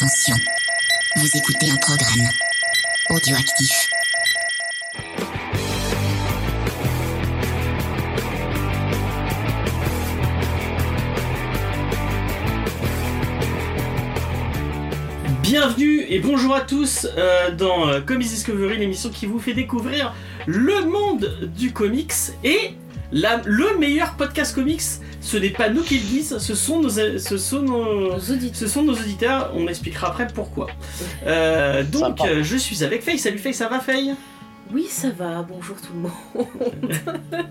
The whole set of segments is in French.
Attention, vous écoutez un programme audioactif. Bienvenue et bonjour à tous euh, dans euh, Comics Discovery, l'émission qui vous fait découvrir le monde du comics et le meilleur podcast comics. Ce n'est pas nous qui le disent, ce sont nos, ce sont nos, Nos auditeurs. ce sont nos auditeurs. On expliquera après pourquoi. Euh, donc, Sympa. euh, je suis avec Faye. Salut Faye, ça va Faye? Oui, ça va, bonjour tout le monde.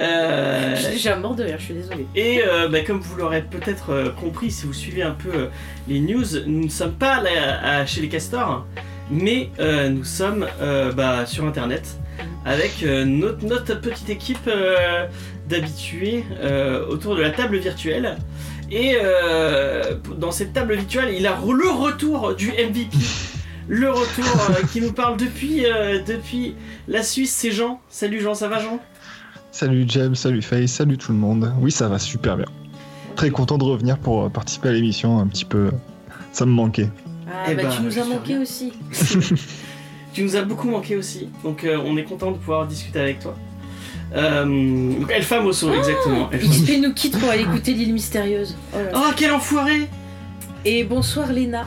Euh, Je suis déjà mort de rire, je suis désolée. Et euh, bah, comme vous l'aurez peut-être euh, compris si vous suivez un peu euh, les news, nous ne sommes pas là, à- chez les castors, mais euh, nous sommes euh, bah, sur internet avec euh, notre, notre petite équipe euh, d'habitués euh, autour de la table virtuelle. Et euh, dans cette table virtuelle, il a le retour du MVP. Le retour euh, qui nous parle depuis, euh, depuis la Suisse, c'est Jean. Salut Jean, ça va Jean? Salut James, salut Faye, salut tout le monde. Oui, ça va super bien. Très content de revenir pour participer à l'émission un petit peu. Ça me manquait. Ah, Eh bah, ben, tu nous as manqué bien. aussi. Tu nous as beaucoup manqué aussi, donc euh, on est content de pouvoir discuter avec toi. Euh, donc Elfa Mosso, exactement. Mosso. XP nous quitte pour aller écouter l'île mystérieuse. Oh là là. Oh, quel enfoiré Et bonsoir Léna.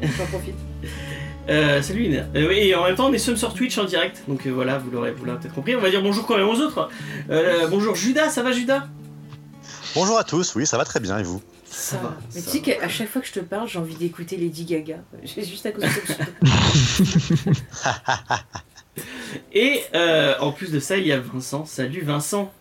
J'en profite. euh, Salut Ina. Euh, oui, et en même temps, on est sur Twitch en direct, donc euh, voilà, vous l'aurez vous l'aurez peut-être compris. On va dire bonjour quand même aux autres. Euh, bonjour Judas, ça va Judas? Bonjour à tous, oui, ça va très bien et vous? Ça va. Mais ça tu sais va. qu'à chaque fois que je te parle, j'ai envie d'écouter Lady Gaga. J'ai juste à cause de ça. Et euh, en plus de ça, il y a Vincent. Salut Vincent.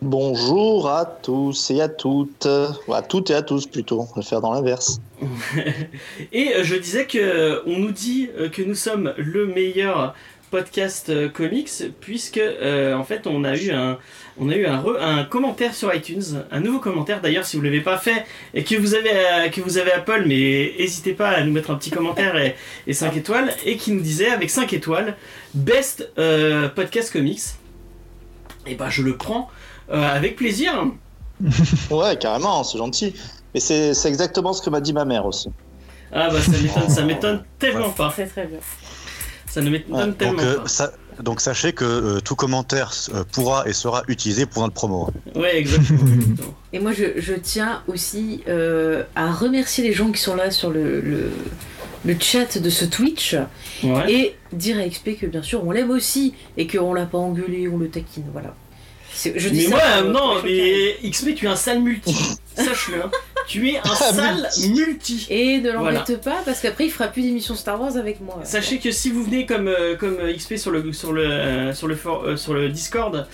Bonjour à tous et à toutes. Ou à toutes et à tous plutôt, on va le faire dans l'inverse. Et euh, je disais que euh, on nous dit que nous sommes le meilleur podcast comics puisque euh, en fait on a eu un on a eu un, re- un commentaire sur iTunes, un nouveau commentaire d'ailleurs si vous l'avez pas fait et que vous avez euh, que vous avez Apple mais n'hésitez pas à nous mettre un petit commentaire et, et 5 étoiles et qui nous disait avec 5 étoiles best euh, podcast comics. Et ben je le prends euh, avec plaisir. Ouais, carrément, c'est gentil. Mais c'est c'est exactement ce que m'a dit ma mère aussi. Ah bah ça m'étonne, ça m'étonne tellement pas. Très très bien. Ça ne m'étonne Ouais, donc, tellement euh, pas. ça- donc sachez que euh, tout commentaire euh, pourra et sera utilisé pour notre promo. Ouais, exactement. exactement. Et moi, je, je tiens aussi euh, à remercier les gens qui sont là sur le, le, le chat de ce Twitch Ouais. et dire à XP que bien sûr on l'aime aussi et qu'on l'a pas engueulé, on le taquine, voilà. C'est- Je dis mais ça moi, pour- non, mais XP, tu es un sale multi. Sache-le. hein. Tu es un Un sale multi. Et ne Voilà. l'embête pas parce qu'après il fera plus d'émissions Star Wars avec moi. Sachez que si vous venez comme, euh, comme euh, XP sur le, sur le, euh, sur le, for- euh, sur le Discord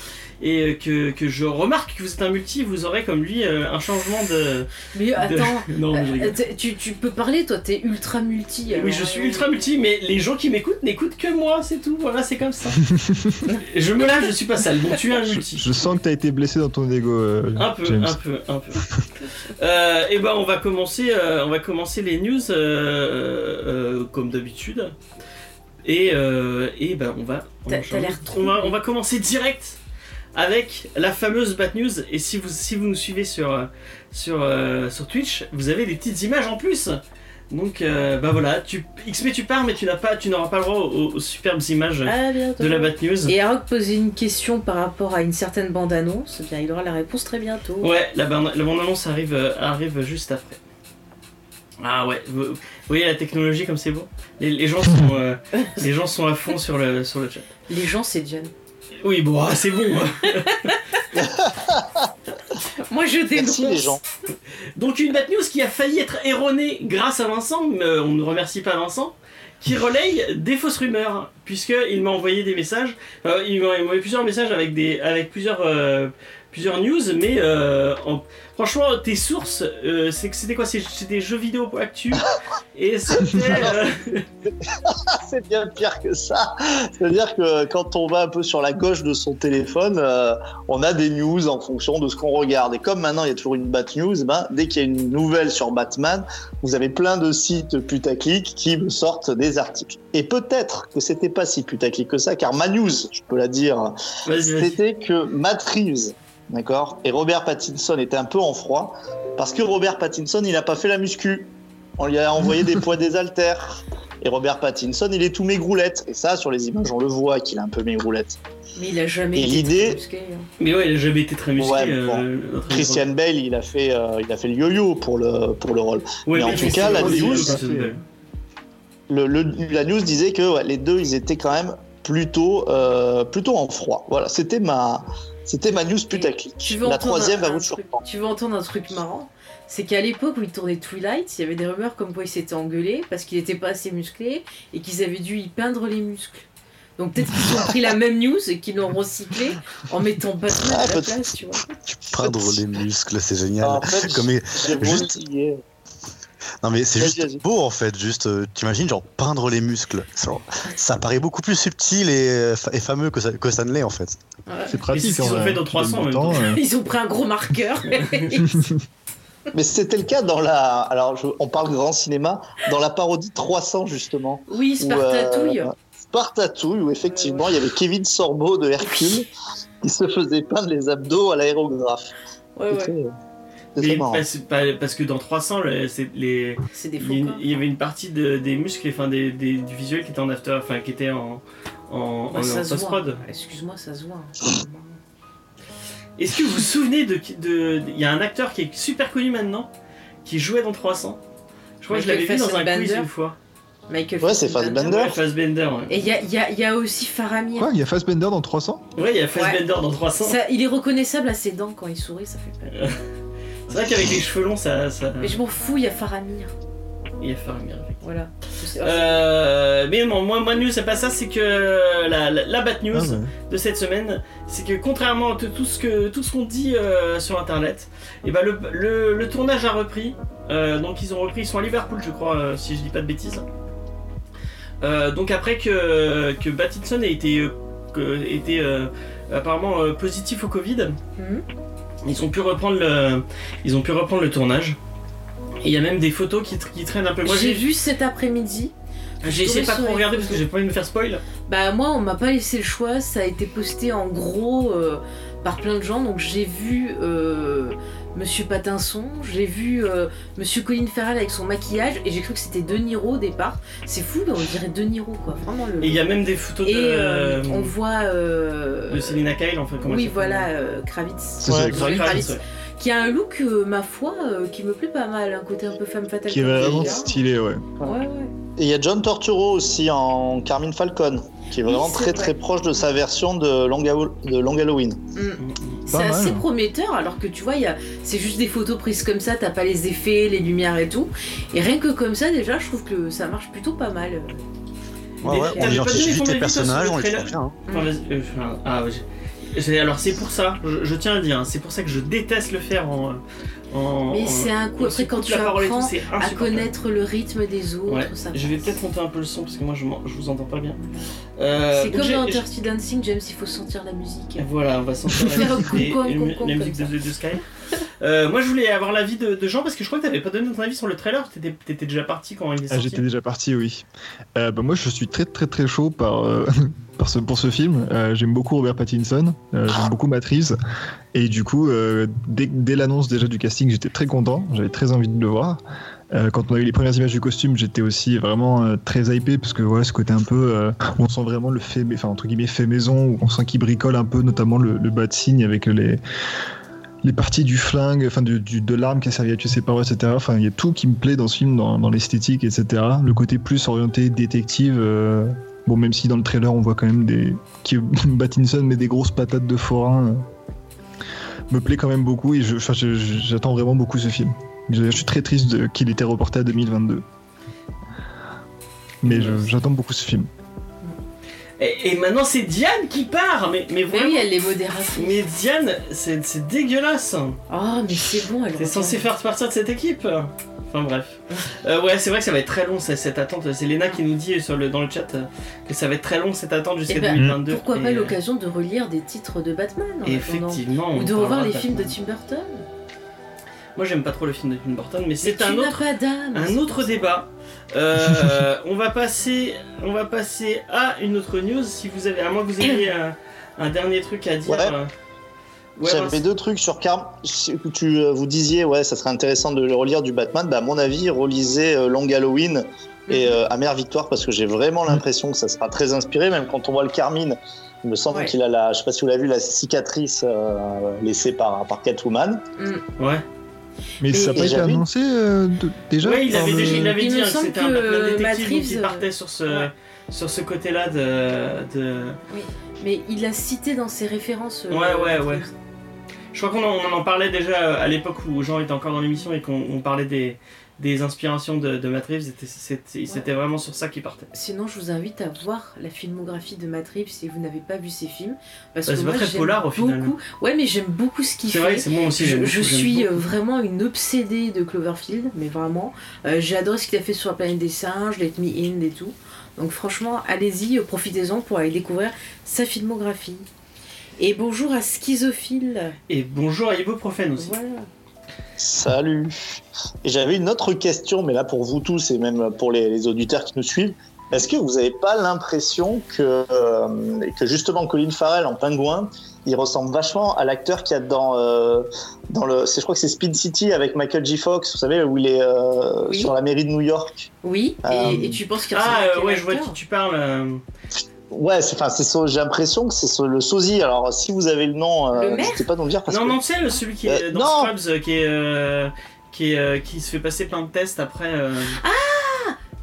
et euh, que, que je remarque que vous êtes un multi, vous aurez comme lui euh, un changement de. Mais de- attends, non, euh, tu, tu peux parler toi, t'es ultra multi. Oui, je suis ultra multi, mais les gens qui m'écoutent n'écoutent que moi, c'est tout. Voilà, c'est comme ça. je me lâche, je suis pas sale. Bon, tu es un multi. je sens que t'as été blessé dans ton ego, euh, Un peu, James. un peu, un peu. Euh, et ben on va commencer, euh, on va commencer les news euh, euh, comme d'habitude. Et, euh, et ben on va, on, T'as- va on va commencer direct avec la fameuse Bat News. Et si vous, si vous nous suivez sur, euh, sur, euh, sur Twitch, vous avez des petites images en plus. Donc euh, bah voilà, tu, XP tu pars, mais tu n'as pas, tu n'auras pas le droit aux, aux superbes images de la Bat News. Et Arok posait une question par rapport à une certaine bande-annonce. Eh bien, il aura la réponse très bientôt. Ouais, la, bande- la bande-annonce arrive, euh, arrive juste après. Ah ouais, vous, vous voyez la technologie comme c'est beau? Les, les gens sont, euh, les gens sont à fond sur le, sur le chat. Les gens, c'est Jen. Oui, bon, ah, c'est bon. Moi, je dénonce. Merci les gens. Donc une bad news qui a failli être erronée grâce à Vincent, mais euh, on ne remercie pas Vincent, qui relaye des fausses rumeurs, puisqu'il m'a envoyé des messages, euh, il m'a envoyé plusieurs messages avec, des, avec plusieurs, euh, plusieurs news, mais euh, en- franchement, tes sources, euh, c'est que c'était quoi? C'est- C'était des jeux vidéo actu, et c'était... euh, C'est bien pire que ça. C'est-à-dire que quand on va un peu sur la gauche de son téléphone, on a des news en fonction de ce qu'on regarde. Et comme maintenant il y a toujours une Bat News, ben, dès qu'il y a une nouvelle sur Batman, vous avez plein de sites putaclic qui me sortent des articles. Et peut-être que c'était pas si putaclic que ça, car ma news, je peux la dire, c'était que Matt Reeves d'accord Et Robert Pattinson était un peu en froid parce que Robert Pattinson, il n'a pas fait la muscu. On lui a envoyé des poids des haltères. Et Robert Pattinson, il est tout maigroulettes. Et ça, sur les images, on le voit qu'il a un peu maigroulettes. Mais il a jamais Et été l'idée- très musclé, hein. Mais ouais, il a jamais été très musclé. Ouais, euh, bon. Christian Bale, il a fait, euh, il a fait le yo-yo pour le, pour le rôle. Ouais, Mais en tout cas, la news-. Le, le- la news disait que ouais, les deux, ils étaient quand même plutôt, euh, plutôt en froid. Voilà, c'était ma, c'était ma news putaclic. Tu veux La entendre troisième un- va vous surprendre. Tu veux entendre un truc marrant C'est qu'à l'époque où il tournait Twilight, il y avait des rumeurs comme quoi il s'était engueulé parce qu'il était pas assez musclé et qu'ils avaient dû y peindre les muscles. Donc peut-être qu'ils ont pris la même news et qu'ils l'ont recyclé en mettant Batman Ah, à la place, tu vois. Peindre les muscles, c'est génial. En fait, Comme les- j'ai juste- voltillé. Non mais c'est juste beau en fait, juste euh, t'imagines genre peindre les muscles. Genre, ça paraît beaucoup plus subtil et, euh, fa- et fameux que ça, que ça ne l'est en fait. Ouais. C'est pratique. Qu'ils en ont fait dans Tu 300 gagnes en du même temps, temps. euh. Ils ont pris un gros marqueur. Mais c'était le cas dans la. Alors, je- on parle grand cinéma, dans la parodie 300, justement. oui, où, Spartatouille. euh, Spartatouille, où effectivement, il y avait Kevin Sorbo de Hercule qui se faisait peindre les abdos à l'aérographe. Ouais, ouais. Marrant. parce, que dans 300, le- c'est les, C'est des il, faux y il avait une partie de- des muscles, enfin des, des- du visuel qui était en after, enfin qui était en, post-prod. Excuse-moi, ça se voit. Est-ce que vous vous souvenez de. de- Il y a un acteur qui est super connu maintenant, qui jouait dans 300. Je crois que je l'avais Michael vu dans un quiz Fassbender. une fois. Michael Ouais, c'est Fassbender. Ouais, Fassbender. Ouais, Et il y a, il y a- il y a aussi Faramir. Quoi Il y a Fassbender dans 300 Ouais, il y a Fassbender dans 300. Ça, il est reconnaissable à ses dents quand il sourit, ça fait peur. C'est vrai qu'avec les cheveux longs, ça. ça... Mais je m'en fous, il y a Faramir. Il y a Faramir. Voilà. Euh, mais non, moi, moi, news, c'est pas ça, c'est que la, la, la bad news Ah, ouais. de cette semaine, c'est que contrairement à tout ce que tout ce qu'on dit euh, sur internet, et ben le, le, le tournage a repris. Euh, donc ils ont repris, ils sont à Liverpool, je crois, euh, si je dis pas de bêtises. Euh, donc après que, que Pattinson a été, euh, que- été euh, apparemment euh, positif au Covid, Mhm. Ils ont pu reprendre le, ils ont pu reprendre le tournage. Et il y a même des photos qui, tra- qui traînent un peu. Moi J'ai vu cet après-midi. j'ai essayé pas trop regarder parce que j'ai pas envie de me faire spoil. Bah moi, on m'a pas laissé le choix. Ça a été posté en gros euh, par plein de gens. Donc j'ai vu euh, Monsieur Patinson, j'ai vu euh, Monsieur Colin Farrell avec son maquillage et j'ai cru que c'était De Niro au départ. C'est fou, mais on dirait De Niro quoi. Vraiment le. Et il y a même des photos Et de, euh, euh, on voit. euh, de Selina Kyle, enfin comment oui, voilà, euh, Kravitz. Ouais, Kravitz, Kravitz, ouais. Qui a un look, euh, ma foi, euh, qui me plaît pas mal. Un côté un peu femme fatale. Qui est vraiment stylé, ouais. Ouais, ouais. Et il y a John Torturo aussi en Carmine Falcon, qui est Oui, vraiment très vrai. très proche de sa version de Long, Hall- de Long Halloween. Mm. C'est assez mal. prometteur, alors que tu vois, il y a... c'est juste des photos prises comme ça, t'as pas les effets, les lumières et tout. Et rien que comme ça, déjà, je trouve que ça marche plutôt pas mal. Ouais, ouais, on identifie vite les personnages, le on les trouve bien. hein. Enfin, euh, ah, ouais, j'ai- j'ai- alors c'est pour ça, je, je tiens à le dire, hein, c'est pour ça que je déteste le faire en. En Mais c'est un coup, après, quand tu tout, apprends à connaître le rythme des autres, Ouais, ça je vais peut-être monter un peu le son parce que moi je, je vous entends pas bien. Euh, C'est comme dans Dirty Dancing, James, il faut sentir la musique. Voilà, on va sentir Faire la musique, la musique de, de Sky. Euh, moi je voulais avoir l'avis de, de Jean parce que je crois que t'avais pas donné ton avis sur le trailer, t'étais t'étais déjà parti quand il est Ah, sorti. J'étais déjà parti, oui. Euh, bah, moi, je suis très très très chaud par, euh, par ce, pour ce film. Euh, J'aime beaucoup Robert Pattinson, euh, j'aime beaucoup Matrice. Et du coup, euh, dès, dès l'annonce déjà du casting, j'étais très content. J'avais très envie de le voir. Euh, quand on a eu les premières images du costume, j'étais aussi vraiment euh, très hypé parce que voilà, ce côté un peu euh, on sent vraiment le fait, enfin entre guillemets fait maison, on sent qu'il bricole un peu, notamment le, le bas de signe avec les les parties du flingue, enfin de l'arme qui a servi à tuer ses parents, etc. Enfin, il y a tout qui me plaît dans ce film, dans, l'esthétique, etc. Le côté plus orienté détective. bon, même si dans le trailer on voit quand même des qui Pattinson met des grosses patates de forain, me plaît quand même beaucoup et je- enfin, je- je- j'attends vraiment beaucoup ce film. Je, je suis très triste qu'il était reporté à 2022. Mais j'attends beaucoup ce film. Et, et maintenant c'est Diane qui part Mais, mais oui, elle est modératrice. Mais Diane, c'est c'est dégueulasse Oh, mais c'est bon, elle T'es revient. censé faire partie de cette équipe Enfin bref. Euh, ouais, c'est vrai que ça va être très long cette attente. C'est Léna qui nous dit sur le, dans le chat euh, que ça va être très long cette attente jusqu'à Eh ben, 2022. Pourquoi Et, pas euh, l'occasion de relire des titres de Batman en attendant Effectivement. Ou de revoir les films de. Tim Burton Moi j'aime pas trop le film de Tim Burton, mais c'est un autre, un débat. Euh, on va passer, on va passer à une autre news. Si vous avez, à moins que vous ayez un, un dernier truc à dire. Ouais. Ouais, J'avais deux trucs sur Car. Tu euh, vous disiez, ouais, ça serait intéressant de le relire du Batman. Bah, à mon avis, relisez euh, Long Halloween et euh, Amère Victoire parce que j'ai vraiment l'impression que ça sera très inspiré. Même quand on voit le Carmine, il me semble Ouais. qu'il a la, je sais pas si vous l'avez vu, la cicatrice euh, laissée par, par Catwoman. Ouais. Mais ça n'a pas été annoncé euh, de- déjà Ouais, il avait, le- déjà, il avait Il dit me hein, que semble c'était un Batman détective, Reeves, partait sur ce, ouais. sur ce côté-là de, de... Mais il l'a cité dans ses références. euh, Ouais, ouais, ouais. Je crois qu'on en, parlait déjà à l'époque où Jean était encore dans l'émission et qu'on on parlait des, des inspirations de, de Matt Reeves. C'était- vraiment sur ça qu'il partait. Sinon, je vous invite à voir la filmographie de Matt Reeves si vous n'avez pas vu ses films. Parce Bah, que c'est pas très polar, au final. beaucoup... Ouais, mais j'aime beaucoup ce qu'il C'est fait. vrai, c'est moi aussi. Je, suis beaucoup. euh, vraiment une obsédée de Cloverfield, mais vraiment. Euh, J'ai adoré ce qu'il a fait sur la planète des singes, Let Me In et tout. Donc franchement, allez-y, euh, profitez-en pour aller découvrir sa filmographie. Et bonjour à Schizophile. Et bonjour à Ibuprofène aussi. Voilà. Salut. Et j'avais une autre question, mais là pour vous tous et même pour les, les auditeurs qui nous suivent. Est-ce que vous n'avez pas l'impression que, euh, que justement Colin Farrell en pingouin, il ressemble vachement à l'acteur qu'il y a dans, euh, dans le. c'est- Je crois que c'est Speed City avec Michael J. Fox, vous savez, où il est euh, Oui. sur la mairie de New York. Oui, et, Euh, et tu penses qu'il ressemble Ah, à euh, ouais, je vois de qui tu parles. Euh. Ouais, c'est, enfin, c'est so- j'ai l'impression que c'est so- le sosie. Alors, si vous avez le nom, Le euh, n'hésitez pas à nous le dire parce Non, que. non, sais, le- celui qui est Euh, dans non. Scrubs, euh, qui est. euh, qui, est, euh, qui se fait passer plein de tests après. euh,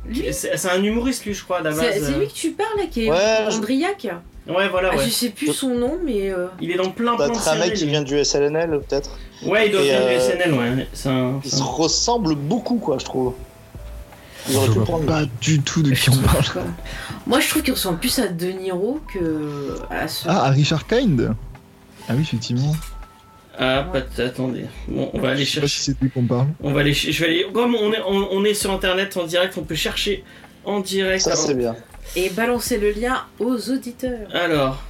Lui, C'est c'est un humoriste, lui, je crois, c'est c'est euh. lui que tu parles, là, qui est Ouais, je- Andriac. Ouais, voilà, Ah, ouais. je sais plus son nom, mais. euh, Il est dans plein, plein de être un mec séries, qui vient du SLNL, peut-être. Ouais, il doit venir du euh, SNL, ouais. C'est un. Il c'est se ressemble beaucoup, quoi, je trouve. Ils auraient Je pu vois prendre. pas du tout de qui on parle. Quoi. Moi, je trouve qu'il ressemble plus à De Niro que à ce. Ah, à Richard Kind Ah oui, effectivement. Ah, pas- attendez. Bon, on va aller Je sais pas si chercher. c'est de lui qu'on parle. On va aller. Je vais aller. Comme on est, on, on est sur internet en direct, on peut chercher en direct. Ça, c'est bien. Et balancer le lien aux auditeurs. Alors.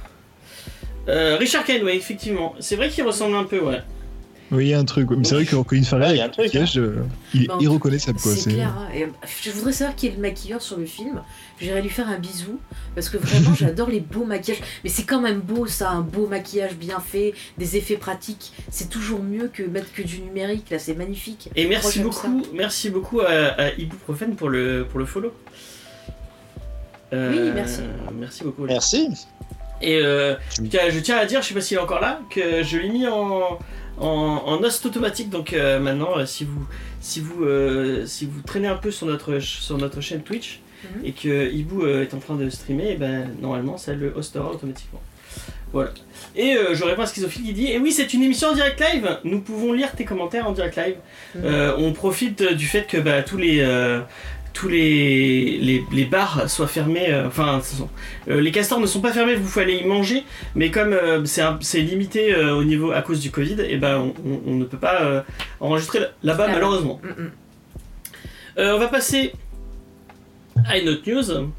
Euh, Richard Kane, ouais, effectivement. C'est vrai qu'il ressemble un peu, ouais. Oui, il y a un truc. Mais c'est vrai que Colin Farrell, Ouais, il maquillage, euh, il est Bon, irreconnaissable, quoi. C'est clair. hein. Et, euh, je voudrais savoir qui est le maquilleur sur le film. J'irai lui faire un bisou. Parce que vraiment, j'adore les beaux maquillages. Mais c'est quand même beau, ça, un beau maquillage bien fait, des effets pratiques. C'est toujours mieux que mettre que du numérique. Là, c'est magnifique. Et merci beaucoup, merci beaucoup à, à Ibuprofène pour le, pour le follow. Euh, Oui, merci. Merci beaucoup. Merci. Et euh, je, tiens, je tiens à dire, je sais pas s'il est encore là, que je l'ai mis en, en, en host automatique. Donc euh, maintenant, euh, si vous, si, vous, euh, si vous traînez un peu sur notre, sur notre chaîne Twitch Mhm. et que Ibu euh, est en train de streamer, et ben, normalement, ça le hostera automatiquement. Voilà. Et euh, je réponds à Schizophile qui dit Et oui, c'est une émission en direct live. Nous pouvons lire tes commentaires en direct live. Mhm. Euh, on profite du fait que bah, tous les. euh, tous les, les, les bars soient fermés, euh, enfin, sont- euh, les castors ne sont pas fermés, vous pouvez aller y manger, mais comme euh, c'est limité au niveau à cause du Covid, et ben on, on- on ne peut pas enregistrer là- là-bas malheureusement. Mm, mm. On va passer à une autre news.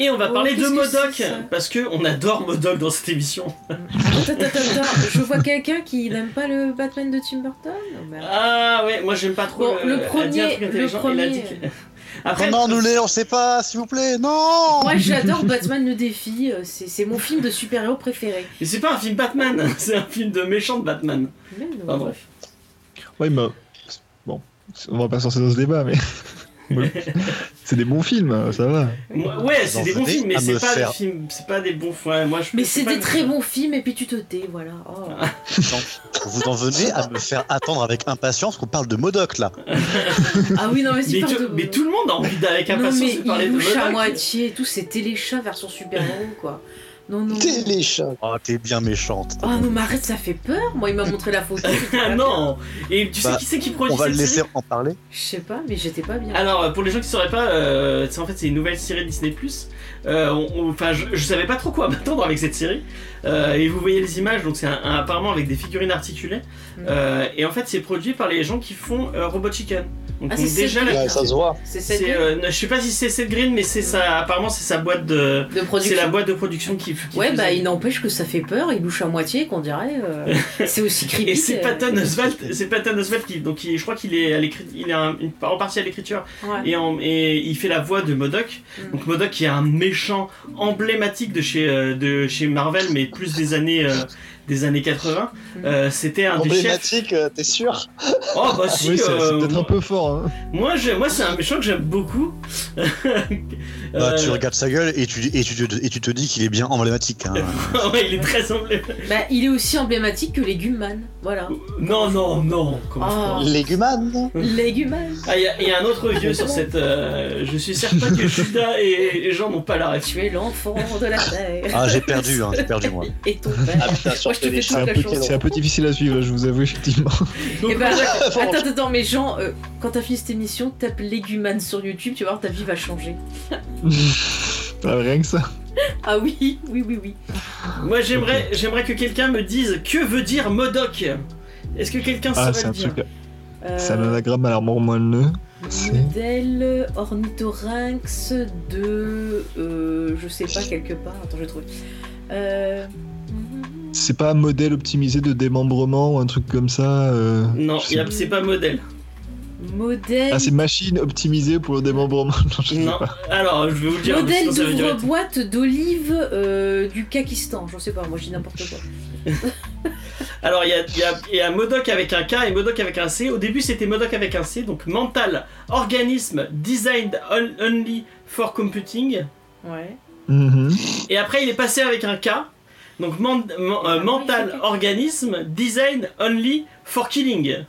Et on va Oh, parler de Modoc, parce que on adore Modoc dans cette émission. Attends, attends, attends, je vois quelqu'un qui n'aime pas le Batman de Tim Burton. Oh. Ah ouais, moi j'aime pas trop. Bon, le premier- le premier- que- Après, non, non, nous les, on sait pas, s'il vous plaît, non Moi j'adore Batman le défi, euh, c'est c'est mon film de super-héros préféré. mais c'est pas un film Batman, c'est un film de méchant de Batman. Mais non. Enfin bref. Ouais, mais. Bon, on va pas sortir dans ce débat, mais. C'est des bons films, ça va. Ouais, c'est des bons films, mais c'est pas faire- des films, c'est pas des bons. Ouais, moi je. Mais c'est c'est des des- très bons films et puis tu te tais, voilà. Oh. Vous en venez à me faire attendre avec impatience qu'on parle de Modoc là. Ah oui, non, mais si Mais, de- mais tout le monde a envie avec Non, impatience mais de parler il de louche à Modoc. moitié et tout, c'est téléchat version super-héros quoi. Non, non. Téléchat. Oh, t'es bien méchante. Oh non, mais arrête, ça fait peur. Moi, il m'a montré la photo. Ah non Et tu sais Bah, qui c'est qui produit On va le laisser en parler. Je sais pas, mais j'étais pas bien. Alors, pour les gens qui sauraient pas, euh, c'est en fait c'est une nouvelle série Disney+. Euh, Enfin, je, je savais pas trop quoi m'attendre avec cette série. Euh, et vous voyez les images, donc c'est un- un- apparemment avec des figurines articulées. Mm. Euh, et en fait, c'est produit par les gens qui font euh, Robot Chicken. Donc Ah, c'est déjà Seth la-. Ouais, ça se voit. C'est c'est, euh, je sais pas si c'est Seth Green, mais c'est sa, apparemment c'est sa boîte de, de c'est production. la boîte de production qui. qui Ouais, faisait- bah il n'empêche que ça fait peur, il louche à moitié, qu'on dirait. euh, c'est aussi creepy. Et c'est euh, Patton Oswalt, c'est Patton Oswalt qui, donc il- je crois qu'il est à l'écrit, il est un- une- en partie à l'écriture ouais. et, en- et il fait la voix de Modoc. Mm. Donc Modoc qui est un méchant emblématique de chez, euh, de chez Marvel, mais plus des années, euh, des années 80. Euh, C'était un des chefs. Emblématique, euh, t'es sûr? Oh bah si. Oui, c'est euh, peut-être moi- un peu fort. Hein. Moi, j'ai- moi c'est un méchant que j'aime beaucoup. Bah, Euh, tu regardes sa gueule et tu, et tu, te- et tu te dis qu'il est bien emblématique. hein. ouais, il est très emblématique. Bah, il est aussi emblématique que Leguman. Voilà. Non, non, non. Comment Ah. Léguman Leguman. Ah, il y, a- il y a un autre vieux sur cette. euh, je suis certain que Judas et les gens n'ont pas la ref. Tu es l'enfant de la terre. Ah, j'ai perdu, hein, j'ai perdu moi. Et ton Ah père. putain, sur Moi, je te fais Téléchat. C'est un, peu- chanson. c'est un peu difficile à suivre, là, je vous avoue, effectivement. Donc, voilà. attends, attends, mais Jean, euh, quand t'as fini cette émission, tape Leguman sur YouTube, tu vas voir, ta vie va changer. Ah, rien que ça. Ah oui, oui, oui, oui. Moi, j'aimerais, j'aimerais que quelqu'un me dise que veut dire Modoc? Est-ce que quelqu'un Ah, saurait c'est le un dire? truc. Euh, C'est un anagramme à la mormonne. c'est- Modèle ornithorynx de. euh, je sais pas, quelque part. Attends, je vais trouver. Euh. C'est pas un modèle optimisé de démembrement ou un truc comme ça euh, Non, c'est pas modèle. Modèle. Ah, c'est machine optimisée pour le démembrement. Non, je sais Non. pas. Alors, je vais vous le dire. Modèle d'ouvre-boîte d'olive euh, du Kakistan. Je sais pas, moi je dis n'importe quoi. Alors, il y a, il y, y a Modoc avec un K et Modoc avec un C. Au début, c'était Modoc avec un C, donc mental, organisme, designed on- only for computing. Ouais. Mhm. Et après, il est passé avec un K. Donc, man- man- euh, mental, organisme, design only for killing.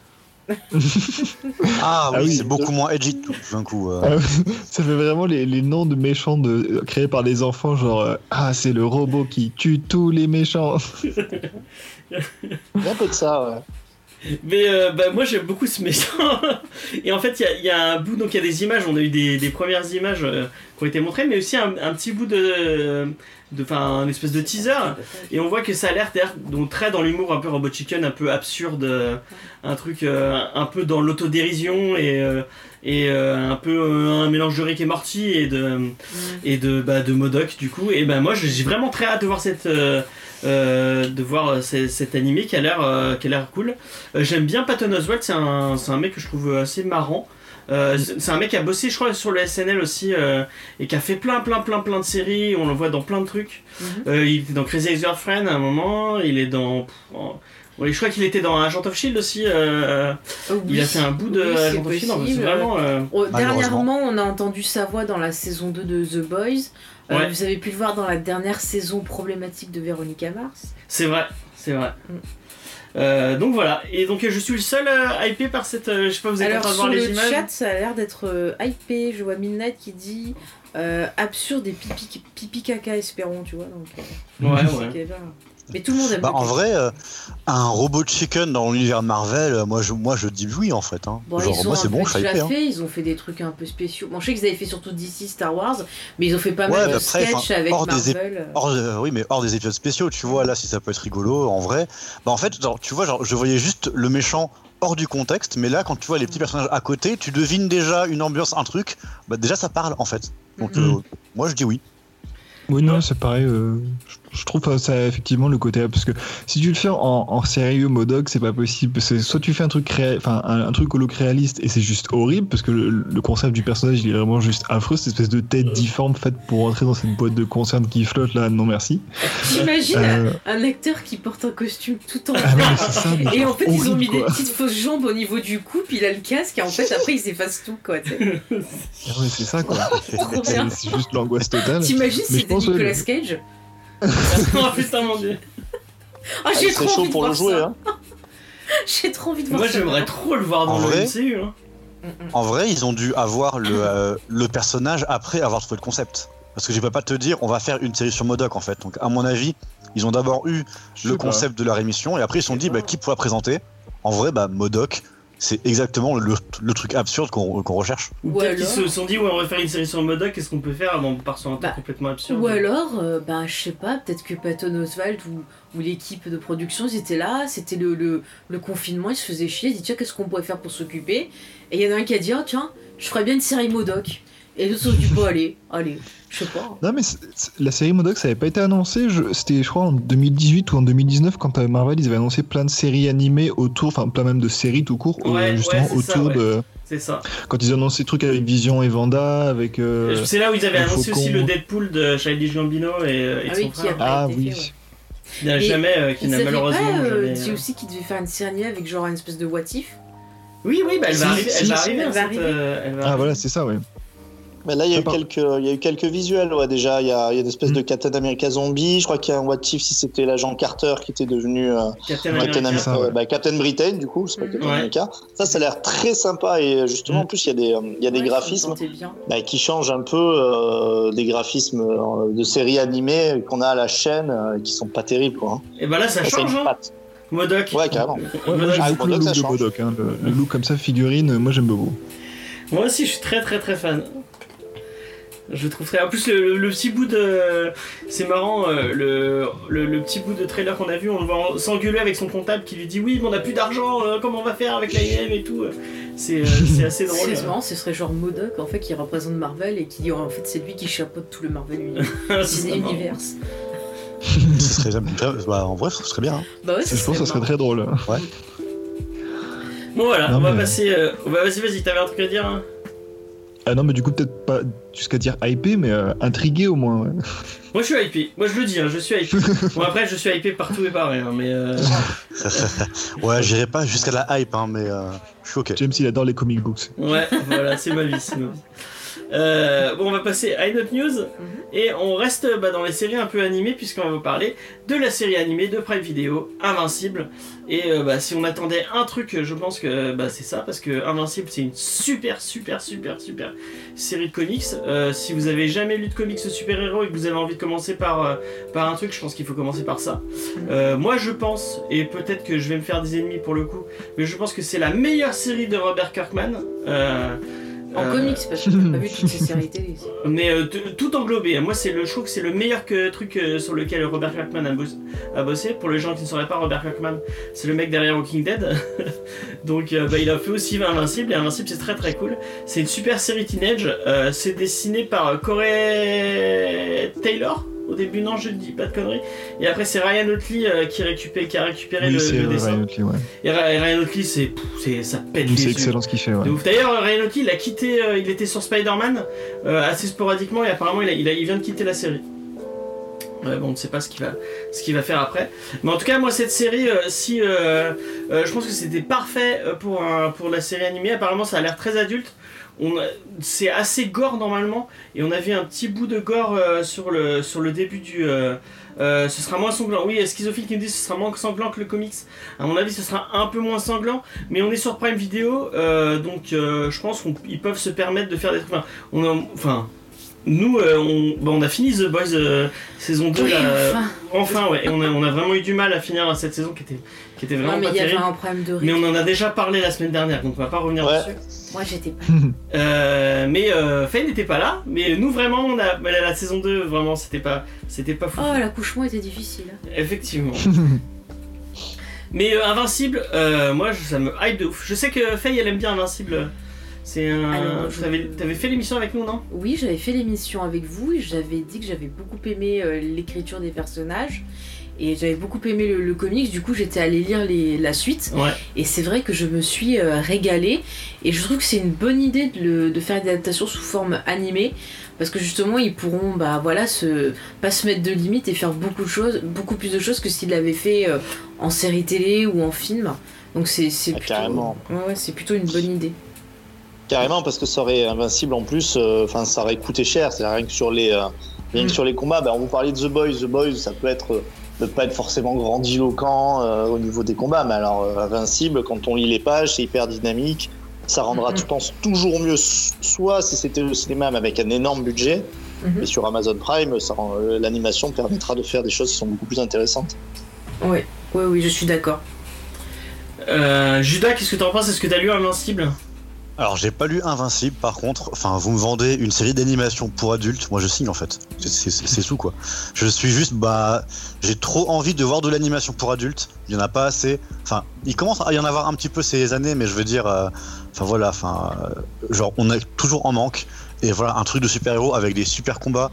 Ah, Ah oui, oui. c'est beaucoup moins edgy tout d'un coup. euh. Ah ça fait vraiment les, les noms de méchants de, créés par les enfants, genre euh, Ah, c'est le robot qui tue tous les méchants. Il y a un peu de ça, ouais. Mais euh, bah, moi j'aime beaucoup ce méchant. Et en fait, il y a- il y, a un bout, donc il y a des images, on a eu des, des premières images euh, qui ont été montrées, mais aussi un, un petit bout de. de- Enfin, un espèce de teaser. Et on voit que ça a l'air donc très dans l'humour, un peu Robot Chicken, un peu absurde, euh, un truc euh, un peu dans l'autodérision et, et un peu un mélange de Rick et Morty et de, et de, bah, de Modoc du coup. Et ben moi j'ai j'ai vraiment très hâte de voir cette. Euh, de voir euh, ce- cet animé qui a l'air euh, qui a l'air cool. Euh, J'aime bien Patton Oswalt, c'est un, c'est un mec que je trouve assez marrant. Euh, c'est un mec qui a bossé, je crois, sur le SNL aussi euh, et qui a fait plein, plein, plein, plein de séries. On le voit dans plein de trucs. Mhm. Euh, il était dans Crazy Ex-Girlfriend à un moment. Il est dans. je crois qu'il était dans Agent of Shield aussi. il a fait un bout de Oui, c'est Agent of Shield. possible. vraiment. dernièrement, on a entendu sa voix dans la saison 2 de The Boys. Euh, Ouais. Vous avez pu le voir dans la dernière saison problématique de Véronica Mars. C'est vrai, c'est vrai. Mm. Euh, donc voilà, et donc je suis le seul euh, hypé par cette. euh, je sais pas, vous êtes en Alors train de voir le les images chat, ça a l'air d'être euh, hypé. Je vois Midnight qui dit absurde et pipi, pipi caca espérons, tu vois. Donc, Ouais, ouais. Mais tout le monde aime Bah, le en vrai, euh, un robot chicken dans l'univers Marvel, euh, moi je, moi je dis oui en fait. Hein. Bon, Genre, ils ont moi c'est bon, je suis hypé. Hein. fait, ils ont fait des trucs un peu spéciaux. Bon, je sais qu'ils avaient fait surtout DC Star Wars, mais ils ont fait pas Ouais, mal de après, sketchs enfin, avec hors des Marvel. Hors, euh, oui, mais hors des épisodes spéciaux, tu vois, là, si ça peut être rigolo, en vrai. Bah, en fait, genre, tu vois, genre, je voyais juste le méchant hors du contexte, mais là, quand tu vois les petits personnages à côté, tu devines déjà une ambiance, un truc, bah, déjà, ça parle, en fait. Donc, Mhm. euh, moi, je dis oui. Oui, non, c'est pareil. euh, je, je trouve ça effectivement le côté. Parce que si tu le fais en, en sérieux Modoc, c'est pas possible. C'est soit tu fais un truc enfin un, un truc holo-créaliste et c'est juste horrible parce que le, le concept du personnage il est vraiment juste affreux, cette espèce de tête difforme faite pour entrer dans cette boîte de conserve qui flotte là. Non merci. T'imagines Euh, un acteur qui porte un costume tout en ah non, c'est ça. Et en fait, ils ont mis des petites fausses jambes au niveau du cou, puis il a le casque, et en fait, après, ils effacent tout, quoi. Ah c'est ça quoi. C'est c'est juste l'angoisse totale. T'imagines ouais, Nicolas Cage oh putain, mon dieu. Ah, Ah, j'ai il trop chaud envie de pour le voir jouer, ça. hein. J'ai trop envie de voir Moi, ça. j'aimerais trop le voir dans En le vrai MCU. Hein. En vrai, ils ont dû avoir le, euh, le personnage après avoir trouvé le concept. Parce que je vais pas te dire, on va faire une série sur Modoc en fait. Donc, à mon avis, ils ont d'abord eu Je le sais pas. concept de leur émission et après ils se sont dit, bah, qui pourra présenter? En vrai, bah, Modoc, c'est exactement le, le truc absurde qu'on recherche. Ou peut-être qu'ils se sont dit, ouais, on va faire une série sur Modoc, qu'est-ce qu'on peut faire Bon, on part sur un truc Bah, complètement absurde. Ou alors, euh, bah, je sais pas, peut-être que Patton Oswalt ou, ou l'équipe de production, ils étaient là, c'était le, le, le confinement, ils se faisaient chier, ils disaient, tiens, qu'est-ce qu'on pourrait faire pour s'occuper? Et il y en a un qui a dit, oh, tiens, je ferais bien une série Modoc. Et les autres se sont dit, bon, allez, allez, je sais pas. Non mais c'est- c'est- la série Modoc ça avait pas été annoncé, je- c'était je crois en 2018 ou en 2019 quand euh, Marvel ils avaient annoncé plein de séries animées autour, enfin plein même de séries tout court, euh, Ouais, justement ouais, c'est ça, autour ouais. de... C'est ça. Quand ils annonçaient des trucs avec Vision et Vanda, avec... euh, C'est là où ils avaient annoncé aussi le Deadpool de Childish Gambino et, et Ah son oui, frère. a- Ah été oui. fait, ouais. Qui n'a jamais, euh, qui Il n'a malheureusement pas, euh, jamais. dit euh, aussi qu'il devait faire une série avec genre une espèce de what if. Oui, oui, bah, elle va Si, arriver. si, Elle va arriver. elle va euh, Ah voilà, c'est ça, ouais. Mais là, il y, a eu quelques, il y a eu quelques visuels, ouais, déjà. Il y a, il y a des espèces Mm. de Captain America zombie. Je crois qu'il y a un What If si c'était l'agent Carter qui était devenu euh, Captain Captain, America. America, ça, ouais. bah, Captain Britain, du coup, c'est pas. Captain Ouais. America. Ça, ça a l'air très sympa. Et justement, Mm. en plus, il y a des, euh, il y a des graphismes bah, qui changent un peu euh, des graphismes euh, de séries animées qu'on a à la chaîne euh, qui sont pas terribles, quoi. hein. Et bah là, ça Ça, change, une hein. Modoc. Ouais, carrément. Ouais, moi Modoc. Ah, beaucoup le look ça de change. Modok. Hein. Le, le look comme ça, figurine, moi j'aime beaucoup. Moi aussi, je suis très très très fan. Je trouve très. En plus, le, le- le petit bout de. C'est marrant, euh, le, le, le petit bout de trailer qu'on a vu, on le voit en- s'engueuler avec son comptable qui lui dit Oui, mais on a plus d'argent, euh, comment on va faire avec la IM et tout. C'est euh, assez drôle. C'est marrant, ce serait genre Modoc en fait qui représente Marvel et qui dit en fait c'est lui qui chapeaute tout le Marvel uni- C'est Ciné-Univers. Ce serait, bah, en vrai, ce serait bien. hein. Bah ouais, Je pense que ça serait très drôle. Bon, voilà, Non, on va mais- passer. euh, vas-y, vas-y, t'avais un truc à dire hein? Ah non, mais du coup, peut-être pas jusqu'à dire hypé, mais euh, intrigué au moins. ouais. Moi, je suis hypé. Moi, je le dis, hein, je suis hypé. bon, après, je suis hypé partout et par rien, mais. euh, Ouais, j'irai pas jusqu'à la hype, hein, mais euh, je suis ok. James, il adore les comic books. Ouais, voilà, c'est ma vie, c'est ma vie. Euh, bon, on va passer à une autre news et on reste bah, dans les séries un peu animées puisqu'on va vous parler de la série animée de Prime Video, Invincible. Et euh, bah, si on attendait un truc, je pense que bah, c'est ça parce que Invincible c'est une super, super, super, super série de comics. Euh, si vous avez jamais lu de comics de super-héros et que vous avez envie de commencer par, par un truc, je pense qu'il faut commencer par ça. Euh, moi, je pense, et peut-être que je vais me faire des ennemis pour le coup, mais je pense que c'est la meilleure série de Robert Kirkman. Euh, En euh, comics, parce que j'ai pas vu toutes ces séries télé. mais euh, tout englobé. Moi, c'est le, je trouve que c'est le meilleur que, truc euh, sur lequel Robert Kirkman a, boss- a bossé. Pour les gens qui ne sauraient pas, Robert Kirkman, c'est le mec derrière Walking Dead. Donc, bah, il a fait aussi Invincible. Et Invincible, c'est très très cool. C'est une super série teenage. C'est dessiné par Corey Taylor? Au début, non, je ne dis pas de conneries. Et après, c'est Ryan Otley euh, qui, récupère, qui a récupéré Oui, le, euh, dessin. Ryan Otley, ouais. Et Ryan Otley, c'est, ça pète les C'est excellent ce qu'il fait, ouais. De ouf. D'ailleurs, Ryan Otley, il a quitté, euh, il était sur Spider-Man assez sporadiquement et apparemment il, a- il, a- il vient de quitter la série. Ouais, bon, on ne sait pas ce qu'il va, ce qu'il va faire après. Mais en tout cas, moi, cette série, euh, si, euh, euh, je pense que c'était parfait pour, un- pour la série animée. Apparemment, ça a l'air très adulte. C'est assez gore normalement, et on avait un petit bout de gore euh, sur, le, sur le début du. euh, euh, ce sera moins sanglant. Oui, Schizophile qui me dit que ce sera moins sanglant que le comics. À mon avis, ce sera un peu moins sanglant, mais on est sur Prime Video, donc je pense qu'ils peuvent se permettre de faire des trucs. Enfin, on a- enfin, nous, euh, on, bah, on a fini The Boys euh, saison 2 Oui, là, euh, enfin. enfin, ouais, et on a, on a vraiment eu du mal à finir cette saison qui était, qui était vraiment Non, mais pas il y avait un problème de Mais rythme. on en a déjà parlé la semaine dernière, donc on va pas revenir Ouais. dessus. Moi, j'étais pas. Euh, mais euh, Faye n'était pas là, mais nous vraiment, on a, mais la, la saison 2, vraiment, c'était pas, c'était pas fou. Oh, l'accouchement était difficile. Effectivement. mais euh, Invincible, euh, moi, ça me hype de ouf. Je sais que Faye, elle aime bien Invincible. C'est un. Alors, je- T'avais t'avais fait l'émission avec nous, non? Oui, j'avais fait l'émission avec vous et j'avais dit que j'avais beaucoup aimé euh, l'écriture des personnages et j'avais beaucoup aimé le, le comics. Du coup, j'étais allée lire les- la suite Ouais. et c'est vrai que je me suis euh, régalée et je trouve que c'est une bonne idée de, le- de faire une adaptation sous forme animée parce que justement ils pourront bah voilà se pas se mettre de limites et faire beaucoup de choses, beaucoup plus de choses que s'ils l'avaient fait euh, en série télé ou en film. Donc c'est c'est Ah, plutôt carrément. Ouais, ouais, c'est plutôt une bonne idée. Carrément, parce que ça aurait invincible en plus, euh, enfin ça aurait coûté cher. C'est rien que sur les, euh, rien que Mm. sur les combats. Ben, on vous parlait de The Boys. The Boys, ça peut être ne pas être forcément grandiloquent euh, au niveau des combats, mais alors euh, invincible, quand on lit les pages, c'est hyper dynamique. Ça rendra, Mhm. je pense, toujours mieux. Soit si c'était au cinéma, mais avec un énorme budget, Mhm. et sur Amazon Prime, euh, l'animation permettra de faire des choses qui sont beaucoup plus intéressantes. Ouais, ouais, oui, je suis d'accord. Euh, Judas, qu'est-ce que t'en penses? Est-ce que t'as lu Invincible? Alors, j'ai pas lu Invincible, par contre, enfin, vous me vendez une série d'animation pour adultes, moi je signe en fait. C'est- tout quoi. Je suis juste, bah, j'ai trop envie de voir de l'animation pour adultes. Il y en a pas assez. Enfin, il commence à y en avoir un petit peu ces années, mais je veux dire, euh, enfin voilà, enfin, euh, genre, on est toujours en manque. Et voilà, un truc de super-héros avec des super combats.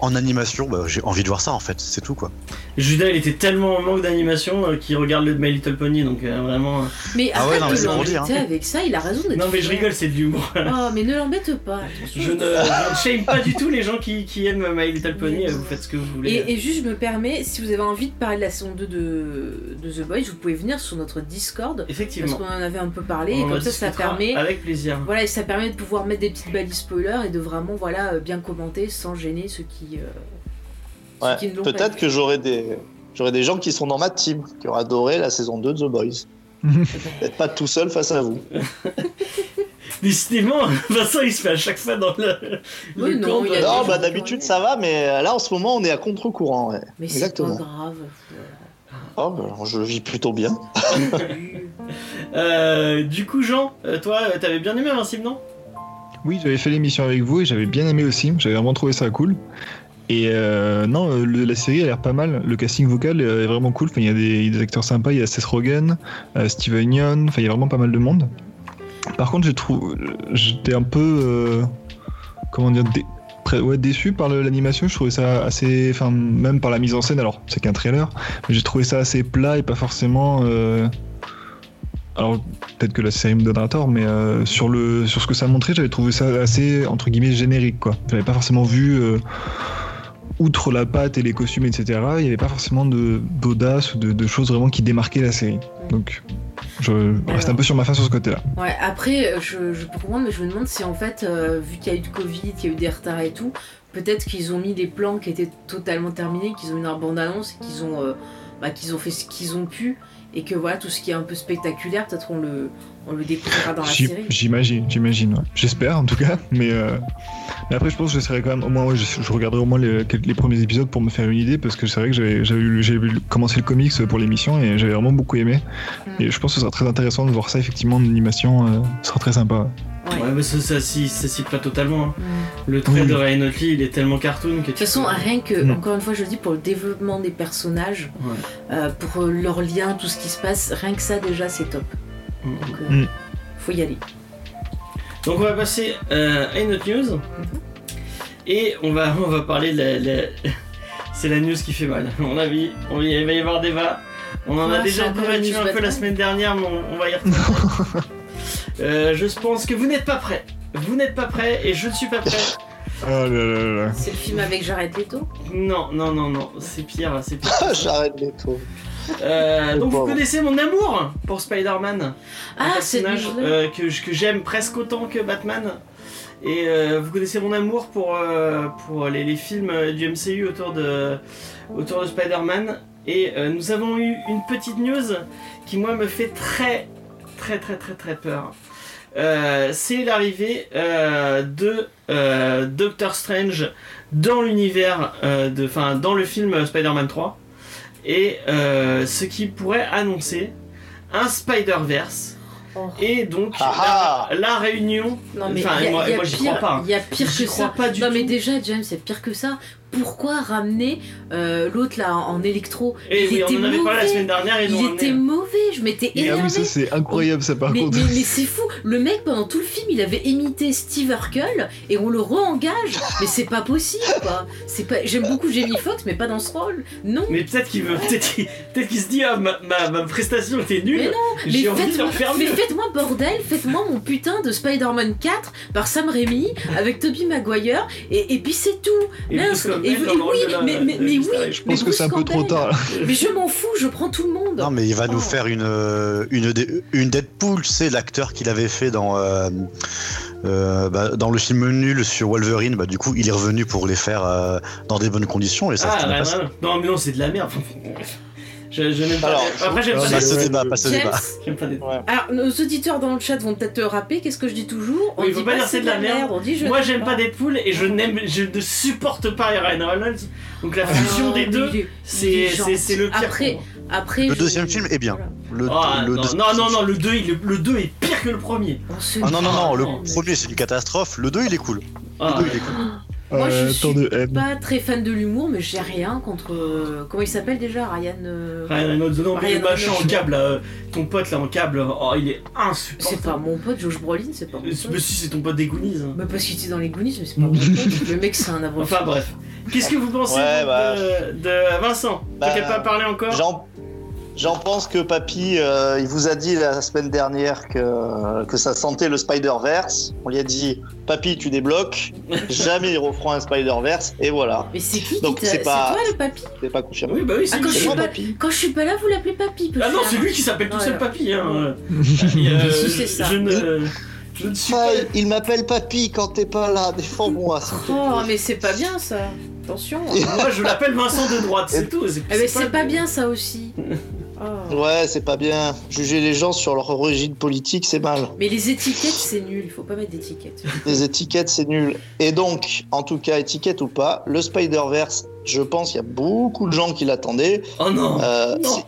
En animation, bah, j'ai envie de voir ça en fait, c'est tout quoi. Judas, il était tellement en manque d'animation euh, qu'il regarde le My Little Pony, donc euh, vraiment. euh, Mais Ah ouais, arrête non, mais de c'est pour dire, avec ça, il a raison d'être Non, mais je rigole, c'est de l'humour. Oh, mais ne l'embête pas. Je ne, je shame pas du tout les gens qui, qui aiment My Little Pony, vous faites ce que vous voulez. Et, et juste, je me permets, si vous avez envie de parler de la saison 2 de, de The Boys, vous pouvez venir sur notre Discord. Parce Effectivement. qu'on en avait un peu parlé, On et en comme ça, ça permet. Avec plaisir. Voilà, et ça permet de pouvoir mettre des petites balises spoilers et de vraiment voilà, bien commenter sans gêner ceux qui, euh, Ouais, qui Peut-être que j'aurai des... j'aurai des gens qui sont dans ma team, qui auraient adoré la saison 2 de The Boys. Peut-être pas tout seul face à vous. Décidément, Vincent il se fait à chaque fois dans le. Oui, le non, camp il y de- Non, bah d'habitude ça va, mais là en ce moment on est à contre-courant. Ouais. Mais c'est Exactement. pas grave. Oh, bah, je vis plutôt bien. Euh, du coup, Jean, euh, toi, euh, t'avais bien aimé Invincible, non? Oui, j'avais fait l'émission avec vous et j'avais bien aimé aussi. J'avais vraiment trouvé ça cool. Et euh, non, euh, la série a l'air pas mal. Le casting vocal euh, est vraiment cool. Enfin, il y a des, acteurs sympas. Il y a Seth Rogen, euh, Steven Yeun. Enfin, il y a vraiment pas mal de monde. Par contre, j'étais un peu, euh, comment dire, ouais, déçu par l'animation. Je trouvais ça assez, enfin, même par la mise en scène. Alors, c'est qu'un trailer, mais j'ai trouvé ça assez plat et pas forcément. Alors peut-être que la série me donnera tort, mais euh, sur le sur ce que ça montrait, j'avais trouvé ça assez entre guillemets générique quoi. J'avais pas forcément vu euh, outre la patte et les costumes etc. Il y avait pas forcément de d'audace ou de, de choses vraiment qui démarquaient la série. Donc je reste un peu sur ma fin sur ce côté-là. Ouais, après, je, je peux comprendre, mais je me demande si en fait, euh, vu qu'il y a eu du Covid, qu'il y a eu des retards et tout, peut-être qu'ils ont mis des plans qui étaient totalement terminés, qu'ils ont une bande-annonce et qu'ils ont, bah, qu'ils ont fait ce qu'ils ont pu, et que voilà, tout ce qui est un peu spectaculaire, peut-être on le, on le découvrira dans la série. J'imagine, j'imagine. ouais. J'espère en tout cas, mais, euh, mais après je pense que j'essaierai quand même au moins, ouais, je, je regarderai au moins les, premiers épisodes pour me faire une idée parce que c'est vrai que j'avais commencé le comics pour l'émission et j'avais vraiment beaucoup aimé. Mm. Et je pense que ce sera très intéressant de voir ça effectivement en animation, euh, ce sera très sympa. Ouais. Ouais, mais ça, ça, s'y- ça cite pas totalement. hein. Mm. Le trait Oui. de Ryan Otley, il est tellement cartoon que De toute façon, rien que, Mm. encore une fois, je le dis, pour le développement des personnages, Ouais. euh, pour euh, leurs liens, tout ce qui se passe, rien que ça déjà, c'est top. Mm. Donc, euh, Mm. faut y aller. Donc on va passer euh, à une autre news. Et on va, on va parler de la... la- C'est la news qui fait mal. À mon avis, on- il va y avoir débat. On en a déjà débattu un peu la semaine dernière, mais on, on va y retourner. Euh, je pense que vous n'êtes pas prêts. Vous n'êtes pas prêts et je ne suis pas prêt. Oh là là là. C'est le film avec Jared Leto Non, non, non, non, c'est pire, c'est pire. J'arrête les taux. Euh, donc vous connaissez mon amour pour Spider-Man, un Ah, c'est personnage euh, que, que j'aime presque autant que Batman. Et euh, vous connaissez mon amour pour, euh, pour les, les films du MCU autour de, autour de Spider-Man. Et euh, nous avons eu une petite news qui moi me fait très très très très très peur. Euh, c'est l'arrivée euh, de euh, Doctor Strange dans l'univers euh, de, enfin dans le film Spider-Man 3 et euh, ce qui pourrait annoncer un Spider-Verse Oh. et donc Ah la, la réunion. Non mais Enfin, il y a, moi, y a moi, j'y pire, crois pas. hein. il y a pire que ça. pas du non tout. mais déjà James c'est pire que ça. Pourquoi ramener euh, l'autre là en, en électro? Et Il oui, on était en avait parlé la mauvais. semaine dernière. Ils Il était ramené. mauvais, je m'étais Ah oui, ça c'est incroyable ça par mais, contre. mais, mais c'est fou, le mec pendant tout le film il avait imité Steve Urkel et on le re-engage, mais c'est pas possible quoi. C'est pas, j'aime beaucoup Jamie Foxx mais pas dans ce rôle. Non. Mais peut-être qu'il veut, peut-être qu'il, se dit ah ma, ma, ma prestation était nulle. Mais non, mais envie de le faites-moi, faites-moi bordel, faites-moi mon putain de Spider-Man 4 par Sam Raimi avec Tobey Maguire et, et puis c'est tout. Et Mince, et- oui, mais- oui. je pense mais que c'est un peu trop tard. Mais je m'en fous, je prends tout le monde. Non, mais il va nous Oh. faire une, euh, une, Deadpool, c'est l'acteur qu'il avait fait dans, euh, euh, bah, dans le film nul sur Wolverine. Bah, du coup, il est revenu pour les faire euh, dans des bonnes conditions et ça Ah, ouais, ouais. non mais non c'est de la merde. Je, je n'aime pas. Alors, Après j'aime pas Ah, ouais, au débat, débat. J'aime pas des. Ouais. alors nos auditeurs dans le chat vont peut-être te rappeler, qu'est-ce que je dis toujours? On Oui, dit pas dire c'est de la merde. on dit je Moi j'aime pas Deadpool et je n'aime, je ne supporte pas Ryan Reynolds. Donc la fusion Oh, des deux, c'est, le pire. Après, après Le je- deuxième film est bien. Le, Ah, le non, deuxième non, non, le 2, il, le 2 est pire que le premier. Ah non, non, non, le premier c'est une catastrophe. Le 2 il est cool. Ah, Le 2 il est cool. Moi, je Euh, suis de haine. pas très fan de l'humour, mais j'ai rien contre. euh, Comment il s'appelle déjà Ryan. euh, Ryan Reynolds, non, mais Ryan machin en câble, là, euh, ton pote là en câble, oh, il est C'est insupportable. pas mon pote, Josh Brolin, c'est pas mon Mais pote. si c'est ton pote des Goonies. hein. Bah parce qu'il était dans les Goonies, mais c'est pas mon pote. Le mec, c'est un abruti. Enfin bref. Qu'est-ce que vous pensez Ouais, bah. de, de Vincent? Bah, T'as pas parlé encore? J'en, pense que Papy, euh, il vous a dit la semaine dernière que, que ça sentait le Spider-Verse. On lui a dit, Papy, tu débloques. Jamais ils referont un Spider-Verse. Et voilà. Mais c'est qui qui Donc, c'est pas- toi le papy C'est pas confirmé. Oui, bah oui, c'est Ah, quand je suis pas- Papy. Quand je suis pas là, vous l'appelez papy. Ah non, c'est lui qui s'appelle tout seul. Papy. Hein. Euh, c'est ça. Je ne, je ne suis pas. Il m'appelle Papy quand t'es pas là. Défends-moi. Oh, mais c'est pas bien ça. Attention. Moi, je l'appelle Vincent de droite, c'est tout. C'est, Eh ben, c'est pas bien ça aussi. Oh. Ouais, c'est pas bien. Juger les gens sur leur origine politique, c'est mal. Mais les étiquettes, c'est nul. Il faut pas mettre d'étiquettes. Les étiquettes, c'est nul. Et donc, en tout cas, étiquette ou pas, le Spider-Verse, je pense qu'il y a beaucoup de gens qui l'attendaient. Oh non. Euh, Non. si-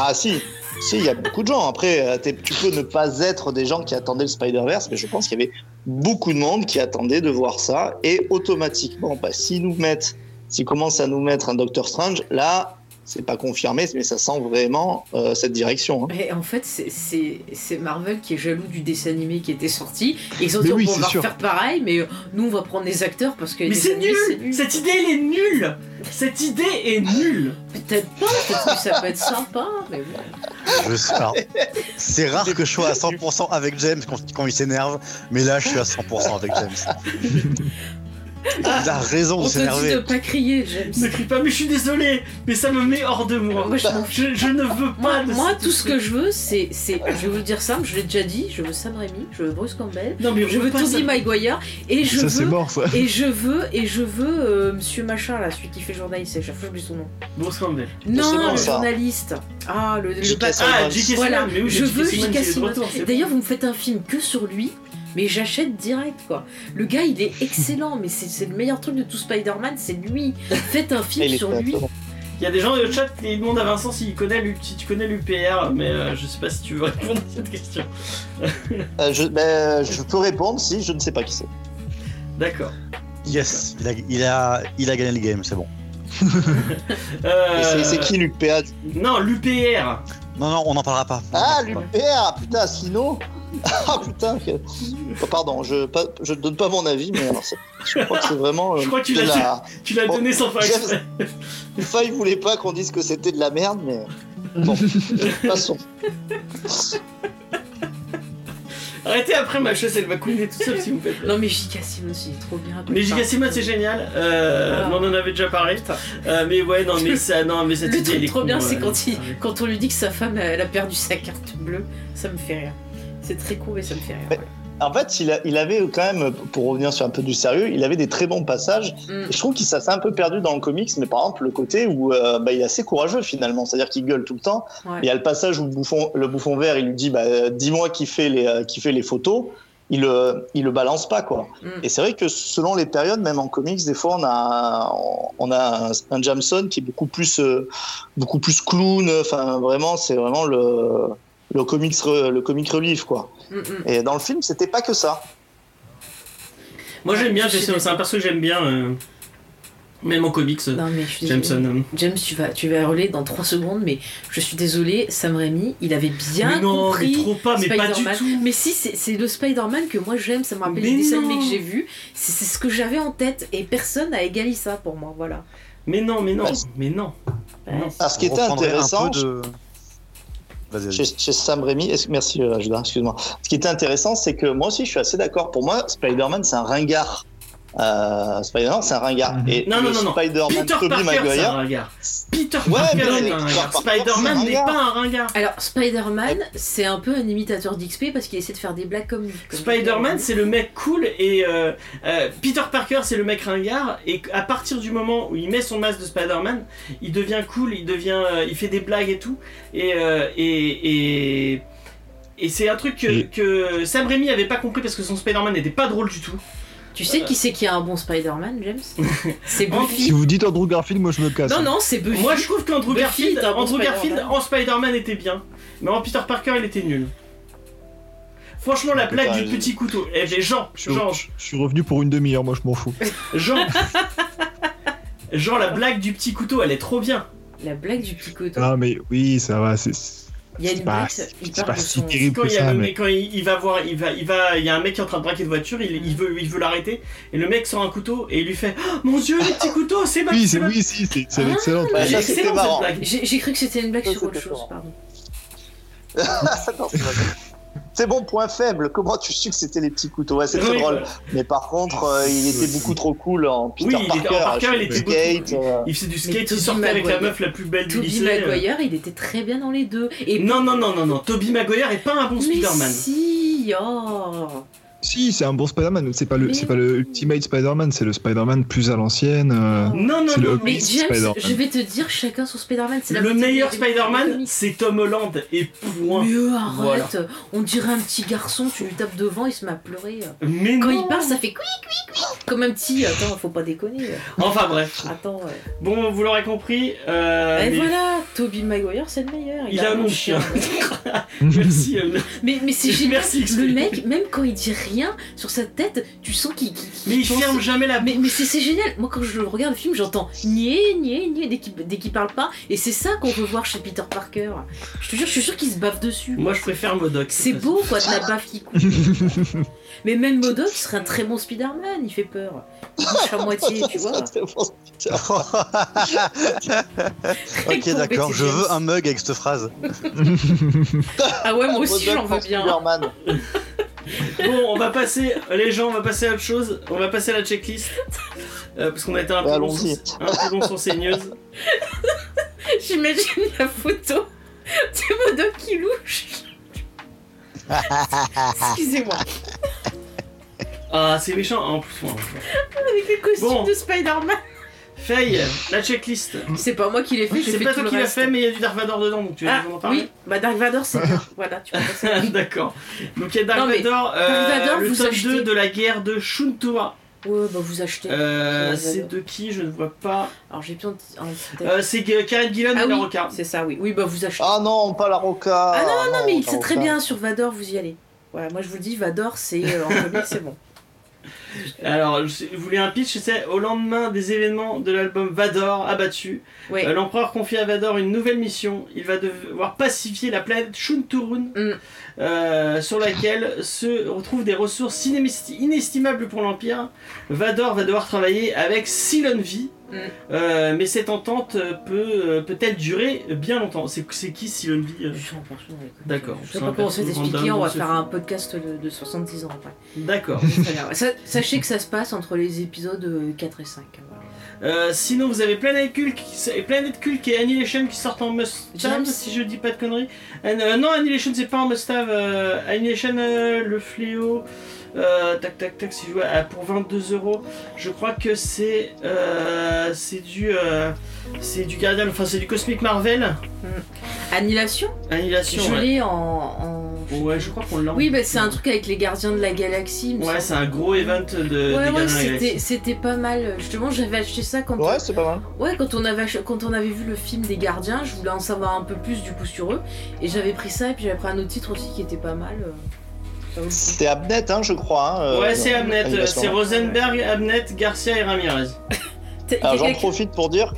Ah si, si, il y a beaucoup de gens. Après, euh, tu peux ne pas être des gens qui attendaient le Spider-Verse, mais je pense qu'il y avait beaucoup de monde qui attendait de voir ça. Et automatiquement, bah, s'ils nous mettent, s'ils commencent à nous mettre un Doctor Strange, là, c'est pas confirmé, mais ça sent vraiment euh, cette direction. hein. Mais en fait, c'est- Marvel qui est jaloux du dessin animé qui était sorti. Et ils ont Mais dit, oui, on va sûr. faire pareil, mais euh, nous, on va prendre des acteurs parce que Mais c'est nul Cette idée, elle est nulle Cette idée est nulle Peut-être pas, peut-être que ça peut être sympa, mais bon. Je sais- alors, c'est rare que je sois à 100% avec James quand, quand il s'énerve, mais là je suis à 100% avec James. Il a raison On de te dit de s'énerver. pas crier, James. Ne crie pas, mais je suis désolé Mais ça me met hors de moi Moi, je m'en je, je ne veux Moi, pas de moi, tout ce que je veux, c'est, c'est, je vais vous le dire simple, je l'ai déjà dit, je veux Sam Raimi, je veux Bruce Campbell, Non, mais on je veut veux. Tobey Maguire, et je Ça, c'est veux, mort, ça. et je veux, et je veux euh, Monsieur Machin là, celui qui fait journaliste, chaque fois j'oublie son nom. Bruce Campbell. Non, bon, le ça. journaliste. Ah, le, le pas-. Ah, J.K. Voilà, Simmons, mais oui, je veux J.K. D'ailleurs, vous me faites un film que sur lui, mais j'achète direct quoi. Le gars, il est excellent, mais c'est, le meilleur truc de tout Spider-Man, c'est lui. Faites un film sur lui. Il y a des gens dans le chat qui demandent à Vincent s'il connaît l'U- si tu connais l'UPR, mais euh, je sais pas si tu veux répondre à cette question. Euh, je, ben, je peux répondre si je ne sais pas qui c'est. D'accord. Yes, il a, il a, il a gagné le game, c'est bon. Euh, C'est qui l'UPA Non, l'UPR. Non, non, on n'en parlera pas. On Ah, parlera pas. l'UPR Putain, Asselineau Ah putain que- Oh, Pardon, je pas, je donne pas mon avis, mais alors, c'est- je crois que c'est vraiment. euh, Je crois que tu de l'as la... Tu l'as Bon, donné sans faire James- exprès. Enfin, il voulait pas qu'on dise que c'était de la merde, mais. Bon, passons. Arrêtez après ma chaise, elle va couler toute seule s'il vous plaît. Non mais J.K. Simmons, il est trop bien. Mais. J.K. Simmons c'est génial, euh, Ah. on en avait déjà parlé. Euh, mais ouais, non, mais ça, non, mais cette Le idée, elle truc est trop cool, bien, ouais. c'est quand, il- quand on lui dit que sa femme elle a perdu sa carte bleue, ça me fait rire. C'est très cool, mais ça me fait rire. En fait, il, a- il avait quand même, pour revenir sur un peu du sérieux, il avait des très bons passages. Mm. Et je trouve qu'il ça s'est un peu perdu dans le comics, mais par exemple, le côté où euh, bah, il est assez courageux finalement, c'est-à-dire qu'il gueule tout le temps. Ouais. Il y a le passage où le bouffon, le bouffon vert, il lui dit bah, Dis-moi qui fait, les, euh, qui fait les photos. Il le, il le balance pas, quoi. Mm. Et c'est vrai que selon les périodes, même en comics, des fois, on a, on a un, un Jameson qui est beaucoup plus, euh, beaucoup plus clown. Enfin, vraiment, c'est vraiment le, le comics, re- le comic relief, quoi. Mm, mm. Et dans le film, c'était pas que ça. Moi j'aime bien, c'est un perso que j'aime bien, euh, même en comics. Non mais je suis désolée. Jameson. euh. James, tu vas, tu vas hurler dans 3 secondes, mais je suis désolée, Sam Raimi, il avait bien mais non, compris. mais trop pas, mais pas du Spider-Man. tout. Mais si, c'est c'est le Spider-Man que moi j'aime, ça me rappelle Mais les dessins animés que j'ai vus. C'est c'est ce que j'avais en tête et personne n'a égalé ça pour moi, voilà. Mais non, mais non, Ouais. mais non. Ouais. Non. Alors, ce qui était intéressant Un peu de... Chez, chez Sam Raimi, merci euh, Judas, excuse-moi. Ce qui était intéressant, c'est que moi aussi, je suis assez d'accord. Pour moi, Spider-Man, c'est un ringard. Euh, Spider-Man, c'est un ringard. Mhm. Et Non, non, non, non. Spider-Man Peter Tobey Parker, c'est un Maguire, ringard. Peter Ouais, Parker est un ringard. Spider-Man n'est pas un ringard. Alors, Spider-Man, c'est un peu un imitateur d'XP parce qu'il essaie de faire des blagues comme lui. Spider-Man, c'est le mec cool et euh, euh, Peter Parker, c'est le mec ringard. Et à partir du moment où il met son masque de Spider-Man, il devient cool, il devient, euh, il fait des blagues et tout. Et euh, et et, et c'est un truc que, Et- que Sam Raimi avait pas compris parce que son Spider-Man n'était pas drôle du tout. Tu sais qui c'est qui a un bon Spider-Man, James C'est Buffy. Si vous dites Andrew Garfield, moi je me casse. Non, non, c'est Buffy. Moi, je trouve qu'Andrew Garfield, Andrew Garfield Spider-Man. en Spider-Man était bien, mais en Peter Parker, il était nul. Franchement, la blague du petit couteau. Eh, mais Jean, Je suis, Jean, je suis revenu pour une demi-heure, moi je m'en fous. Jean. Jean, la blague du petit couteau, elle est trop bien. La blague du petit couteau. Ah mais oui, ça va, c'est... Il y a une Bah, blague, c'est- il pas de si son- terrible. Quand que il, y a ça, le mais- quand il, il va voir, il va, il va, il y a un mec qui est en train de braquer une voiture, il, il veut, il veut l'arrêter, et le mec sort un couteau et il lui fait oh, Mon Dieu, les petits couteaux, c'est ma Oui, c'est ma- oui, si, c'est c'est Ah, excellent. Elle est ça, cette blague. J'ai j'ai cru que c'était une blague Ça, sur autre chose, marrant. pardon. Non, c'est. C'est bon, point faible. Comment tu sais que c'était les petits couteaux? Ouais, c'est très Oui, drôle. voilà. Mais par contre, euh, il était beaucoup trop cool en Peter Oui, il était- Parker. en Parker, il était beaucoup- skate. euh, Il faisait du skate, il sortait avec la meuf la plus belle du lycée. euh. Maguire, il était très bien dans les deux. Et Non, non, non, non, non, Toby Maguire est pas un bon mais Spider-Man. si, oh. Si, c'est un bon Spider-Man. C'est pas le, Mais c'est pas le Ultimate Spider-Man, c'est le Spider-Man plus à l'ancienne. euh, Non, non, le non, Mais James, je vais te dire chacun son Spider-Man. Le meilleur Spider-Man, c'est Tom Holland, et point. Mais euh, arrête, on dirait un petit garçon, tu lui tapes devant, il se met à pleurer. Mais Quand non. il parle, ça fait couic, couic, couic. Comme un petit. Attends, faut pas déconner. Enfin bref. Attends, ouais. Bon, vous l'aurez compris. euh, Et mais- voilà, Toby Maguire, c'est le meilleur. Il a un nom chien. Mais, Merci. euh, mais c'est génial. Merci, Le mec, même quand il dit rien sur sa tête, tu sens qu'il. qu'il Mais il pense- ferme jamais la Mais, mais c'est génial. Moi, quand je regarde le film, j'entends nier, nier, nier dès qu'il parle pas. Et c'est ça qu'on veut voir chez Peter Parker. Je te jure, je suis sûr qu'il se bave dessus. Moi, je préfère Modoc. C'est beau, quoi, de la baffe qui coule. mais même Modoc serait un très bon Spider-Man, il fait peur. Il bouge à moitié, tu vois. ok, d'accord, je veux un mug avec cette phrase. Ah ouais, moi aussi, j'en veux bien. Bon, on va passer, les gens, on va passer à autre chose. On va passer à la checklist. Euh, parce qu'on a été un peu, Ouais, long sur, un peu long sur ces news. J'imagine la photo de Modoc qui louche. Excusez-moi. Ah, c'est méchant. En plus, moi. Avec le costume Bon. de Spider-Man. Faye, la checklist. C'est pas moi qui l'ai fait, j'ai C'est fait pas tout toi le qui l'as reste. fait, mais il y a du Dark Vador dedans, donc tu vas Ah nous en parler. oui, bah Dark Vador c'est bien. Voilà, tu peux passer. D'accord. Donc il y a Dark Non, mais Vador, euh, Dark Vador, le vous tome achetez. 2 de la guerre de Shuntua. Ouais, bah vous achetez. Euh, Dark c'est de qui Je ne vois pas. Alors j'ai besoin de. ah, peut-être. Euh, c'est G- Karen Gillan ah de la oui, Roca. c'est ça, oui. Oui, bah vous achetez. Ah non, pas la Roca. Ah non, non, mais la c'est très bien sur Vador, vous y allez. Voilà, moi je vous le dis, Vador, c'est euh, en comics, c'est bon. Alors, je- vous voulez un pitch C'est au lendemain des événements de l'album Vador abattu. Euh, L'empereur confie à Vador une nouvelle mission. Il va devoir pacifier la planète Shunturun, Mm. euh, sur laquelle se retrouvent des ressources inestimables pour l'Empire. Vador va devoir travailler avec Cylon V. Euh, mais cette entente peut euh, peut-elle durer bien longtemps? C'est qui V euh? Eux. D'accord. Je C'est sais pas comment perso t'expliquer, on va se faire un podcast de, de 70 ans après. D'accord. Sachez que ça se passe entre les épisodes euh, 4 et 5. voilà. Euh, sinon, vous avez qui, et Planet Cult et Annihilation qui sortent en must-have, James. si je dis pas de conneries. Euh, euh, non, Annihilation c'est pas en must-have. Annihilation, le fléau. Euh, tac tac tac, si je vois, pour 22 euros, je crois que c'est euh, c'est du euh, c'est du Guardian, enfin c'est du Cosmic Marvel. Annihilation? Annihilation. Je ouais. l'ai en, en- Ouais, je crois qu'on l'a. Oui, bah, c'est un truc avec les gardiens de la galaxie. Ouais, c'est un gros event de. des Ouais, ouais, Gardiens de la c'était, Galaxie. c'était pas mal. Justement, j'avais acheté ça quand, Ouais, c'est pas mal. ouais, quand, on avait, quand on avait vu le film des gardiens. Je voulais en savoir un peu plus du coup sur eux. Et j'avais pris ça, et puis j'avais pris un autre titre aussi qui était pas mal. C'était Abnet, hein, je crois. hein, euh, Ouais, c'est Abnet, euh, c'est Rosenberg, Abnet, Garcia et Ramirez. Alors j'en profite pour dire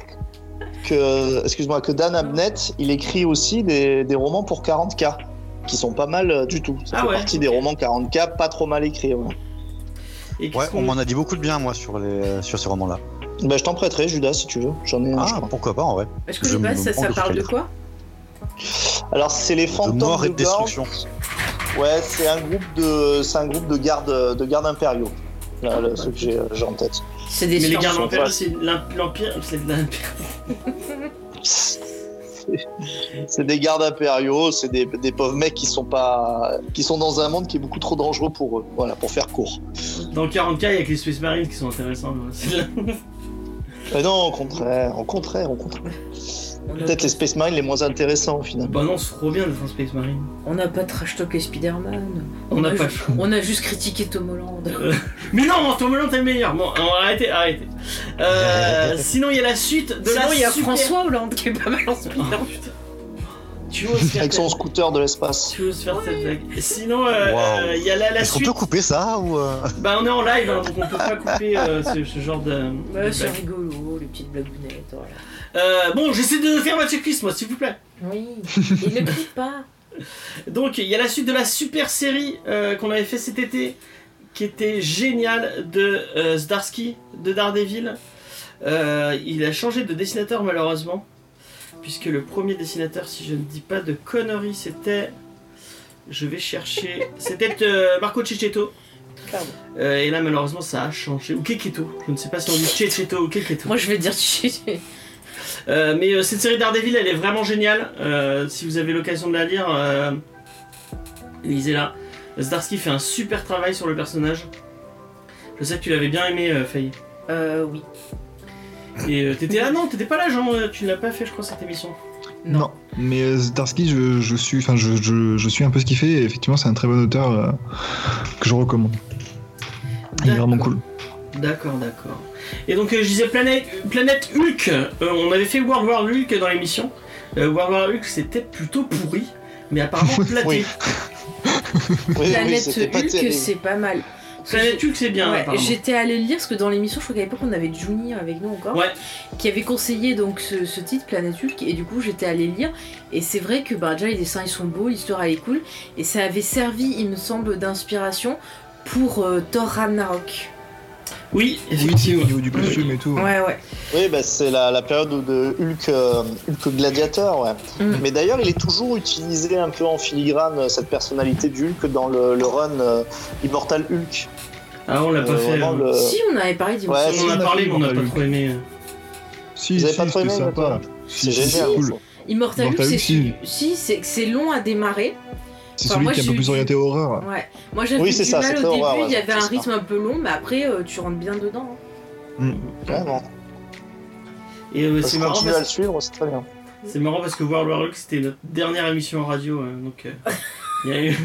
que, excuse-moi, que Dan Abnett, il écrit aussi des, des romans pour 40K, qui sont pas mal euh, du tout. Ça Ah fait ouais, partie des romans 40K, pas trop mal écrits. ouais. Et Ouais, on m'en a dit beaucoup de bien, moi, sur, les, sur ces romans-là. Bah, je t'en prêterai, Judas, si tu veux. J'en ai un, Ah, pourquoi pas, en vrai. Je connais je pas, me ça, ça parle de quoi? Alors, c'est les De fantômes mort et de de Gorge. destruction. Ouais, c'est un groupe de, c'est un groupe de gardes, de gardes impériaux. Là, là, ceux que j'ai, euh, j'ai en tête. C'est des Mais les gardes impériaux, c'est l'empire, c'est. C'est des gardes impériaux, c'est des, des pauvres mecs qui sont pas, qui sont dans un monde qui est beaucoup trop dangereux pour eux. Voilà, pour faire court. Dans 40k, il y a que les Space Marines qui sont intéressants. là- Mais non, au contraire, au contraire, au contraire. On a Peut-être pas- les Space Marines les moins intéressants au final. Bah non, c'est trop bien d'être un Space Marine. On n'a pas trash talk et Spider-Man. On n'a a pas ju- choix. On a juste critiqué Tom Holland. Mais non, Tom Holland est le meilleur. Bon, alors, arrêtez, arrêtez. Euh, sinon, il y a la suite de Sinon, la il y a super- François Hollande qui est pas mal en Oh, Spider-Man. putain. Tu oses faire Avec son cette- scooter de l'espace. tu oses faire cette blague. Sinon, euh, Wow. euh, il y a la, la Est-ce qu'on suite. peut couper ça ou euh, Bah, on est en live, hein, donc on peut pas couper euh, ce, ce genre de. Ouais, de c'est blague. rigolo, les petites blagounettes. Voilà. Euh, bon, j'essaie de faire ma checklist, moi, s'il vous plaît. Oui, il ne crie pas. Donc, il y a la suite de la super série euh, qu'on avait fait cet été, qui était géniale, de euh, Zdarsky, de Daredevil. Euh, il a changé de dessinateur, malheureusement, puisque le premier dessinateur, si je ne dis pas de conneries, c'était. Je vais chercher. C'était Marco Cecchetto. Pardon. Euh, et là, malheureusement, ça a changé. Ou Keketo. Je ne sais pas si on dit Cecchetto ou Keketo. Moi, je vais dire Euh, mais euh, cette série Daredevil, elle est vraiment géniale. Euh, si vous avez l'occasion de la lire, euh, lisez-la. Zdarsky fait un super travail sur le personnage. Je sais que tu l'avais bien aimé, euh, Faye. Euh, oui. Et euh, t'étais là, non, t'étais pas là, Jean. euh, Tu ne l'as pas fait, je crois, cette émission. Non. Mais euh, Zdarsky, je, je suis, enfin, je, je, je suis un peu ce qu'il fait. Et effectivement, c'est un très bon auteur euh, que je recommande. Il est vraiment cool. D'accord, d'accord. Et donc, euh, je disais Planète, Planète Hulk. Euh, on avait fait World War Hulk dans l'émission. Euh, World War Hulk, c'était plutôt pourri, mais apparemment platé. Oui. Oui, oui, Planète Hulk, c'est pas mal. Planète Hulk, c'est bien. Ouais. J'étais allée le lire parce que dans l'émission, je crois qu'à l'époque on avait Juni avec nous encore, Ouais. qui avait conseillé donc ce, ce titre Planète Hulk et du coup j'étais allée le lire et c'est vrai que bah, déjà les dessins ils sont beaux, l'histoire elle est cool et ça avait servi il me semble d'inspiration pour euh, Thor Ragnarok. Oui, Oui, au effectivement. niveau du costume et tout. Ouais ouais. Oui, bah, c'est la, la période de Hulk, euh, Hulk gladiateur, ouais. Mm. Mais d'ailleurs, il est toujours utilisé un peu en filigrane, euh, cette personnalité du Hulk, dans le, le run euh, Immortal Hulk. Ah, on l'a pas Euh, fait. euh. le- Si on avait parlé d'Immortal Ouais, On si, en a on a parlé, mais on n'a pas trop aimé. euh. Si, Vous avez si, pas trop aimé, C'est si, génial. cool. Immortal Hulk c'est si. long à démarrer. C'est Enfin, celui moi, qui est un peu plus orienté horreur. Ouais. Moi j'avais Oui, du c'est ça, mal au horreur, début, ouais, il y avait un ça. rythme un peu long, mais après euh, tu rentres bien dedans. hein. Vraiment. Et euh, Parce c'est que marrant, continuer à parce... le suivre, c'est très bien. c'est marrant parce que World War Hulk c'était notre dernière émission en radio, euh, donc euh, il y a eu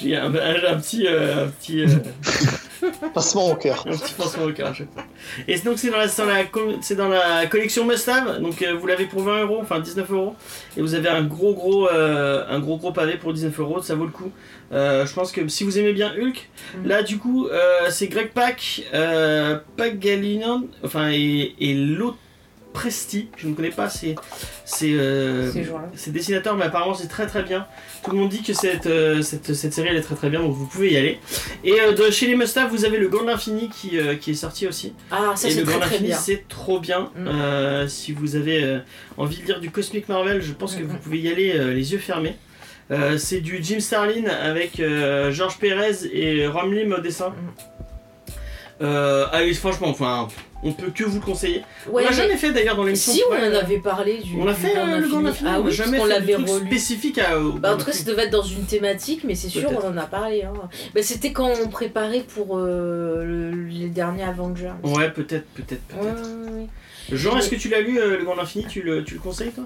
j'ai un, un- un petit, euh, un petit, euh, Passement au cœur. un petit pincement au cœur à chaque fois. Et donc c'est dans la, c'est dans dans la collection Must Have, donc euh, vous l'avez pour 20 euros, enfin 19 euros, et vous avez un gros gros, euh, un gros gros pavé pour 19 euros, ça vaut le coup. Euh, je pense que si vous aimez bien Hulk, Mhm. là du coup euh, c'est Greg Pak, euh, Pak Galinan, enfin et, et l'autre Presti, je ne connais pas ces, ces, euh, Ces dessinateurs, mais apparemment c'est très très bien. Tout le monde dit que cette, euh, cette, cette série elle est très très bien, donc vous pouvez y aller. Et euh, de chez les Must Have, vous avez le Gant de l'Infini qui, qui est sorti aussi. Ah ça et c'est le très Grand très Infini, bien. c'est trop bien. Mm. Si vous avez envie de lire du Cosmic Marvel, je pense que Mm, vous mm. pouvez y aller les yeux fermés. C'est du Jim Starlin avec Georges Pérez et Ron Lim au dessin. Euh, allez, franchement, enfin, on peut que vous le conseiller. Ouais, on l'a mais- jamais fait d'ailleurs dans l'émission. Si on en euh, avait parlé du. On a du fait euh, le Grand Infini. Ah on oui, n'a parce jamais qu'on fait l'avait relu. spécifique à. Bah, en tout cas, ça devait être dans une thématique, mais c'est sûr, on en a parlé. Hein. Bah, C'était quand on préparait pour euh, le- les derniers Avengers. Ouais, peut-être, peut-être, Ouais, peut-être. ouais, ouais. Jean, est-ce que tu l'as lu, euh, le Grand Infini tu le, tu le conseilles, toi?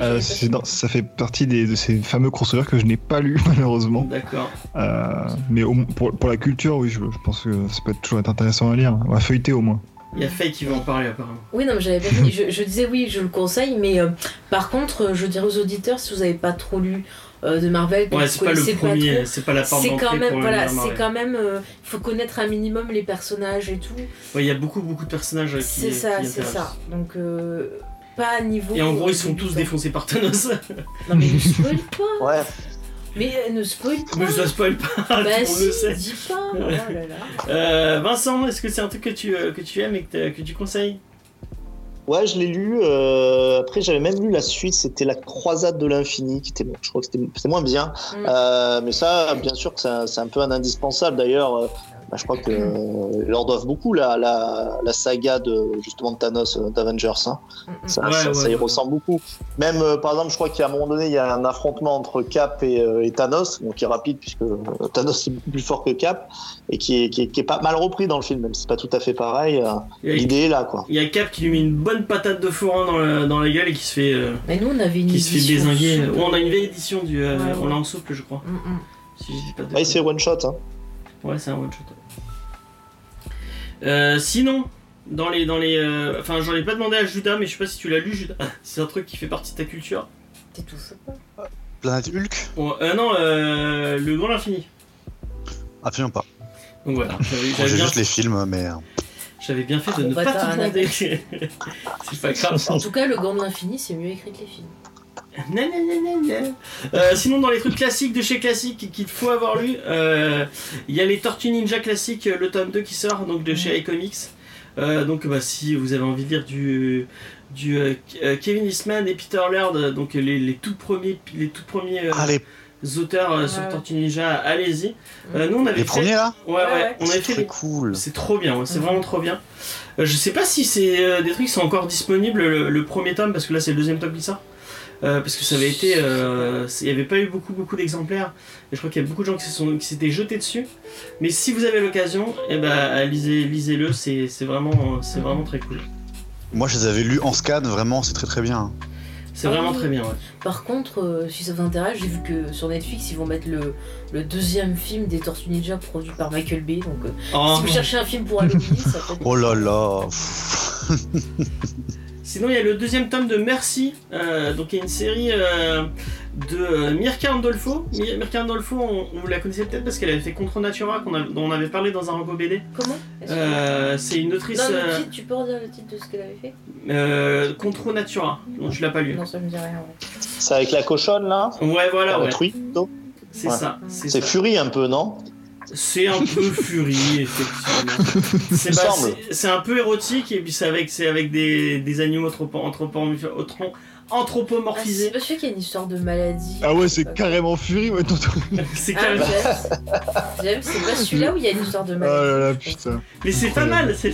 Euh, ça fait partie des- de ces fameux crossovers que je n'ai pas lu malheureusement. D'accord. Euh, mais au- pour, pour la culture, oui, je, je pense que ça peut être toujours être intéressant à lire. À feuilleter au moins. Il y a Faye qui va en parler, apparemment. Oui, non, mais j'avais pas fini. Je, je disais oui, je le conseille, mais euh, par contre, euh, je dirais aux auditeurs, si vous n'avez pas trop lu euh, de Marvel, Ouais, c'est pas le premier, c'est pas la porte c'est d'entrée quand même, voilà, c'est quand même, euh, il faut connaître un minimum les personnages et tout. Ouais, il y a beaucoup, beaucoup de personnages qui C'est ça, c'est ça. Donc, euh, pas à niveau. Et en gros, ils sont tous défoncés par Thanos. Non, mais ne spoil pas. Ouais. Mais euh, ne spoil pas. Mais je la spoil pas, Bah tout le si, le sait. dis pas. Oh là là. Euh, Vincent, est-ce que c'est un truc que tu, euh, que tu aimes et que, tu conseilles? Ouais, je l'ai lu. euh, Après, j'avais même lu la suite. C'était la Croisade de l'infini, qui était, je crois que c'était c'était moins bien. Mm. Euh, mais ça, bien sûr, c'est un, un peu un indispensable. D'ailleurs, euh, bah, je crois que euh, ils leur doivent beaucoup la, la, la saga de justement de Thanos euh, d'Avengers. Hein. Ça, Ouais, ça, ouais, ça y ouais. ressemble beaucoup. Même, euh, par exemple, je crois qu'à un moment donné, il y a un affrontement entre Cap et, euh, et Thanos, donc qui est rapide puisque euh, Thanos est beaucoup plus fort que Cap et qui est, qui est, qui est pas mal repris dans le film, même si c'est pas tout à fait pareil. euh, L'idée est là, quoi. il y a Cap qui lui met une bonne patate de forain dans la, dans la gueule et qui se fait, euh, Mais nous, on avait une qui se fait édition désinguer. on a une vieille édition du. euh. On l'a en souple, je crois. Mm, mm. Si je dis pas de. Ouais, c'est one shot. Hein. Ouais, c'est un one shot. Euh, sinon, dans les. Dans les euh, Enfin, j'en ai pas demandé à Judas, mais je sais pas si tu l'as lu, Judas. c'est un truc qui fait partie de ta culture. T'es tout fou. Planète Hulk Bon, euh, non, euh, Le Grand Infini. Absolument pas. Donc voilà, J'ai bien, juste les films, mais. J'avais bien fait de Ah, ne pas un demander. c'est pas grave. En tout cas, le gant de l'infini, c'est mieux écrit que les films. Euh, sinon, dans les trucs classiques de chez Classique qu'il faut avoir lu, euh, il y a les Tortues Ninja classiques, le tome 2 qui sort donc de chez iComics. Euh, donc, bah, si vous avez envie de lire du, du Kevin Eastman et Peter Laird, donc les, les tout premiers, les tout premiers Ah, les, auteurs sur. Tortues Ninja, allez-y. Euh, nous, on avait les fait- premiers là Ouais, ouais, on avait C'est fait très les cool. c'est trop bien, c'est Mhm. vraiment trop bien. Je sais pas si c'est des trucs qui sont encore disponibles le, le premier tome parce que là c'est le deuxième tome qui sort. Euh, parce que ça avait été, euh, c'est- il n'y avait pas eu beaucoup beaucoup d'exemplaires et je crois qu'il y a beaucoup de gens qui se sont qui s'étaient jetés dessus. Mais si vous avez l'occasion, eh ben lisez lisez-le, c'est c'est vraiment c'est vraiment très cool. Moi, je les avais lus en scan, vraiment, c'est très très bien. C'est Ah vraiment oui. très bien. Ouais. Par contre, euh, si ça vous intéresse, j'ai vu que sur Netflix, ils vont mettre le, le deuxième film des Tortues Ninja produit par Michael Bay. Donc, euh, Oh. si vous cherchez un film pour Halloween, ça peut être. Oh là là. Sinon, il y a le deuxième tome de Merci, euh, donc il y a une série euh, de euh, Mirka Andolfo. Mi- Mirka Andolfo, on, vous la connaissez peut-être parce qu'elle avait fait Contre Natura, a- dont on avait parlé dans un repo BD. Comment? Euh, c'est une autrice Non, le euh, titre, tu peux redire le titre de ce qu'elle avait fait? euh, Contre Natura. Non, tu l'as pas lu. Non, ça me dit rien. ouais. C'est avec la cochonne là? Ouais, voilà, La ouais. C'est Ouais. ça. C'est. Fury un peu, non? C'est un peu furie, effectivement. C'est bah, c'est- un peu érotique et puis c'est avec, c'est avec des, des animaux anthropo, anthropo, anthropo- Ah, anthropomorphisés. c'est pas sûr qu'il y a une histoire de maladie. Ah ouais, c'est Ah, carrément Fury, ouais, tonton. c'est Ah, carrément. j'aime. J'aime, c'est pas celui-là où il y a une histoire de Ah maladie. là là, putain. Mais c'est pas mal. c'est-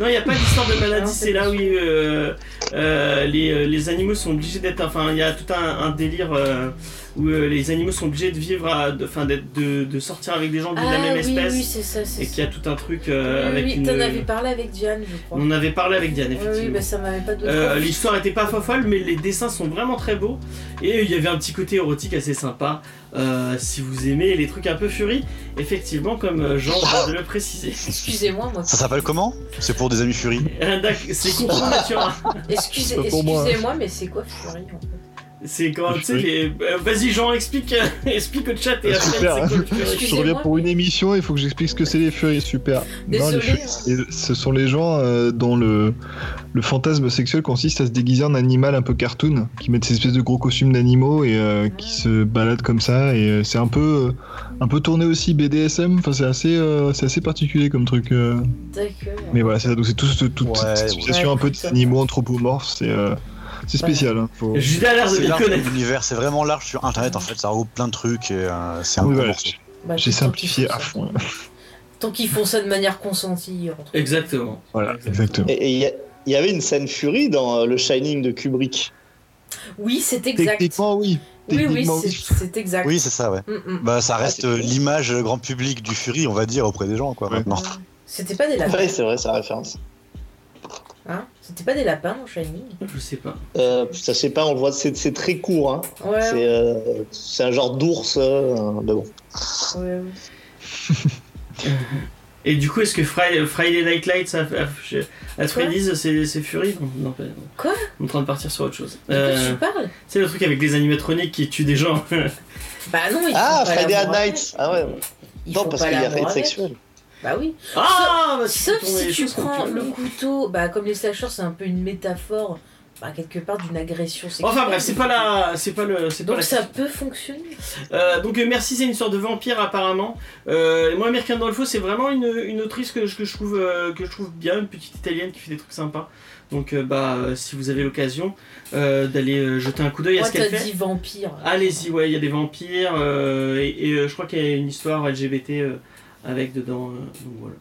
Non, il n'y a pas d'histoire de maladie. Non, C'est là où euh, euh, les, euh, les animaux sont obligés d'être. Enfin, il y a tout un, un délire euh, où euh, les animaux sont obligés de vivre, à, de, sortir avec des gens de Ah la même oui, espèce. oui, c'est ça, c'est et qu'il y a tout un truc euh, Oui, avec oui, une. t'en avais parlé avec Diane, je crois. On avait parlé avec Diane, Oui, effectivement. oui, bah ça m'avait pas donné. Euh. L'histoire était pas folle, mais les dessins sont vraiment très beaux. Et il y avait un petit côté érotique assez sympa. Euh, si vous aimez les trucs un peu furie, effectivement, comme Jean vient de le préciser. Excusez-moi, moi. Ça s'appelle comment? C'est pour des amis d'accord, C'est. Excusez, excusez-moi, mais c'est quoi Fury en fait? C'est quand tu sais les. euh, Vas-y Jean, explique, euh, explique au chat et Ah, après super. quoi le furie Je reviens pour une émission, il faut que j'explique ce que c'est les Furies, super. Non, les Désolé. Furies, c'est- ce sont les gens euh, dont le, le fantasme sexuel consiste à se déguiser en animal un peu cartoon, qui mettent ces espèces de gros costumes d'animaux et euh, qui se baladent comme ça. Et euh, c'est un peu, euh, un peu tourné aussi BDSM, enfin, c'est assez, euh, c'est assez particulier comme truc. euh. D'accord. Mais voilà, c'est ça, donc c'est tout, toute Ouais, cette ouais. association un peu d'animaux anthropomorphes, c'est euh, c'est spécial. hein, faut- a l'air de connaître. l'univers, c'est vraiment large sur internet en fait, ça regroupe plein de trucs et euh, c'est un Oui, voilà, morceau. Bah, J'ai simplifié à fond. Tant qu'ils font ça de manière consentie. entre- Exactement. Voilà, exactement. Et il y, avait une scène Fury dans euh, le Shining de Kubrick. Oui, c'est exact. Techniquement, oui. Oui, oui, c'est exact. Oui, c'est ça, ouais. Mm, mm. Bah, ça reste euh, cool. l'image grand public du Fury, on va dire, auprès des gens, quoi, Ouais. maintenant. C'était pas des lapins. Oui, c'est vrai, c'est la référence. Hein C'était pas des lapins dans Shining. Je sais pas. Euh, ça, je sais pas, on le voit, c'est c'est très court. Hein. Ouais, C'est ouais, euh, c'est un genre d'ours. euh, mais bon. ouais. Et du coup, est-ce que Fri- Friday Night Lights à, à, à Freddy's, c'est c'est Fury? Non, Quoi? On est en train de partir sur autre chose. De quoi Euh, tu parles? c'est le truc avec les animatroniques qui tuent des gens. Bah non, ils Ah, Friday. Night Ah ouais. Ils non, parce qu'il y a avec. sexuel. Bah oui. Ah bah, Sauf tombé si tu prends tu le couteau, bah comme les slashers, c'est un peu une métaphore, bah quelque part d'une agression sexuelle. Enfin bref, c'est pas la, c'est pas le, c'est pas Donc la ça peut fonctionner. Euh, donc euh, merci, c'est une sorte de vampire apparemment. Euh, moi, American Dolpho, c'est vraiment une, une autrice que, je- que je trouve euh, que je trouve bien, une petite italienne qui fait des trucs sympas. Donc bah si vous avez l'occasion d'aller jeter un coup d'œil à ce qu'elle fait. dit vampire. Allez-y, ouais, il y a des vampires et, et, je crois qu'il y a une histoire LGBT avec dedans. euh, donc voilà.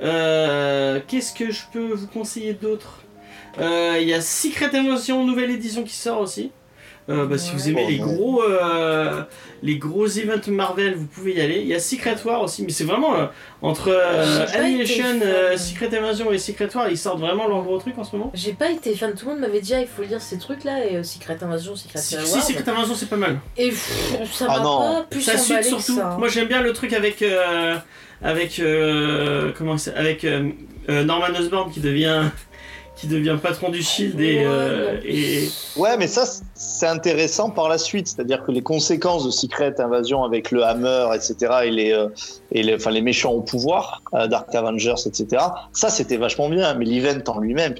Euh, Qu'est-ce que je peux vous conseiller d'autre? Euh, Il y a Secret Invasion nouvelle édition qui sort aussi. Euh, bah, Si vous aimez les gros, euh, les gros events Marvel, vous pouvez y aller. Il y a Secret War aussi, mais c'est vraiment euh, entre euh, Annihilation, euh, Secret Invasion et Secret War, ils sortent vraiment leur gros truc en ce moment. J'ai pas été fan, tout le monde m'avait dit ah, il faut lire ces trucs là et euh, Secret Invasion, Secret Si, War. si, Secret Invasion, c'est pas mal. Et pff, ça Ah m'a non. pas plus Ça surtout. ça. hein. Moi j'aime bien le truc avec euh, avec euh, comment avec euh, euh, Norman Osborn qui devient qui devient patron du Shield et, Ouais, euh, et Ouais, mais ça, c'est intéressant par la suite. C'est-à-dire que les conséquences de Secret Invasion avec le Hammer, etc., et les, euh, et les, enfin, les méchants au pouvoir, euh, Dark Avengers, etc., ça, c'était vachement bien. Mais l'event en lui-même,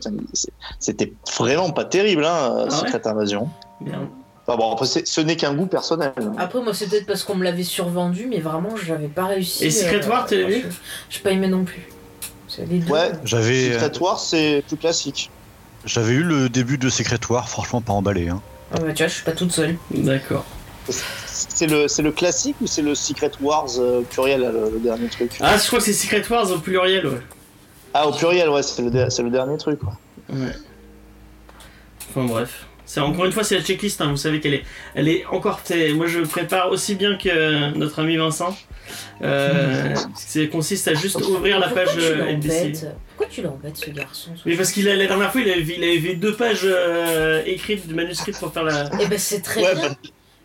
c'était vraiment pas terrible, hein, Ah ouais Secret Invasion. Enfin bon, après, ce n'est qu'un goût personnel. Après, moi, c'est peut-être parce qu'on me l'avait survendu, mais vraiment, j'avais pas réussi. Et Secret War, tu l'as vu je- J'ai pas aimé non plus. C'est les deux. Ouais, J'avais euh, Secret War, c'est plus classique. j'avais eu le début de Secret War, franchement pas emballé. Hein. Ah bah, tu vois, je suis pas toute seule. D'accord. C'est le, c'est le classique ou c'est le Secret Wars euh, au pluriel, le, le dernier truc? Ah, je crois que c'est Secret Wars au pluriel, ouais. Ah, au pluriel, ouais, c'est le, le dernier truc. quoi. Ouais. Enfin bref. C'est encore une fois c'est la checklist, hein, vous savez qu'elle est, elle est encore. Moi je prépare aussi bien que notre ami Vincent. Euh, c'est consiste à juste ouvrir la Pourquoi page tu euh, NBC. Pourquoi tu l'embêtes, ce garçon Mais parce qu'il a la dernière fois il avait, il avait fait deux pages euh, écrites de manuscrits pour faire la. Eh ben, c'est très Ouais, bien. bah,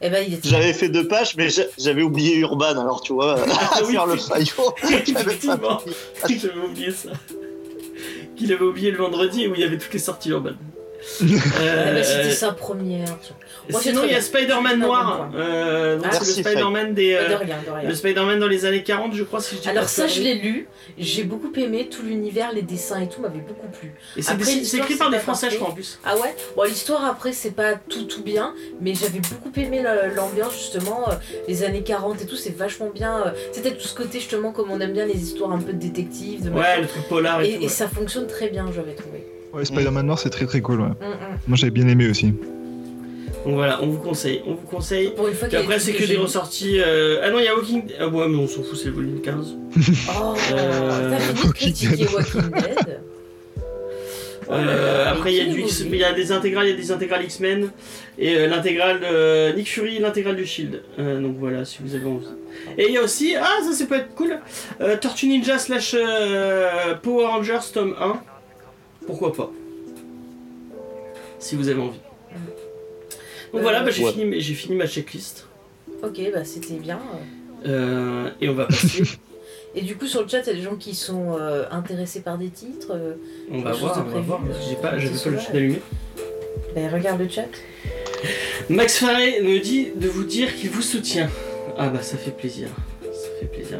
Eh ben, est J'avais fait deux pages, mais j'a- j'avais oublié Urban, alors tu vois, Ah à oui, faire le faillot. Effectivement. J'avais oublié ça. Qu'il avait oublié le vendredi où il y avait toutes les sorties urbaines. Euh, c'était sa première. Moi, Sinon, il y a. Spider-Man noir. Euh, donc Ah. c'est Merci, le Spider-Man des. Pas euh, de rien, de rien. le Spider-Man dans les années 40, je crois, si je dis Alors pas ça, je l'ai lu. J'ai beaucoup aimé tout l'univers, les dessins et tout m'avait beaucoup plu. Et c'est écrit par des Français, je crois, en plus. Ah ouais? Bon, l'histoire après, c'est pas tout tout bien, mais j'avais beaucoup aimé la- l'ambiance justement, euh, les années 40 et tout, c'est vachement bien. euh, C'était tout ce côté justement comme on aime bien les histoires un peu de détectives, de Ouais, le truc polar et, Et, tout. et ouais. ça fonctionne très bien, j'avais trouvé. Ouais, Spider-Man Noir, c'est très très cool. Ouais. Mm, mm. Moi, j'avais bien aimé aussi. Donc voilà, on vous conseille, on vous conseille. Pour une fois Puis après, c'est que des ressorties. euh, Ah non, il y a Walking Ah ouais, mais on s'en fout, c'est le volume 15. Oh, Euh, Walking Dead. Walking Dead Oh Euh, là, après, il y a du X- il y a des intégrales, il y a des intégrales X-Men et euh, l'intégrale Nick Fury, l'intégrale du Shield. Euh, donc voilà, si vous avez envie. Et il y a aussi, ah ça, ça peut être cool, euh, Tortue Ninja slash euh, Power Rangers tome 1. Pourquoi pas Si vous avez envie. Donc Euh, voilà, bah, j'ai ouais. fini, ma checklist. Ok, bah c'était bien. Euh, et on va passer. Et du coup, sur le chat, il y a des gens qui sont euh, intéressés par des titres. euh, on va voir, on va voir. J'ai pas, euh, pas le chat allumé. ben, regarde le chat. Max Faré me dit de vous dire qu'il vous soutient. Ah bah ça fait plaisir. Ça fait plaisir.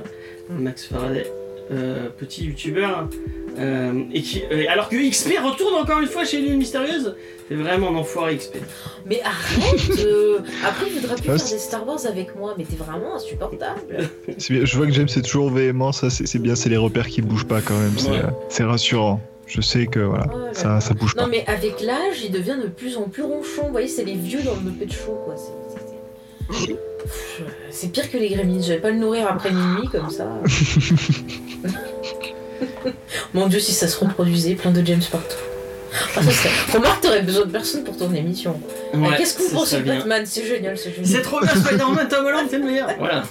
Mm. Max Faraday, euh, petit youtubeur. Euh, et qui, euh, alors que XP retourne encore une fois chez l'île mystérieuse. C'est vraiment un enfoiré XP. Mais arrête euh, Après, il voudra plus faire des Star Wars avec moi, mais t'es vraiment insupportable. Bien, Je vois que James est toujours véhément, ça c'est bien, c'est les repères qui bougent pas quand même. C'est Ouais. euh, c'est rassurant. Je sais que voilà, Oh là ça, là. ça bouge Non, pas. mais avec l'âge, il devient de plus en plus ronchon. Vous voyez, c'est les vieux dans le quoi. C'est- c'est- c'est- Pff, C'est pire que les Gremlins. Je vais pas le nourrir après minuit comme ça. Mon dieu, si ça se reproduisait, plein de James partout. Ah, ça serait- Remarque, t'aurais besoin de personne pour ton émission. Ouais, Qu'est-ce que vous pensez de. Batman C'est génial, c'est génial. C'est trop bien Spider-Man, Tom Holland, c'est le meilleur. Voilà.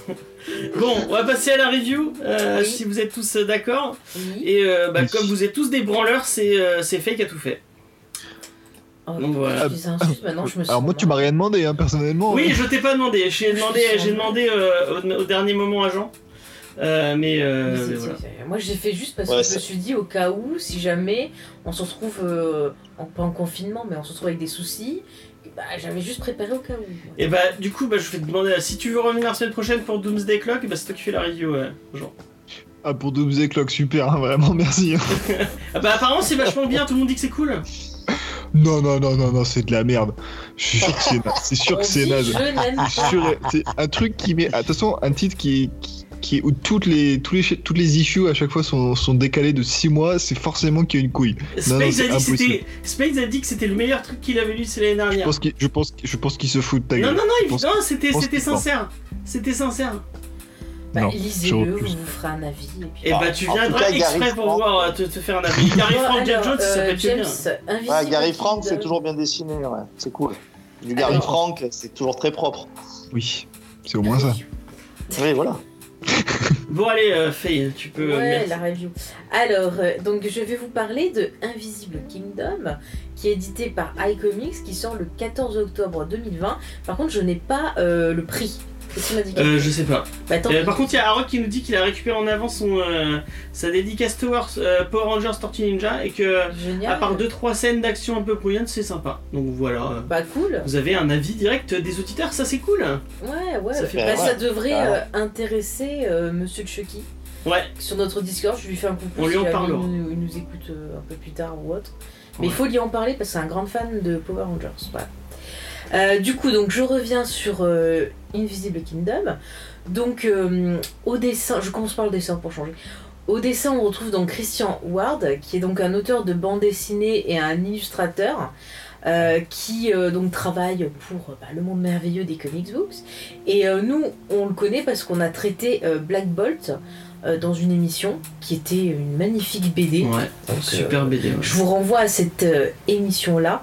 Bon, on va passer à la review, euh, Oui. si vous êtes tous euh, d'accord. Oui. Et euh, bah, Oui. comme vous êtes tous des branleurs, c'est euh, fake à tout fait. Oh, Donc voilà. je maintenant me Alors moi tu m'as rien demandé hein, personnellement. Oui, je t'ai pas demandé. J'ai demandé, demandé euh, au, au dernier moment à Jean. Euh, mais, euh, Mais voilà. Moi j'ai fait juste parce Ouais, que je me suis dit au cas où, si jamais on se retrouve, euh, en, pas en confinement, mais on se retrouve avec des soucis, bah, j'avais juste préparé au cas où. Et bah du coup bah je vais te demander si tu veux revenir la semaine prochaine pour Doomsday Clock, bah c'est toi qui fais la review euh, Jean. Ah pour Doomsday Clock super, hein, vraiment merci. Ah bah apparemment c'est vachement bien, tout le monde dit que c'est cool. non non non non non c'est de la merde. Je suis sûr que c'est na- c'est sûr que c'est naze. C'est un truc qui met. Attention, un titre qui, qui, qui où toutes les, tous les, toutes les issues à chaque fois sont, sont décalées de 6 mois, c'est forcément qu'il y a une couille. Non, non, Spades c'est a dit que c'était impossible. Spades a dit que c'était le meilleur truc qu'il avait lu l'année Je dernière. pense qu'il je pense, qu'il- je pense qu'il se fout de ta Non gueule. non non, non, c'était sincère. C'était sincère. Bah, lisez-le, je vous ferez un avis. Et puis... Et Ah, bah tu viendras exprès pour Frank- voir euh, te, te faire un avis. Gary Frank, Jones, ça euh, peut être James, bien. Invisible Ouais, Gary Frank, c'est toujours bien dessiné, ouais. C'est cool. Du Gary Alors- Frank, c'est toujours très propre. Oui, c'est au moins ça. Oui, voilà. Bon allez euh, Faye, tu peux. euh, Ouais, merci. la review. Alors, euh, donc je vais vous parler de Invisible Kingdom, qui est édité par iComics, qui sort le 14 octobre 2020. Par contre, je n'ai pas euh, le prix. Qu'est-ce dit Euh, je sais pas. Bah, Euh, par contre, il y a Harold qui nous dit qu'il a récupéré en avance son, euh, sa dédicace Tower, euh, Power Rangers Tortue Ninja et que, Génial. à part 2-3 scènes d'action un peu brouillonnes, c'est sympa. Donc voilà. euh, Bah cool. Vous avez un avis direct des auditeurs, ça c'est cool. Ouais, ouais. Ça fait- Bah, ça devrait euh, intéresser euh, Monsieur Chucky. Ouais. Sur notre Discord, je lui fais un coucou On lui si en jamais parlera. Il nous, il nous écoute euh, un peu plus tard ou autre. Mais il Ouais. faut lui en parler parce que c'est un grand fan de Power Rangers. Voilà. Euh, du coup, donc je reviens sur euh, Invisible Kingdom. Donc euh, au dessin, je commence par le dessin pour changer. Au dessin, on retrouve donc Christian Ward, qui est donc un auteur de bande dessinée et un illustrateur. euh, qui euh, donc travaille pour bah, le monde merveilleux des comics books. Et euh, nous, on le connaît parce qu'on a traité Black Bolt dans une émission qui était une magnifique BD. Ouais. Donc, Super BD. ouais. je vous renvoie à cette émission-là.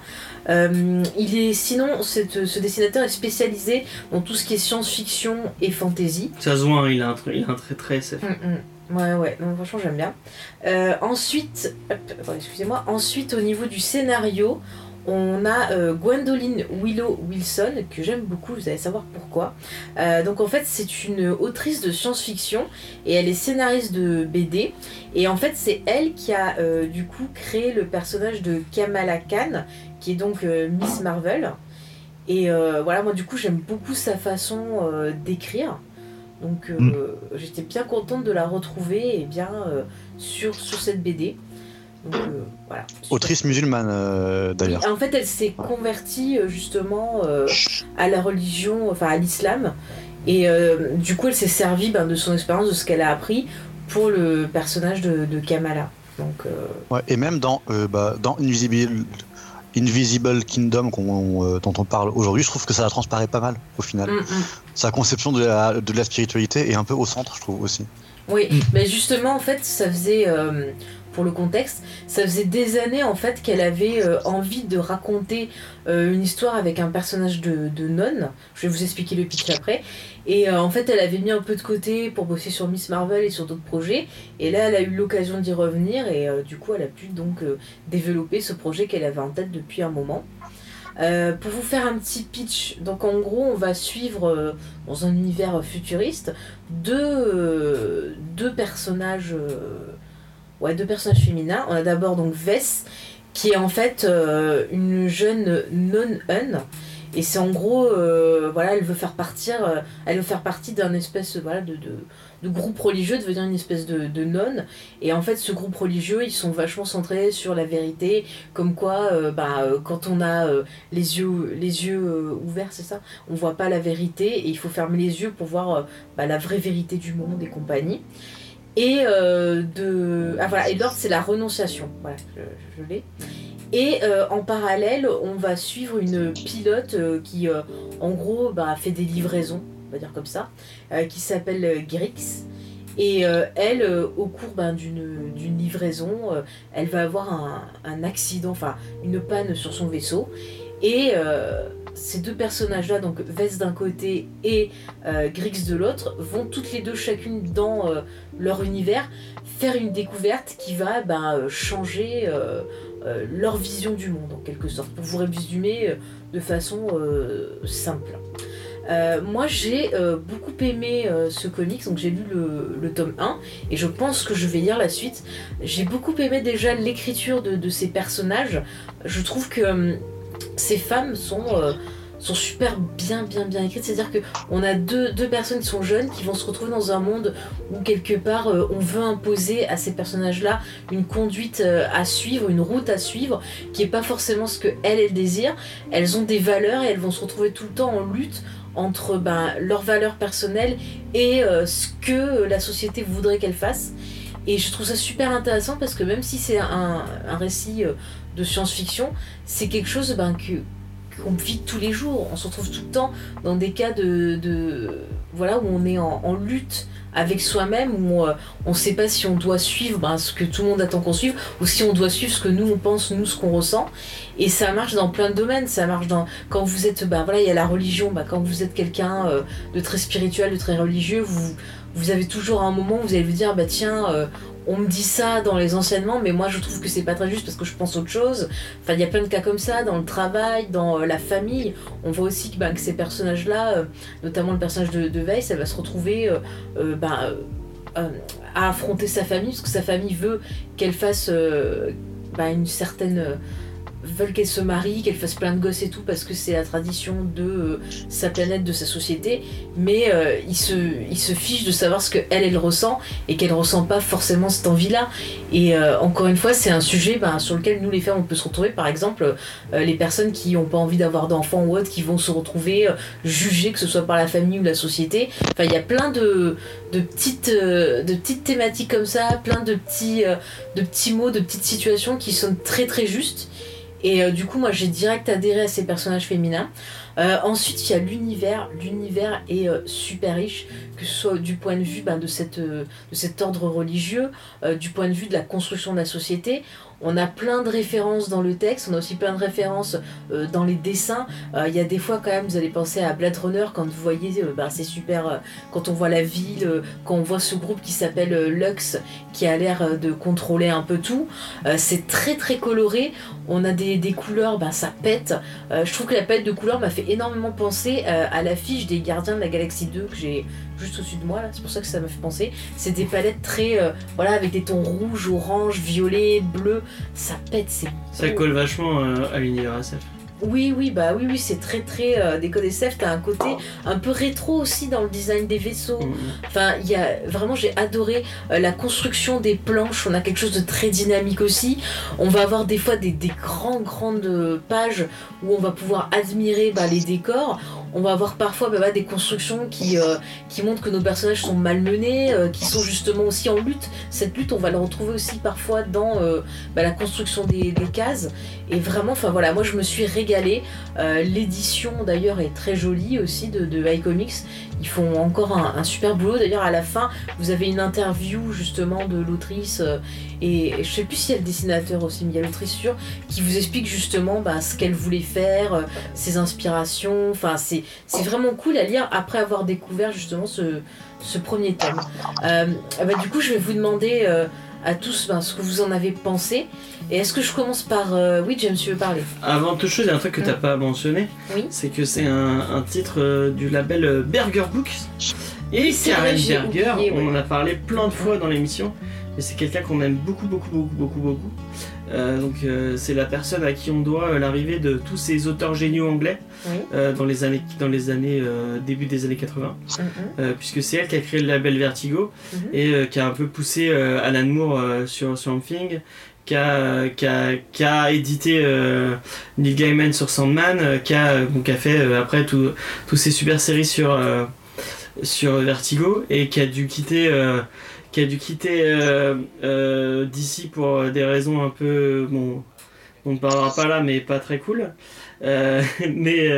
Euh, il est sinon cette- ce dessinateur est spécialisé dans tout ce qui est science-fiction et fantasy. Ça se voit, hein, il a un, il a un trait très SF. Mm, mm. Ouais ouais, non, franchement j'aime bien. Euh, ensuite, excusez-moi. Ensuite au niveau du scénario, on a euh, Gwendoline Willow Wilson que j'aime beaucoup. Vous allez savoir pourquoi. Euh, donc en fait c'est une autrice de science-fiction et elle est scénariste de BD. Et en fait c'est elle qui a euh, du coup créé le personnage de Kamala Khan qui est donc euh, Miss Marvel. Et voilà, moi du coup j'aime beaucoup sa façon d'écrire. Donc Mm. j'étais bien contente de la retrouver et bien sur, sur cette BD. Donc euh, voilà. Autrice musulmane euh, d'ailleurs. En fait, elle s'est convertie euh, justement euh, à la religion, enfin à l'islam. Et euh, du coup, elle s'est servie ben, de son expérience, de ce qu'elle a appris pour le personnage de, de Kamala. Donc, euh, Ouais, et même dans, euh, bah, dans Invisible, Invisible Kingdom qu'on, dont on parle aujourd'hui, je trouve que ça transparaît pas mal au final. mm, mm. Sa conception de la, de la spiritualité est un peu au centre, je trouve aussi. Oui, Mm. mais justement, en fait, ça faisait, euh, pour le contexte, ça faisait des années en fait qu'elle avait euh, envie de raconter euh, une histoire avec un personnage de, nonne. Je vais vous expliquer le pitch après. Et euh, en fait, elle avait mis un peu de côté pour bosser sur Miss Marvel et sur d'autres projets. Et là, elle a eu l'occasion d'y revenir et du coup, elle a pu donc développer ce projet qu'elle avait en tête depuis un moment. Pour vous faire un petit pitch, donc en gros, on va suivre dans un univers futuriste deux, deux personnages, ouais, deux personnages féminins. On a d'abord donc Vess, qui est en fait euh, une jeune non-un. Et c'est en gros, euh, voilà, elle veut faire partir, euh, elle veut faire partie d'un espèce, voilà, de, de, groupe religieux, devenir une espèce de, de nonne. Et en fait, ce groupe religieux, ils sont vachement centrés sur la vérité, comme quoi, bah, quand on a les yeux, les yeux ouverts, c'est ça, on voit pas la vérité et il faut fermer les yeux pour voir bah, la vraie vérité du monde et compagnie. Et euh, de. Ah voilà, et l'ordre c'est la renonciation. Voilà, je, je l'ai. Et euh, en parallèle, on va suivre une pilote euh, qui, euh, en gros, bah, fait des livraisons, on va dire comme ça, qui s'appelle Grix. Et elle, au cours ben, d'une livraison, elle va avoir un, un accident, enfin une panne sur son vaisseau. Et ces deux personnages-là, donc Vess d'un côté et euh, Grix de l'autre, vont toutes les deux, chacune dans euh, leur univers, faire une découverte qui va ben, euh, changer euh, leur vision du monde, en quelque sorte, pour vous résumer de façon simple. Moi j'ai beaucoup aimé ce comics, donc j'ai lu le, tome 1 et je pense que je vais lire la suite. J'ai beaucoup aimé déjà l'écriture de, de ces personnages. Je trouve que hum, ces femmes sont, euh, sont super bien bien bien écrites. C'est-à-dire que on a deux, deux personnes qui sont jeunes qui vont se retrouver dans un monde où quelque part euh, on veut imposer à ces personnages-là une conduite euh, à suivre, une route à suivre qui est pas forcément ce que elles, elles désirent. Elles ont des valeurs et elles vont se retrouver tout le temps en lutte entre ben, leurs valeurs personnelles et ce que la société voudrait qu'elles fassent. Et je trouve ça super intéressant parce que même si c'est un, un récit de science-fiction, c'est quelque chose ben, qu'on vit tous les jours. On se retrouve tout le temps dans des cas de, voilà où on est en, lutte avec soi-même, où euh, on ne sait pas si on doit suivre ben, ce que tout le monde attend qu'on suive, ou si on doit suivre ce que nous on pense, nous ce qu'on ressent. Et ça marche dans plein de domaines. Ça marche quand vous êtes, ben voilà, il y a la religion. Ben, quand vous êtes quelqu'un euh, de très spirituel, de très religieux, vous vous avez toujours un moment où vous allez vous dire bah tiens euh, on me dit ça dans les enseignements mais moi je trouve que c'est pas très juste parce que je pense autre chose. Enfin il y a plein de cas comme ça dans le travail dans euh, la famille. On voit aussi que, que ces personnages là notamment le personnage de, de Veil ça va se retrouver euh, euh, euh, à affronter sa famille parce que sa famille veut qu'elle fasse euh, bah, une certaine euh, veulent qu'elle se marie, qu'elle fasse plein de gosses et tout parce que c'est la tradition de euh, sa planète, de sa société, mais euh, il, se, il se fiche de savoir ce qu'elle, elle ressent et qu'elle ressent pas forcément cette envie-là. Et euh, encore une fois, c'est un sujet ben, sur lequel nous les femmes on peut se retrouver. Par exemple, les personnes qui n'ont pas envie d'avoir d'enfants ou autres, qui vont se retrouver jugées, que ce soit par la famille ou la société. Enfin, il y a plein de, de, petites, de petites thématiques comme ça, plein de petits, de petits mots, de petites situations qui sont très très justes. Et euh, du coup, moi, j'ai direct adhéré à ces personnages féminins. Euh, ensuite, il y a l'univers. L'univers est euh, super riche, que ce soit du point de vue ben, de, cet ordre religieux, du point de vue de la construction de la société. On a plein de références dans le texte, on a aussi plein de références euh, dans les dessins. Euh, Il y a des fois quand même, vous allez penser à Blade Runner quand vous voyez, euh, ben, c'est super, quand on voit la ville, quand on voit ce groupe qui s'appelle Lux, qui a l'air de contrôler un peu tout. C'est très très coloré, on a des, couleurs, ben, ça pète. Je trouve que la palette de couleurs m'a fait énormément penser à l'affiche des Gardiens de la Galaxie 2 que j'ai juste au-dessus de moi là, c'est pour ça que ça m'a fait penser. C'est des palettes très, euh, voilà, avec des tons rouges, orange, violet, bleu, ça pète, c'est Ça beau. colle vachement euh, à l'univers SF. Oui, oui, bah oui, oui, c'est très très euh, des codes SF. T'as un côté un peu rétro aussi dans le design des vaisseaux. Mm, mm. Enfin, il y a vraiment, j'ai adoré euh, la construction des planches. On a quelque chose de très dynamique aussi. On va avoir des fois des, des grands, grandes euh, pages où on va pouvoir admirer bah, les décors. On va avoir parfois bah, bah, des constructions qui, euh, qui montrent que nos personnages sont malmenés, euh, qui sont justement aussi en lutte. Cette lutte, on va la retrouver aussi parfois dans euh, bah, la construction des, cases. Et vraiment, enfin voilà, moi je me suis régalée. L'édition d'ailleurs est très jolie aussi de iComics. Ils font encore un, super boulot. D'ailleurs, à la fin, vous avez une interview justement de l'autrice euh, et, je sais plus s'il y a le dessinateur aussi, mais il y a l'autrice sûre qui vous explique justement bah, ce qu'elle voulait faire, euh, ses inspirations. Enfin, c'est vraiment cool à lire après avoir découvert justement ce, ce premier tome. Euh, ah bah, du coup, je vais vous demander à tous ben, ce que vous en avez pensé. Et est-ce que je commence par. euh, Oui, James, tu veux parler? Avant toute chose, il y a un truc que t'as Mm. pas mentionné. Oui. C'est que c'est un, un titre euh, du label euh, Berger Books. Et Oui, c'est Karen vrai, j'ai Berger, oublié, on en a parlé plein de fois dans l'émission. Et c'est quelqu'un qu'on aime beaucoup, beaucoup, beaucoup, beaucoup, beaucoup. Euh, donc euh, c'est la personne à qui on doit euh, l'arrivée de tous ces auteurs géniaux anglais Oui. dans les années, dans les années début des années 80. Mhm. Euh, puisque c'est elle qui a créé le label Vertigo Mhm. et qui a un peu poussé Alan Moore sur Swamp Thing, qui a, qui a, qui a édité Neil Gaiman sur Sandman, qui, a, bon, qui a fait après tout- tous ces super séries sur, sur Vertigo et qui a dû quitter. Qui a dû quitter euh, euh, DC pour euh, des raisons un peu bon on ne parlera pas là mais pas très cool mais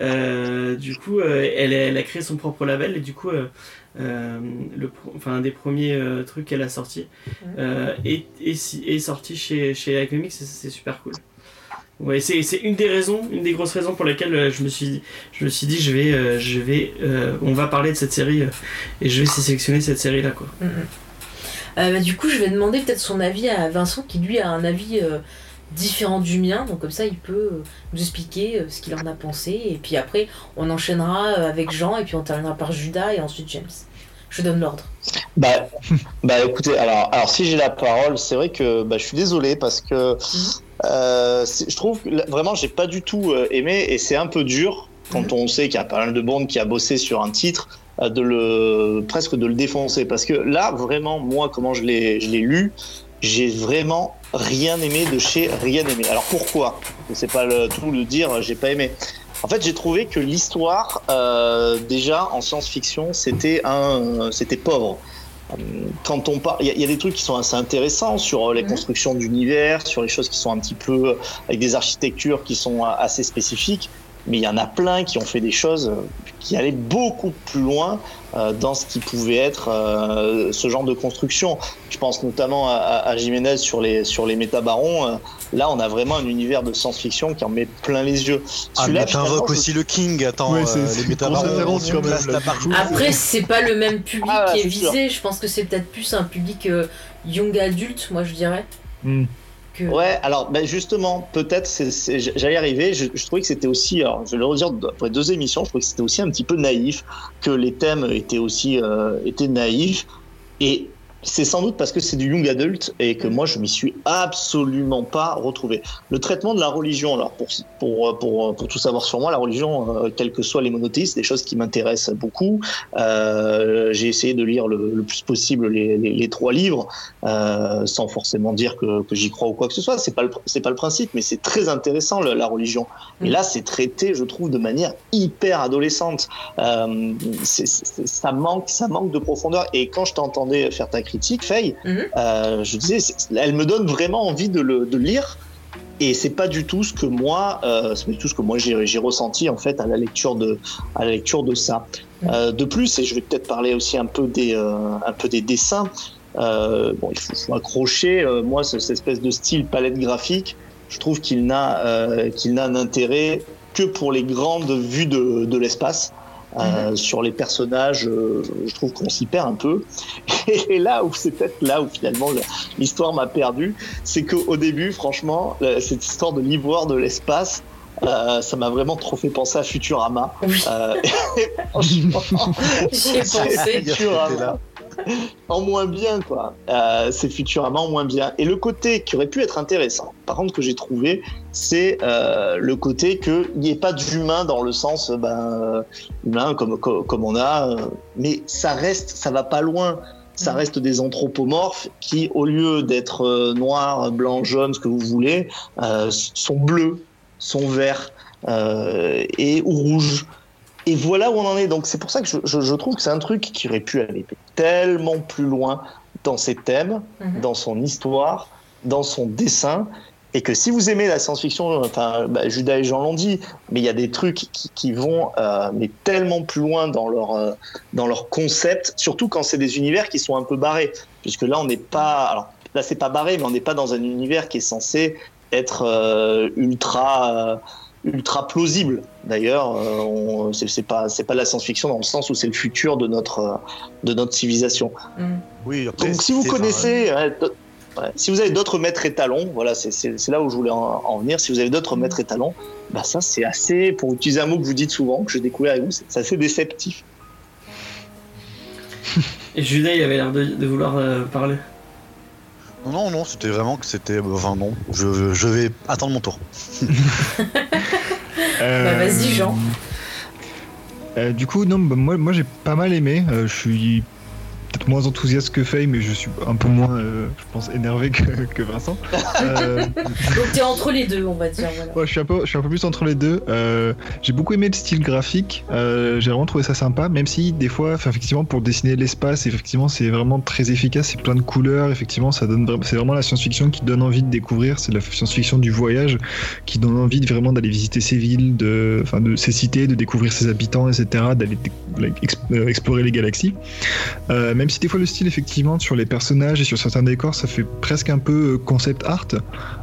euh, du coup, euh, elle, a- elle a créé son propre label et du coup, euh, le, pro- enfin, un des premiers trucs qu'elle a sorti euh, est, est, sorti chez, chez et c'est super cool. Ouais, c'est c'est une des raisons, une des grosses raisons pour lesquelles euh, je me suis, je me suis dit, je vais, euh, je vais, euh, on va parler de cette série euh, et je vais sélectionner cette série là quoi. Mhm. Euh, bah, du coup, je vais demander peut-être son avis à Vincent, qui lui a un avis euh, différent du mien. Donc comme ça, il peut nous expliquer euh, ce qu'il en a pensé. Et puis après, on enchaînera avec Jean, et puis on terminera par Judas, et ensuite James. Je donne l'ordre. Bah, bah écoutez, alors, alors si j'ai la parole, c'est vrai que bah, je suis désolé parce que c'est- je trouve que vraiment j'ai pas du tout euh, aimé et c'est un peu dur quand on sait qu'il y a pas mal de bandes qui a bossé sur un titre euh, de le presque de le défoncer. Parce que là vraiment moi comment je l'ai je l'ai lu j'ai vraiment rien aimé de chez rien aimé. Alors pourquoi? C'est pas le, tout le dire j'ai pas aimé. En fait j'ai trouvé que l'histoire euh, déjà en science-fiction c'était un c'était pauvre quand on parle, il y, y a des trucs qui sont assez intéressants sur euh, les Mhm. constructions d'univers, sur les choses qui sont un petit peu euh, avec des architectures qui sont euh, assez spécifiques. Mais il y en a plein qui ont fait des choses qui allaient beaucoup plus loin euh, dans ce qui pouvait être euh, ce genre de construction. Je pense notamment à, à Jiménez sur les, sur les métabarons. Euh, là, on a vraiment un univers de science-fiction qui en met plein les yeux. Ah, mais t'invoques aussi le King, attends, Ouais, c'est- euh, les métabarons, même, place partout. Après, c'est pas le même public Ah, qui est sûr. visé. Je pense que c'est peut-être plus un public euh, young adulte, moi je dirais. Hmm. Ouais, alors ben justement, peut-être, j'allais arriver. Je, je trouvais que c'était aussi, alors, je vais le redire après deux émissions, je trouvais que c'était aussi un petit peu naïf, que les thèmes étaient aussi euh, étaient naïfs. Et c'est sans doute parce que c'est du young adult et que moi je m'y suis absolument pas retrouvé. Le traitement de la religion, alors pour pour pour, pour tout savoir sur moi, la religion, euh, quels que soient les monothéistes, des choses qui m'intéressent beaucoup. Euh, J'ai essayé de lire le, plus possible les, trois livres, euh, sans forcément dire que, j'y crois ou quoi que ce soit. C'est pas pas le principe, mais c'est très intéressant la religion. Et là, c'est traité, je trouve, de manière hyper adolescente. Euh, ça manque, ça manque de profondeur. Et quand je t'entendais faire ta critique, Faye, Mhm. euh, je disais, elle me donne vraiment envie de le, de lire. Et c'est pas du tout ce que moi, euh, c'est pas du tout ce que moi j'ai ressenti en fait à la lecture de, à la lecture de ça. Mhm. Euh, de plus, et je vais peut-être parler aussi un peu des, euh, un peu des dessins. Bon, il faut, faut accrocher. moi, ce- cette espèce de style palette graphique, je trouve qu'il n'a, qu'il n'a un intérêt que pour les grandes vues de, de l'espace. Euh, Sur les personnages, euh, je trouve qu'on s'y perd un peu. Et là où c'est peut-être là où finalement le- l'histoire m'a perdu, c'est qu'au début, franchement, cette histoire de l'ivoire de l'espace, euh, ça m'a vraiment trop fait penser à Futurama. Oui, Euh, et franchement, j'y ai pensé. Futurama. En moins bien, quoi. Euh, c'est Futurama en moins bien. Et le côté qui aurait pu être intéressant, par contre, que j'ai trouvé, c'est euh, le côté qu'il n'y ait pas d'humain dans le sens euh, ben, humain comme, comme, comme on a, mais ça reste, ça va pas loin. Ça Mhm. reste des anthropomorphes qui, au lieu d'être noirs, blancs, jaunes, ce que vous voulez, euh, sont bleus, sont verts et ou rouges. Et voilà où on en est. Donc c'est pour ça que je, je- je trouve que c'est un truc qui aurait pu aller tellement plus loin dans ses thèmes, Mhm. dans son histoire, dans son dessin. Et que si vous aimez la science-fiction, enfin, bah, Judas et Jean l'ont dit, mais il y a des trucs qui, qui vont euh, mais tellement plus loin dans leur, euh, dans leur concept, surtout quand c'est des univers qui sont un peu barrés. Puisque là, on n'est pas. Alors, là, c'est pas barré, mais on n'est pas dans un univers qui est censé être euh, ultra. Euh, ultra plausible d'ailleurs euh, c'est pas c'est pas de la science-fiction dans le sens où c'est le futur de notre euh, de notre civilisation Mm. Oui, après, donc si vous connaissez, ouais, d- ouais, si vous avez d'autres maîtres étalons, voilà, c'est- là où je voulais en, en venir. Si vous avez d'autres maîtres étalons, bah ça c'est assez, pour utiliser un mot que vous dites souvent, que j'ai découvert avec vous, c'est c'est assez déceptif. Et Judas, il avait l'air de, de vouloir euh, parler. Non, non, non, c'était vraiment que c'était. Enfin, non, je, je vais attendre mon tour. Bah, vas-y, Jean. Euh, du coup, non, bah, moi, moi j'ai pas mal aimé. Euh, je suis peut-être moins enthousiaste que Faye, mais je suis un peu moins, euh, je pense, énervé que, que Vincent. Euh, Donc t'es entre les deux, on va dire. Voilà. Ouais, je suis un peu, je suis un peu plus entre les deux. Euh, j'ai beaucoup aimé le style graphique. Euh, j'ai vraiment trouvé ça sympa, même si des fois, enfin, effectivement, pour dessiner l'espace, effectivement, c'est vraiment très efficace. C'est plein de couleurs. Effectivement, ça donne, c'est vraiment la science-fiction qui donne envie de découvrir. C'est la science-fiction du voyage qui donne envie de vraiment d'aller visiter ces villes, de, enfin, de ces cités, de découvrir ses habitants, etc. D'aller euh, explorer les galaxies. Euh, même si des fois le style, effectivement, sur les personnages et sur certains décors, ça fait presque un peu euh, concept art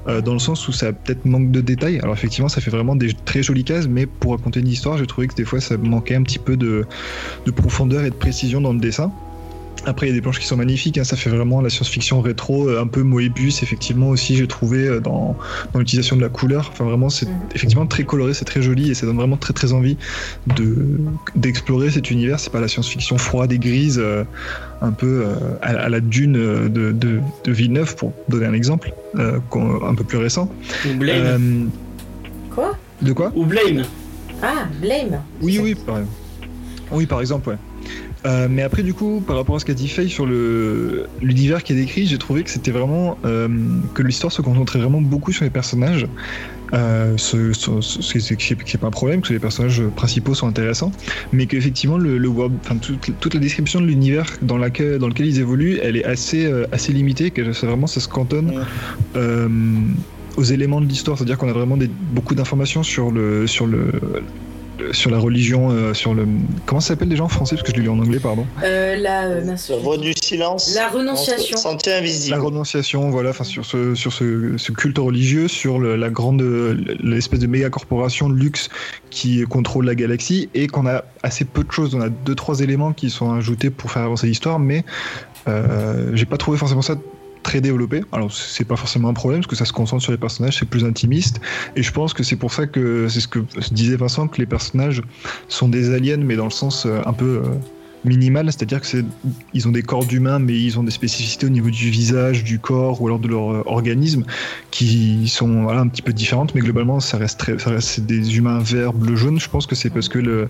euh, dans le sens où ça peut-être manque de détails. Alors effectivement, ça fait vraiment des très jolies cases, mais pour raconter une histoire, j'ai trouvé que des fois ça manquait un petit peu de, de profondeur et de précision dans le dessin. Après, il y a des planches qui sont magnifiques, hein, ça fait vraiment la science-fiction rétro, euh, un peu Moebius, effectivement, aussi, j'ai trouvé euh, dans, dans l'utilisation de la couleur. Enfin, vraiment, c'est Mhm. effectivement très coloré, c'est très joli et ça donne vraiment très très envie de d'explorer cet univers. C'est pas la science-fiction froide et grise, euh, un peu euh, à, à la dune de, de, de Villeneuve, pour donner un exemple, euh, un peu plus récent. Ou Blame. Euh, Quoi? de quoi? Ou Blame. Ah, Blame. Oui, oui, par Oui, par exemple, ouais. Euh, mais après, du coup, par rapport à ce qu'a dit Faye sur le l'univers qui est décrit, j'ai trouvé que c'était vraiment euh, que l'histoire se concentrait vraiment beaucoup sur les personnages. Euh, ce, ce, ce- ce qui est- qui est- qui est pas un problème, que les personnages principaux sont intéressants, mais qu'effectivement le, le world- enfin toute, toute la description de l'univers dans laquelle dans lequel ils évoluent, elle est assez assez limitée, que ça, vraiment ça se cantonne aux éléments de l'histoire, c'est-à-dire qu'on a vraiment des, beaucoup d'informations sur le sur le sur la religion, euh, sur le comment ça s'appelle déjà en français parce que je l'ai lu en anglais, pardon? Euh, la, euh, mince, La voix du silence. la renonciation. Sentier invisible. La renonciation, voilà, enfin sur ce sur ce, ce culte religieux, sur le- la grande l'espèce de méga corporation de luxe qui contrôle la galaxie et qu'on a assez peu de choses. On a deux trois éléments qui sont ajoutés pour faire avancer l'histoire, mais euh, j'ai pas trouvé forcément ça très développé. Alors c'est pas forcément un problème parce que ça se concentre sur les personnages, c'est plus intimiste. Et je pense que c'est pour ça que c'est ce que disait Vincent que les personnages sont des aliens, mais dans le sens euh, un peu euh, minimal, c'est-à-dire que c'est ils ont des corps d'humains, mais ils ont des spécificités au niveau du visage, du corps ou alors de leur euh, organisme qui sont un petit peu différentes, mais globalement ça reste très, ça des humains verts, bleu, jaune. Je pense que c'est parce que le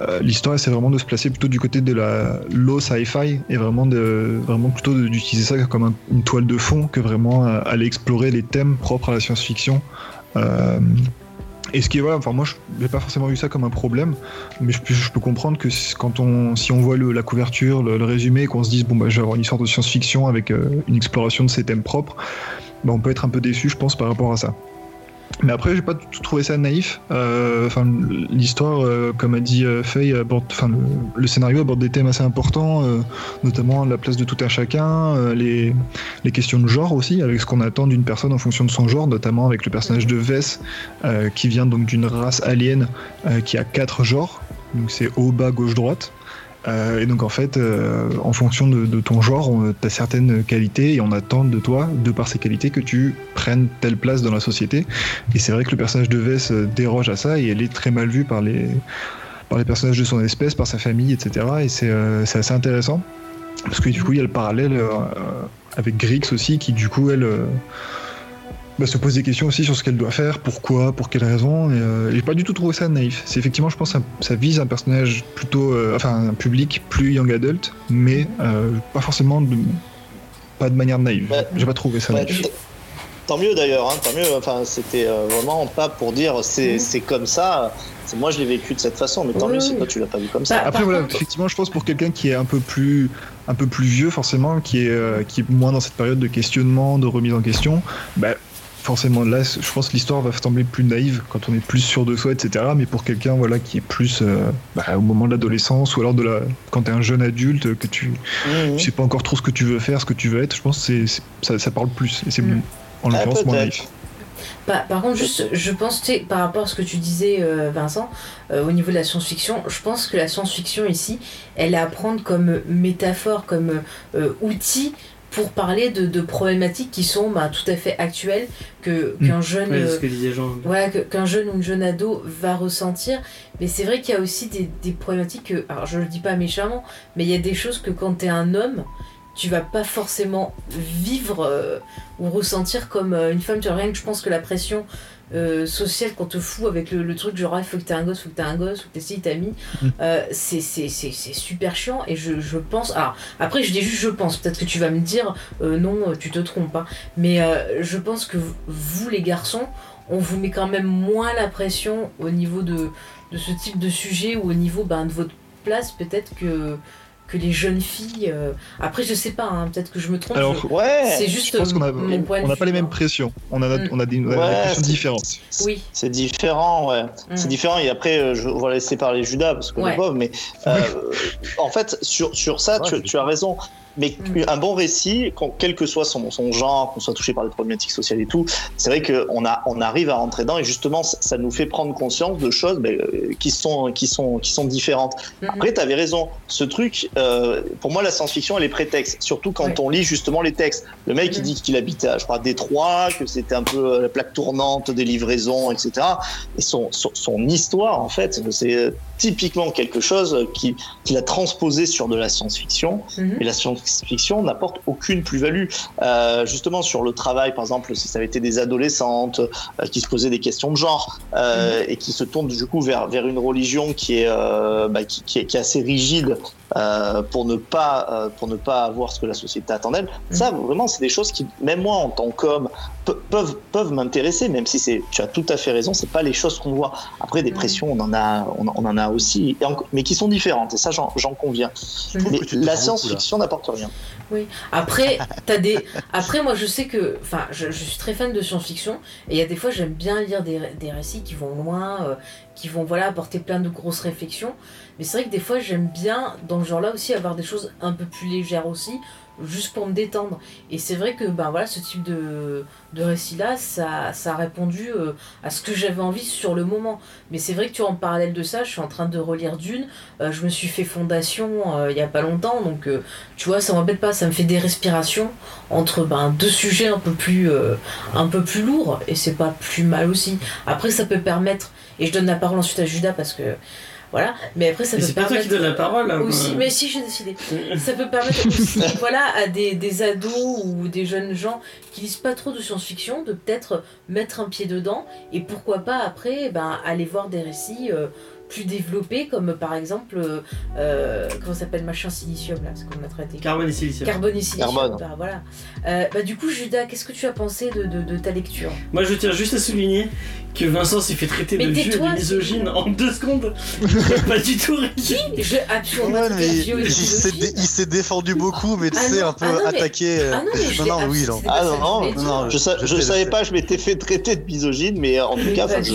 euh, L'histoire, c'est vraiment de se placer plutôt du côté de la low sci-fi et vraiment vraiment plutôt d'utiliser ça comme un- une toile de fond que vraiment euh, aller explorer les thèmes propres à la science-fiction. Euh, et ce qui est voilà, enfin moi je n'ai pas forcément vu ça comme un problème, mais je, peux- comprendre que quand on si on voit la couverture, le, le résumé, qu'on se dise bon bah je vais avoir une histoire de science-fiction avec une exploration de ces thèmes propres, bah, on peut être un peu déçu je pense par rapport à ça. Mais après, j'ai pas trouvé ça naïf. Euh, Enfin, l'histoire, euh, comme a dit euh, Faye, aborde, le, scénario aborde des thèmes assez importants, euh, notamment la place de tout un chacun, les, questions de genre aussi, avec ce qu'on attend d'une personne en fonction de son genre, notamment avec le personnage de Vess, qui vient donc d'une race alien qui a quatre genres. Donc c'est haut, bas, gauche, droite. Euh, et donc en fait, euh, en fonction de, ton genre, tu as certaines qualités et on attend de toi, de par ces qualités, que tu prennes telle place dans la société. Et c'est vrai que le personnage de Vess euh, déroge à ça et elle est très mal vue par les, par les personnages de son espèce, par sa famille, etc. Et c'est euh, assez intéressant. Parce que du coup, il y a le parallèle avec Grix aussi, qui du coup, elle. Bah, se pose des questions aussi sur ce qu'elle doit faire, pourquoi, pour quelles raisons. Et, euh, j'ai pas du tout trouvé ça naïf. C'est effectivement, je pense, un- ça vise un personnage plutôt, euh, enfin, un public plus young adult, mais euh, pas forcément de, pas de manière naïve. Ouais. J'ai pas trouvé ça Ouais, naïf. tant mieux d'ailleurs, hein, tant mieux. Enfin, c'était euh, vraiment pas pour dire c'est Mhm. c'est comme ça. C'est moi je l'ai vécu de cette façon, mais tant Oui, mieux si toi tu l'as pas vu comme ça. Bah, Après par voilà, contre- effectivement, je pense pour quelqu'un qui est un peu plus, un peu plus vieux forcément, qui est, euh, qui est moins dans cette période de questionnement, de remise en question, bah, forcément là, je pense que l'histoire va sembler plus naïve quand on est plus sûr de soi, etc. Mais pour quelqu'un voilà qui est plus euh, bah, au moment de l'adolescence ou alors de la, quand t'es un jeune adulte que tu, tu sais pas encore trop ce que tu veux faire, ce que tu veux être, je pense que c'est, ça, ça parle plus et c'est Mm. en Ah, l'occurrence moins naïf. Par, par contre, juste, je pense, tu sais, par rapport à ce que tu disais, euh, Vincent, euh, au niveau de la science-fiction, je pense que la science-fiction ici, elle est à prendre comme métaphore, comme euh, outil pour parler de, de problématiques qui sont bah, tout à fait actuelles, que, qu'un jeune. Ouais, que Jean. voilà, ou une jeune ado va ressentir. Mais c'est vrai qu'il y a aussi des, des problématiques que, alors je le dis pas méchamment, mais il y a des choses que quand t'es un homme, tu vas pas forcément vivre euh, ou ressentir comme euh, une femme. Tu vois, rien que je pense que la pression euh, sociale qu'on te fout avec le, le truc genre il faut que t'aies un gosse, faut que t'aies un gosse, faut que t'aies ci, t'as mis, Mm. euh, c'est, super chiant et je, je pense. Alors après, je dis juste je pense, peut-être que tu vas me dire euh, non, tu te trompes, hein. mais euh, je pense que vous les garçons, on vous met quand même moins la pression au niveau de, de ce type de sujet ou au niveau ben, de votre place peut-être que, que les jeunes filles. euh, Après, je sais pas, hein, peut-être que je me trompe. Alors, je- Ouais. C'est juste Je pense qu'on a, mon point de on n'a pas les mêmes hein. pressions. On a, Mm. on a des, Ouais, pressions c'est- différentes. Oui. C'est différent, ouais. Mm. C'est différent. Et après, euh, je vais laisser parler Judas parce que Ouais. le pauvre. Mais euh, en fait, sur, sur ça, tu, tu as raison. Mais Mm. un bon récit, quel que soit son, son genre, qu'on soit touché par des problématiques sociales et tout, c'est vrai qu'on a, on arrive à rentrer dedans et justement, ça, nous fait prendre conscience de choses ben, euh, qui, sont, qui, sont, qui sont différentes. Mhm. Après, tu avais raison. Ce truc, euh, pour moi, la science-fiction, elle est prétexte. Surtout quand Ouais. on lit justement les textes. Le mec, il Mhm. dit qu'il habitait, à, je crois, à Détroit, que c'était un peu euh, la plaque tournante des livraisons, etc. Et son, son, son histoire, en fait, c'est typiquement quelque chose qui- qu'il a transposé sur de la science-fiction. Mhm. Et la science-fiction n'apporte aucune plus-value. Euh, justement, sur le travail, par exemple, si ça avait été des adolescentes euh, qui se posaient des questions de genre euh, et qui se tournent du coup vers, vers une religion qui est, bah, qui, qui est, qui est assez rigide euh, pour, ne pas, euh, pour ne pas avoir ce que la société attend d'elle, ça, vraiment, c'est des choses qui, même moi, en tant qu'homme, peu- peuvent, peuvent m'intéresser, même si c'est, tu as tout à fait raison, c'est pas les choses qu'on voit. Après, des Mm. pressions, on en a, on, on en a aussi, en- mais qui sont différentes, et ça, j'en conviens. Mais la science-fiction n'apporte rien. Après, t'as des. Après, moi, je sais que. Enfin, je, suis très fan de science-fiction. Et il y a des fois, j'aime bien lire des, récits qui vont loin, euh, qui vont voilà, apporter plein de grosses réflexions. Mais c'est vrai que des fois, j'aime bien, dans le genre-là aussi, avoir des choses un peu plus légères aussi, juste pour me détendre. Et c'est vrai que ben, voilà, ce type de, récit-là, ça, ça a répondu euh, à ce que j'avais envie sur le moment. Mais c'est vrai que tu vois, en parallèle de ça, je suis en train de relire Dune. Euh, je me suis fait Fondation euh, il y a pas longtemps. Donc. tu vois, ça m'embête pas, ça me fait des respirations entre ben, deux sujets un peu plus un peu plus lourds et c'est pas plus mal aussi. Après ça peut permettre et je donne la parole ensuite à Judas parce que voilà, mais après ça Mais peut c'est pas toi permettre qui donne la parole. hein, aussi, mais si j'ai décidé. Ça peut permettre aussi, voilà, à des, des ados ou des jeunes gens qui lisent pas trop de science-fiction de peut-être mettre un pied dedans et pourquoi pas après ben, aller voir des récits euh, plus développés comme par exemple euh, euh, comment ça s'appelle machin silicium là, ce qu'on a traité. Carbone et silicium. Carbone et silicium. Carbone. Bah, voilà. Euh, bah, du coup, Judas, qu'est-ce que tu as pensé de, de, de ta lecture? Moi, je tiens juste à souligner que Vincent s'est fait traiter Mais de vieux et misogyne en deux secondes. Pas du tout réussi. Je absolument Ouais, mais vieux et il s'est dé- défendu beaucoup, mais tu Ah sais, non, un peu ah non, mais- attaqué. euh, Ah non, mais non, oui, non. Ah ça non, non, Je, sa- Je je savais pas, je m'étais fait traiter de misogyne, mais en tout Mais cas, du je,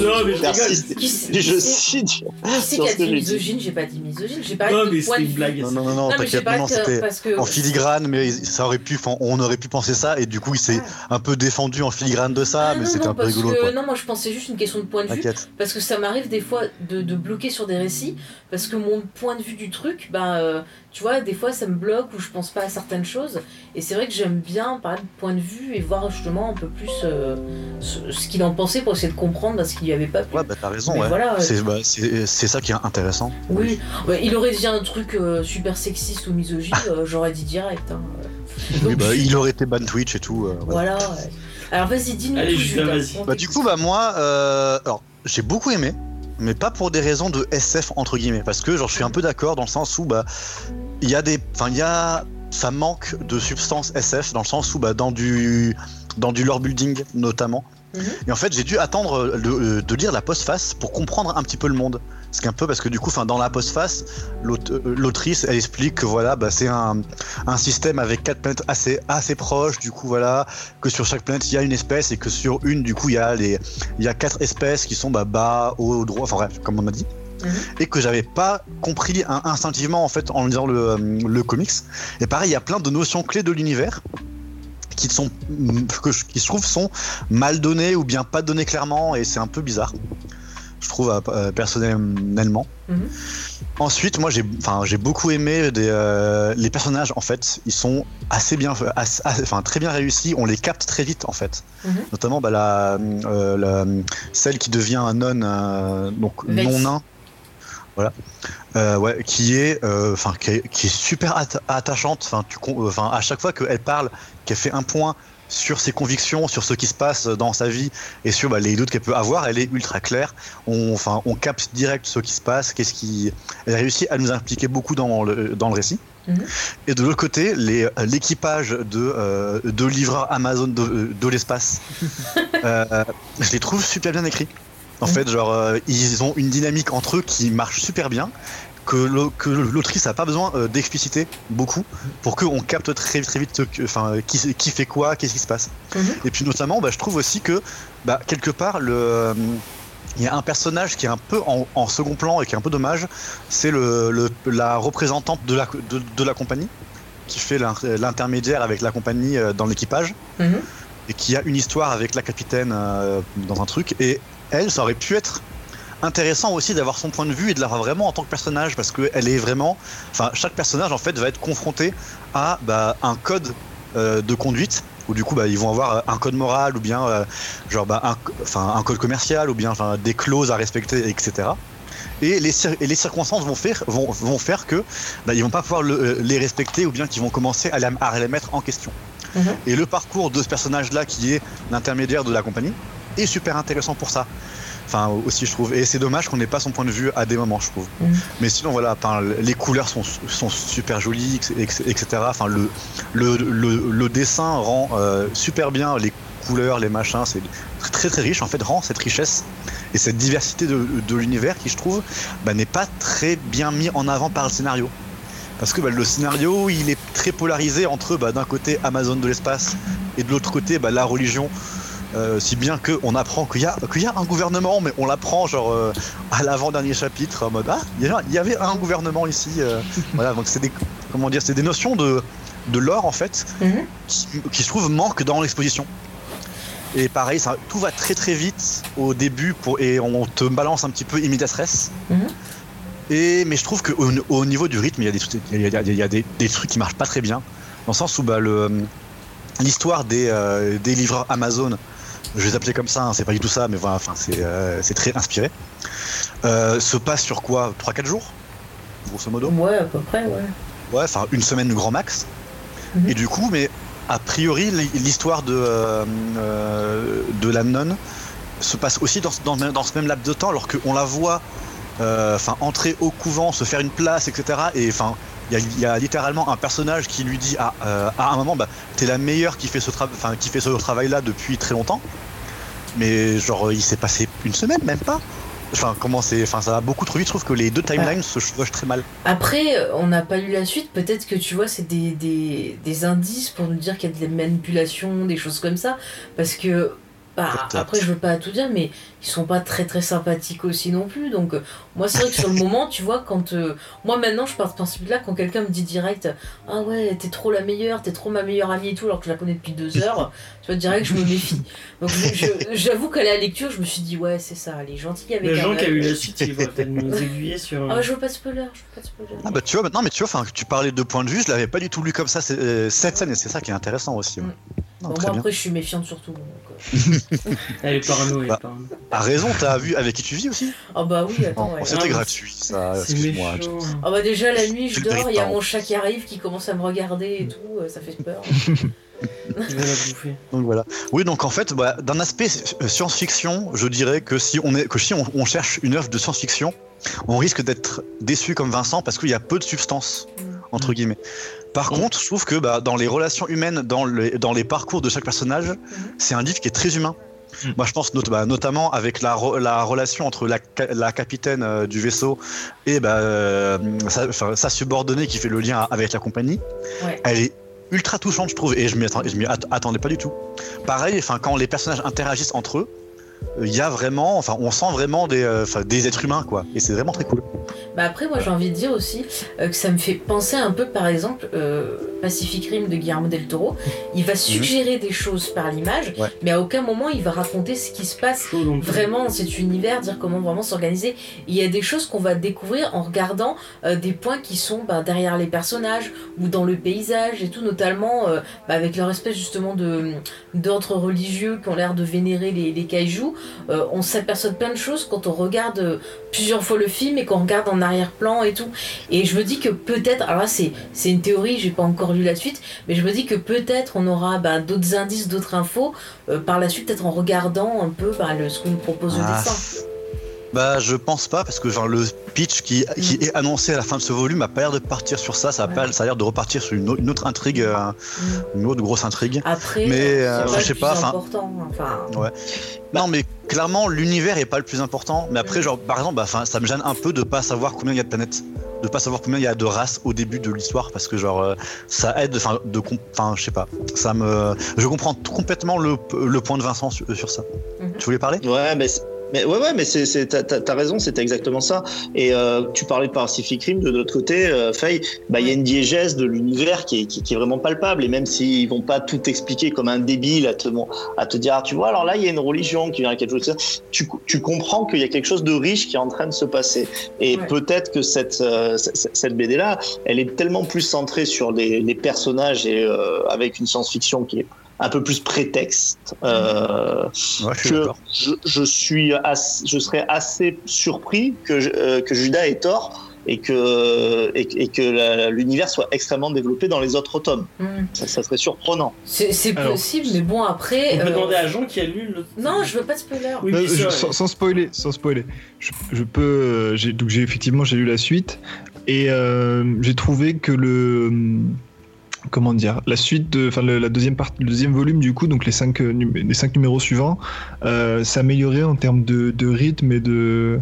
mais je je cite. Qui c'est qui a dit misogyne J'ai pas dit misogyne, j'ai parlé Non, mais point c'était une blague. Non, non, non, non, t'inquiète, pas non, c'était parce que en filigrane, mais ça aurait pu, on aurait pu penser ça, et du coup, il s'est un peu défendu en filigrane de ça, Ah, mais non, c'était non, un peu parce rigolo, que- quoi. Non, moi je pensais juste une question de point de vue. T'inquiète. Parce que ça m'arrive des fois de, de bloquer sur des récits, parce que mon point de vue du truc, ben, euh, tu vois, des fois ça me bloque ou je pense pas à certaines choses. Et c'est vrai que j'aime bien parler de point de vue et voir justement un peu plus euh, ce, ce qu'il en pensait pour essayer de comprendre ce qu'il lui avait pas plu. Ouais, bah t'as raison, Mais ouais. voilà. C'est bah, c'est- ça qui est intéressant. Oui, Ouais, il aurait dit un truc euh, super sexiste ou misogyne, euh, j'aurais dit direct. hein. Oui, Donc, bah, je- il aurait été ban Twitch et tout. euh, voilà. Voilà. ouais. Alors vas-y, dis-nous. Vas-y. On Bah, du coup, bah, moi, euh, alors, j'ai beaucoup aimé, mais pas pour des raisons de SF, entre guillemets, parce que, genre, je suis un peu d'accord dans le sens où, bah, il y a des. Enfin, il y a. Ça manque de substance SF, dans le sens où, bah, dans du. Dans du lore building, notamment. Mhm. Et en fait, j'ai dû attendre le- de lire la postface pour comprendre un petit peu le monde. Ce qui est un peu parce que du coup, enfin, dans la postface, euh, l'autrice, elle explique que voilà, bah, c'est un, un système avec quatre planètes assez, assez proches. Du coup, voilà, que sur chaque planète, il y a une espèce et que sur une, du coup, il y a les, il y a quatre espèces qui sont bah, bas, haut, droit, enfin bref, comme on a dit. Mhm. Et que j'avais pas compris hein, instinctivement en fait en lisant le, euh, le comics. Et pareil, il y a plein de notions clés de l'univers qui sont que je, qui je trouve sont mal données ou bien pas données clairement et c'est un peu bizarre. Je trouve euh, euh, personnellement. Mhm. Ensuite, moi j'ai enfin j'ai beaucoup aimé des, euh, les personnages en fait, ils sont assez bien assez- enfin très bien réussis, on les capte très vite en fait. Mhm. Notamment bah, la, euh, la- celle qui devient un non euh, donc Vex. non nain. Voilà. Euh, ouais, qui est, euh, enfin, qui est, qui est super atta- attachante. Enfin, tu, con- euh, enfin, à chaque fois qu'elle parle, qu'elle fait un point sur ses convictions, sur ce qui se passe dans sa vie et sur bah, les doutes qu'elle peut avoir, elle est ultra claire. On, enfin, on capte direct ce qui se passe, qu'est-ce qui, elle réussit à nous impliquer beaucoup dans le, dans le récit. Mhm. Et de l'autre côté, les- l'équipage de, euh, de livreurs Amazon de, de l'espace, euh, je les trouve super bien écrits. En Mhm. fait, genre, euh, ils ont une dynamique entre eux qui marche super bien, que l'au- que l'autrice n'a pas besoin euh, d'expliciter beaucoup pour qu'on capte très, très vite enfin, qui, qui fait quoi, qu'est-ce qui se passe. Mhm. Et puis notamment, bah, je trouve aussi que bah, quelque part, le, il y a un personnage qui est un peu en, en second plan et qui est un peu dommage, c'est le, le- la représentante de la, de, de la compagnie qui fait l'in- l'intermédiaire avec la compagnie euh, dans l'équipage Mhm. et qui a une histoire avec la capitaine euh, dans un truc. Et elle, ça aurait pu être intéressant aussi d'avoir son point de vue et de l'avoir vraiment en tant que personnage parce qu'elle est vraiment. Enfin, chaque personnage en fait va être confronté à bah, un code euh, de conduite où du coup bah, ils vont avoir un code moral ou bien euh, genre bah, un, enfin, un code commercial ou bien enfin, des clauses à respecter, etc. Et les, cir- et les circonstances vont faire, vont, vont faire que bah, ils vont pas pouvoir le- euh, les respecter ou bien qu'ils vont commencer à, la- à les mettre en question. Mhm. Et le parcours de ce personnage-là, qui est l'intermédiaire de la compagnie, est super intéressant pour ça. Enfin, aussi, je trouve. Et c'est dommage qu'on n'ait pas son point de vue à des moments, je trouve. Mhm. Mais sinon, voilà, les couleurs sont, sont super jolies, etc. Enfin, le, le, le, le dessin rend euh, super bien les couleurs, les machins, c'est très, très très riche en fait, rend cette richesse et cette diversité de, de l'univers qui je trouve bah, n'est pas très bien mis en avant par le scénario. Parce que bah, le scénario il est très polarisé entre bah, d'un côté Amazon de l'espace et de l'autre côté bah, la religion. Euh, si bien qu'on apprend qu'il y, a- qu'il y a un gouvernement, mais on l'apprend genre euh, à l'avant-dernier chapitre en mode Ah, il y avait un gouvernement ici. euh. voilà, donc c'est des, comment dire, c'est des notions de, de lore en fait Mhm. qui, qui, je trouve manquent dans l'exposition. Et pareil, ça, tout va très très vite au début pour, et on te balance un petit peu stress. Mhm. Et, mais je trouve qu'au au niveau du rythme, il y a, des, trucs- il y a, il y des, des trucs qui marchent pas très bien. Dans le sens où bah, le, l'histoire des, euh, des livreurs Amazon, je vais les appeler comme ça, hein, c'est pas du tout ça, mais voilà, enfin, c'est, euh, c'est très inspiré, euh, se passe sur quoi 3-4 jours Grosso modo? Ouais, à peu près, ouais. Ouais, enfin une semaine grand max. Mhm. Et du coup, mais a priori, l'histoire de, euh, euh, de la nonne se passe aussi dans, ce- dans, dans ce même laps de temps, alors qu'on la voit enfin entrer au couvent, se faire une place, etc. Et enfin, il y a, il y a littéralement un personnage qui lui dit à, euh, à un moment, bah, t'es la meilleure qui fait ce, tra- qui fait ce travail-là depuis très longtemps. Mais genre, il s'est passé une semaine, même pas. Enfin, comment c'est, enfin, ça va beaucoup trop vite. Je trouve que les deux timelines se chevauchent très mal. Après, euh, on n'a pas lu la suite, peut-être que tu vois, c'est des, des, des indices pour nous dire qu'il y a des manipulations, des choses comme ça. Parce que, bah, après, je veux pas tout dire, mais ils sont pas très très sympathiques aussi non plus. Donc, euh, moi, c'est vrai que sur le moment, tu vois, quand. euh, moi, maintenant, je pars de ce principe-là, quand quelqu'un me dit direct Ah ouais, t'es trop la meilleure, t'es trop ma meilleure amie et tout, alors que je la connais depuis deux heures, tu vois, direct, je me méfie. Donc, j'avoue qu'à la lecture, je me suis dit Ouais, c'est ça, elle est gentille avec Les gens qui a eu la suite, ils vont peut-être nous aiguiller sur. Ah, je veux pas de spoiler, je veux pas de spoiler. Ah bah tu vois maintenant mais tu vois enfin tu parlais de point de vue je l'avais pas du tout lu comme ça c'est- euh, cette scène et c'est ça qui est intéressant aussi ouais. Mm. Non, Bon, moi, bien après, je suis méfiante surtout. donc, euh. Elle est parano, elle est Bah. parano. raison t'as vu avec qui tu vis aussi Ah bah oui, attends, ouais. c'était Ah, gratuit ça C'est excuse-moi méchant. Ah bah déjà la nuit je dors, il y a mon chat qui arrive qui commence à me regarder et tout, euh, ça fait peur. Il va la bouffer. donc voilà oui donc en fait bah, d'un aspect euh, science-fiction je dirais que si on est que si on, on cherche une œuvre de science-fiction on risque d'être déçu comme Vincent parce qu'il y a peu de substance entre guillemets par Mm. contre je trouve que bah, dans les relations humaines dans les, dans les parcours de chaque personnage c'est un livre qui est très humain Mm. Moi, je pense not- bah, notamment avec la, re- la relation entre la, ca- la capitaine euh, du vaisseau et bah, euh, sa, subordonnée qui fait le lien avec la compagnie. Ouais. Elle est ultra touchante, je trouve, et je m'y attend- attendais pas du tout. Pareil, enfin, quand les personnages interagissent entre eux, il y a vraiment, enfin, on sent vraiment des, euh, des êtres humains, quoi. Et c'est vraiment très cool. Bah après moi j'ai envie de dire aussi euh, que ça me fait penser un peu par exemple euh, Pacific Rim de Guillermo del Toro. Il va suggérer des choses par l'image, Ouais. mais à aucun moment il va raconter ce qui se passe vraiment dans cet univers, dire comment vraiment s'organiser. Il y a des choses qu'on va découvrir en regardant euh, des points qui sont bah, derrière les personnages ou dans le paysage et tout, notamment euh, bah, avec leur espèce justement de d'ordre religieux qui ont l'air de vénérer les, les Euh, on s'aperçoit de plein de choses quand on regarde euh, plusieurs fois le film et qu'on regarde en arrière-plan et tout. Et je me dis que peut-être, alors là c'est c'est une théorie, j'ai pas encore lu la suite, mais je me dis que peut-être on aura bah, d'autres indices, d'autres infos euh, par la suite, peut-être en regardant un peu bah, le, ce que nous propose le Ah. dessin. Bah, je pense pas, parce que genre, le pitch qui, qui est annoncé à la fin de ce volume a pas l'air de partir sur ça, ça a, pas- ça a l'air de repartir sur une, au- une autre intrigue, euh, une autre grosse intrigue. Après, Mais, euh, je sais pas, enfin- important. Non, mais clairement, l'univers est pas le plus important. Mais après, genre, par exemple, bah, ça me gêne un peu de pas savoir combien il y a de planètes, de pas savoir combien il y a de races au début de l'histoire, parce que genre, euh, ça aide, enfin, de, enfin, je sais pas, ça me, je comprends tout complètement le, le point de Vincent sur, sur ça. Mhm. Tu voulais parler? Ouais, mais, c'est- mais ouais, ouais, mais c'est, c'est, t'as, t'as- t'as raison, c'est exactement ça. Et euh, tu parlais de Pacific Rim, de l'autre côté, euh, Faye, bah il y a une diégèse de l'univers qui est, qui, qui est vraiment palpable. Et même s'ils vont pas tout expliquer comme un débile à te, bon, à te dire, ah, tu vois, alors là il y a une religion qui vient à quelque chose, ça, tu, tu comprends qu'il y a quelque chose de riche qui est en train de se passer. Et Ouais. peut-être que cette, euh, cette, cette BD là, elle est tellement plus centrée sur les, les personnages et euh, avec une science-fiction qui est un peu plus prétexte. Euh, Ouais, je suis que je, je suis assez, je serais assez surpris que, euh, que Judas ait tort et que, et, que- et que la- l'univers soit extrêmement développé dans les autres tomes. hmm. Ça, ça serait surprenant. c'est possible, mais bon, après. On peut euh, demander à Jean qui a lu le. Non, je veux pas de spoiler. Oui, Euh, je- sans, sans spoiler, sans spoiler. Je, je peux. euh, donc j'ai effectivement j'ai lu la suite et euh, j'ai trouvé que le comment dire la suite de enfin la deuxième partie le deuxième volume du coup donc les cinq euh, les cinq numéros suivants euh, s'améliorer en termes de, de rythme et de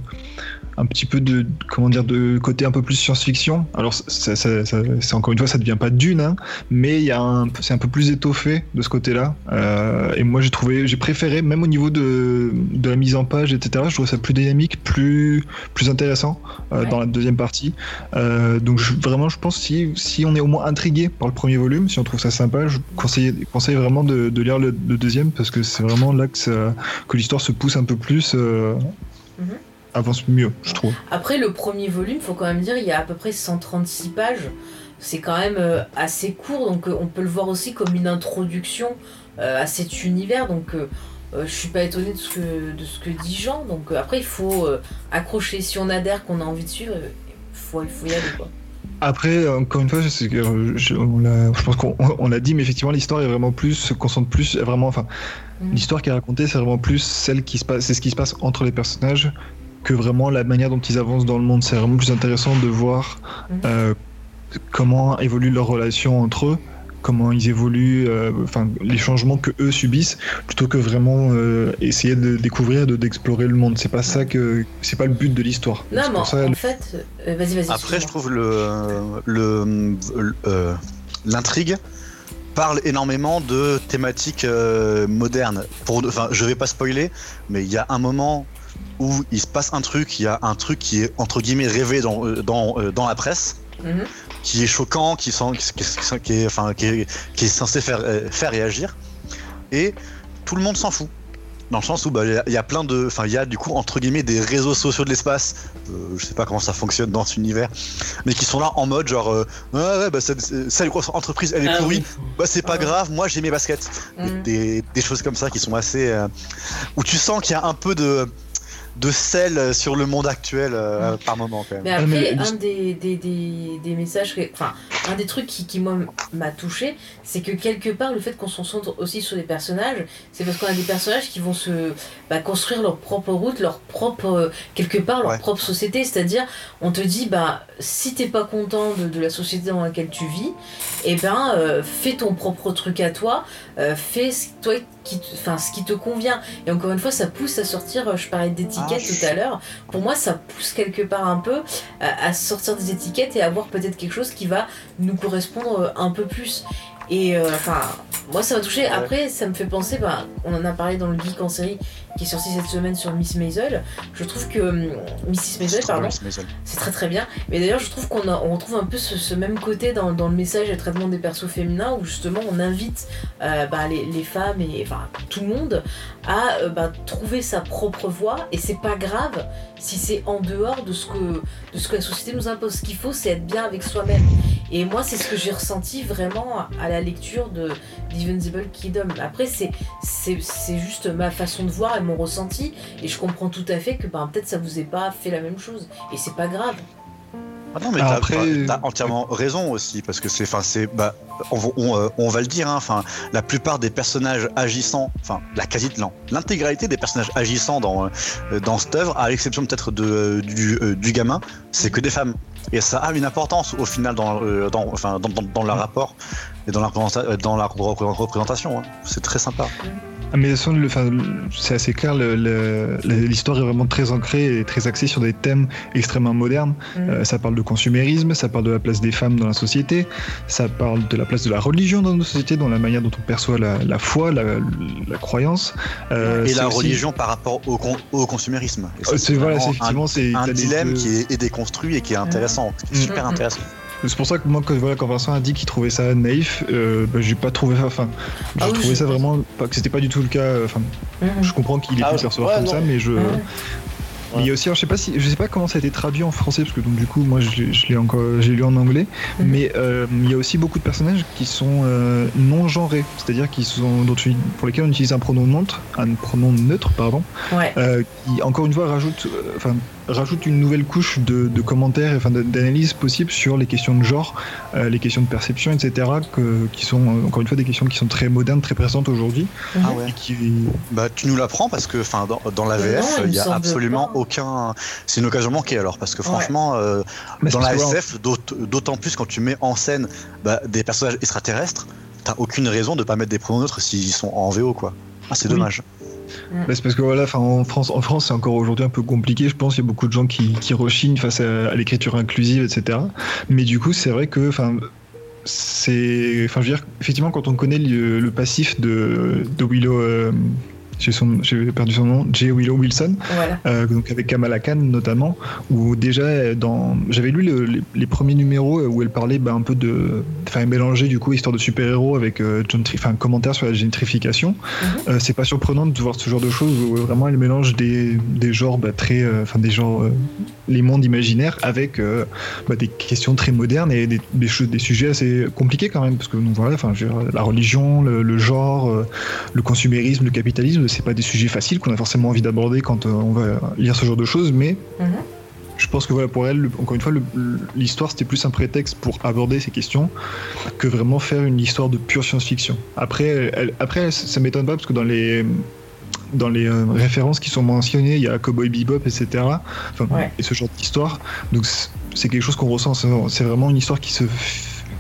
un petit peu de comment dire de côté un peu plus science-fiction alors ça, ça- ça- c'est encore une fois ça devient pas d'une hein, mais il y a un c'est un peu plus étoffé de ce côté-là Euh, et moi j'ai trouvé j'ai préféré même au niveau de, de la mise en page etc je trouve ça plus dynamique plus plus intéressant euh, Ouais. dans la deuxième partie euh, donc je- vraiment, je pense si, si on est au moins intrigué par le premier volume, si on trouve ça sympa, je conseille, conseille vraiment de, de lire le, le deuxième parce que c'est vraiment là que, ça- que l'histoire se pousse un peu plus, Mhm. Avance mieux, je trouve. Après, le premier volume, faut quand même dire, il y a à peu près 136 pages. C'est quand même euh, assez court, donc euh, on peut le voir aussi comme une introduction euh, à cet univers. Donc, euh, euh, je suis pas étonnée de ce que, de ce que dit Jean. Donc, euh, après, il faut euh, accrocher. Si on adhère, qu'on a envie de suivre, faut, il faut y aller. Quoi. Après, encore une fois, je, on l'a- je pense qu'on on l'a dit, mais effectivement, l'histoire est vraiment plus, se concentre plus, vraiment, enfin, Mhm. l'histoire qui est racontée, c'est vraiment plus celle qui se passe, c'est ce qui se passe entre les personnages que vraiment la manière dont ils avancent dans le monde. C'est vraiment plus intéressant de voir Mhm. euh, comment évoluent leurs relations entre eux, comment ils évoluent, euh, enfin, les changements que eux subissent, plutôt que vraiment euh, essayer de découvrir, de d'explorer le monde. C'est pas ça que, c'est pas le but de l'histoire. Non, C'est mais en, ça, en fait, euh, vas-y, vas-y. Après, je trouve le le l'intrigue parle énormément de thématiques euh, modernes. Pour, enfin, je vais pas spoiler, mais il y a un moment où il se passe un truc, il y a un truc qui est entre guillemets rêvé dans euh, dans euh, dans la presse, Mhm. qui est choquant, qui sent, qui, est enfin qui est, qui est censé faire euh, faire réagir, et tout le monde s'en fout. Dans le sens où bah, il y a- il y, a plein de, enfin il y a du coup entre guillemets des réseaux sociaux de l'espace. Euh, je sais pas comment ça fonctionne dans cet univers, mais qui sont là en mode genre euh, ouais ouais bah cette, cette grosse entreprise elle est Ah pourrie, oui. bah c'est pas Ah. grave, moi j'ai mes baskets. Des- Mhm. Des, des choses comme ça qui sont assez euh, où tu sens qu'il y a un peu de de sel sur le monde actuel euh, par moment quand même. Mais Ah, après, mais- un des, des, des, des messages, que- enfin, un des trucs qui, qui moi, m'a touché, c'est que quelque part, le fait qu'on se concentre aussi sur les personnages, c'est parce qu'on a des personnages qui vont se bah, construire leur propre route, leur propre, euh, quelque part, leur Ouais. propre société. C'est-à-dire, on te dit, bah, si t'es pas content de, de la société dans laquelle tu vis, et ben, euh, fais ton propre truc à toi, euh, fais ce, toi, qui, enfin, ce qui te convient. Et encore une fois, ça pousse à sortir, euh, je parlais d'étiquettes Ah, tout à l'heure, pour moi, ça pousse quelque part un peu à, à sortir des étiquettes et avoir peut-être quelque chose qui va nous correspondre un peu plus. Et euh, enfin, moi ça m'a touché. Après, ça me fait penser, bah, on en a parlé dans le geek en série qui est sorti cette semaine sur Miss Maisel. Je trouve que hum, Mrs. Maisel, pardon, c'est très très bien. Mais d'ailleurs, je trouve qu'on on retrouve un peu ce, ce même côté dans, dans le message et le traitement des persos féminins où justement on invite euh, bah, les, les femmes et enfin tout le monde à euh, bah, trouver sa propre voie et c'est pas grave si c'est en dehors de ce que de ce que la société nous impose. Ce qu'il faut, c'est être bien avec soi-même. Et moi, c'est ce que j'ai ressenti vraiment à la lecture de d'Invincible Kingdom. Après, c'est c'est c'est juste ma façon de voir mon ressenti et je comprends tout à fait que ben, peut-être ça vous ait pas fait la même chose et c'est pas grave. Ah non, mais t'as après- t'as entièrement raison aussi, parce que c'est, enfin, c'est, bah, on, euh, on va le dire, hein, enfin, la plupart des personnages agissants, enfin, la quasi l'intégralité des personnages agissants dans euh, dans cette œuvre, à l'exception peut-être de euh, du, euh, du gamin, c'est que des femmes. Et ça a une importance au final dans, euh, dans, enfin, dans, dans, dans leur rapport et dans la, dans la repré- représentation. hein. C'est très sympa. Ah, mais de toute façon, le- enfin, c'est assez clair, le- le- l'histoire est vraiment très ancrée et très axée sur des thèmes extrêmement modernes. Mhm. Euh, ça parle de consumérisme, ça parle de la place des femmes dans la société, ça parle de la place de la religion dans nos sociétés, dans la manière dont on perçoit la, la foi, la, la croyance. Euh, et la aussi- religion par rapport au, con- au consumérisme. Euh, C'est voilà, effectivement un, dilemme qui est, est déconstruit et qui est intéressant, qui est Mhm. super Mhm. intéressant. C'est pour ça que moi, quand, voilà, quand Vincent a dit qu'il trouvait ça naïf, euh, bah, j'ai pas trouvé ça. Enfin, j'ai Ah oui, trouvé je- ça vraiment pas que c'était pas du tout le cas. euh, Enfin, je comprends qu'il ait Ah, pu percevoir ouais, comme non. ça, mais je. Mais il y a aussi, alors, je sais pas si, je sais pas comment ça a été traduit en français parce que donc du coup, moi, je, l'ai- je l'ai encore, j'ai lu en anglais. Mais euh, il y a aussi beaucoup de personnages qui sont euh, non genrés, c'est-à-dire qui sont dont pour lesquels on utilise un pronom neutre, un pronom neutre, pardon, Ouais. euh, qui encore une fois rajoute, euh, enfin rajoute une nouvelle couche de, de commentaires, et, enfin d'analyse possible sur les questions de genre, euh, les questions de perception, etc. Que, qui sont euh, encore une fois des questions qui sont très modernes, très présentes aujourd'hui, Ah ouais. qui Bah, tu nous l'apprends parce que, enfin, dans, dans la Euh, VF, il il me y a absolument pas. aucun. C'est une occasion manquée alors, parce que franchement, euh, Mais dans la SF, d'aut- d'autant plus quand tu mets en scène bah, des personnages extraterrestres, t'as aucune raison de pas mettre des pronoms neutres s'ils sont en VO, quoi. Ah, c'est Oui. dommage. Bah, c'est parce que voilà, en France, en France, c'est encore aujourd'hui un peu compliqué. Je pense il y a beaucoup de gens qui, qui rechignent face à, l'écriture inclusive, etc. Mais du coup, c'est vrai que, enfin, c'est, enfin, je veux dire, effectivement, quand on connaît le, passif de, de Willow, euh, j'ai perdu son nom, J. Willow Wilson, Voilà. euh, donc avec Kamala Khan notamment, où déjà euh, dans, j'avais lu le- les, les premiers numéros euh, où elle parlait bah, un peu de, enfin elle mélangeait du coup histoire de super-héros avec euh, enfin, commentaire sur la gentrification. Euh, c'est pas surprenant de voir ce genre de choses où vraiment elle mélange des, des genres bah, très, enfin des genres, les mondes imaginaires avec bah, des questions très modernes et des, des, choses- des sujets assez compliqués quand même parce que donc voilà, enfin la religion, le, le genre, le consumérisme, le capitalisme, c'est pas des sujets faciles qu'on a forcément envie d'aborder quand euh, on va lire ce genre de choses, mais Mhm. je pense que voilà pour elle, le- encore une fois, l'histoire c'était plus un prétexte pour aborder ces questions que vraiment faire une histoire de pure science-fiction. Après, elle- après ça m'étonne pas parce que dans les dans les euh, références qui sont mentionnées, il y a Cowboy Bebop, etc. Enfin, Ouais. Et ce genre d'histoire. Donc c'est- quelque chose qu'on ressent. C'est c'est vraiment une histoire qui se.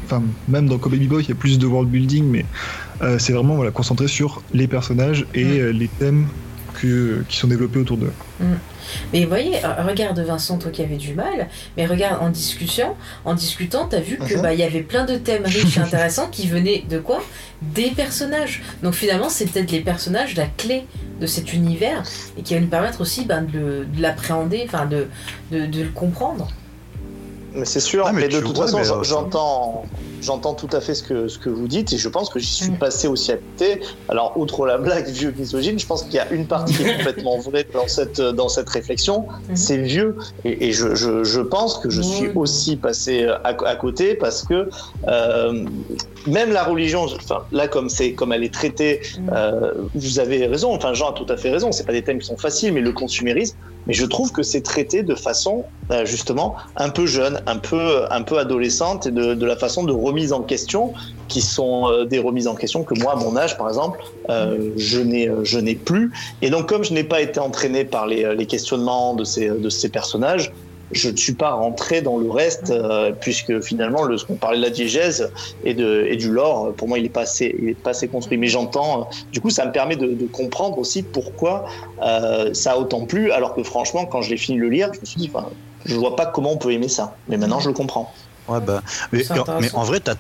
Enfin, même dans Cowboy Bebop, il y a plus de world building, mais euh, c'est vraiment voilà, concentré sur les personnages et Mm. euh, les thèmes que, qui sont développés autour d'eux. Mais vous voyez, euh, regarde Vincent, toi qui avais du mal, mais regarde en discussion, en discutant, t'as vu que Mhm. bah il y avait plein de thèmes riches et intéressants qui venaient de quoi? Des personnages. Donc finalement, c'est peut-être les personnages la clé de cet univers et qui va nous permettre aussi ben, de, l'appréhender, enfin de, de, de le comprendre. Mais c'est sûr, Ah, mais mais, de toute vois, façon, mais, euh, j'entends, j'entends tout à fait ce que, ce que vous dites et je pense que j'y suis Mm. passé aussi à côté. Alors, outre la blague vieux misogyne, je pense qu'il y a une partie qui est complètement vraie dans cette, dans cette réflexion. Mhm. C'est vieux et, et je, je, je pense que je suis aussi passé à, à côté parce que euh, même la religion, enfin, là, comme, c'est, comme elle est traitée, Mm. euh, vous avez raison, enfin, Jean a tout à fait raison, c'est pas des thèmes qui sont faciles, mais le consumérisme, mais je trouve que c'est traité de façon euh, justement un peu jeune, un peu un peu adolescente et de, de la façon de remise en question qui sont euh, des remises en question que moi à mon âge par exemple euh, je n'ai euh, je n'ai plus. Et donc comme je n'ai pas été entraîné par les, les questionnements de ces de ces personnages je ne suis pas rentré dans le reste euh, puisque finalement le ce qu'on parlait de la diégèse et de et du lore pour moi il est pas assez est pas assez construit mais j'entends euh, du coup ça me permet de, de comprendre aussi pourquoi euh, ça a autant plu, alors que franchement, quand je l'ai fini de le lire, je me suis dit, enfin, je vois pas comment on peut aimer ça. Mais maintenant, je le comprends. Ouais, bah, mais, en vrai, t'as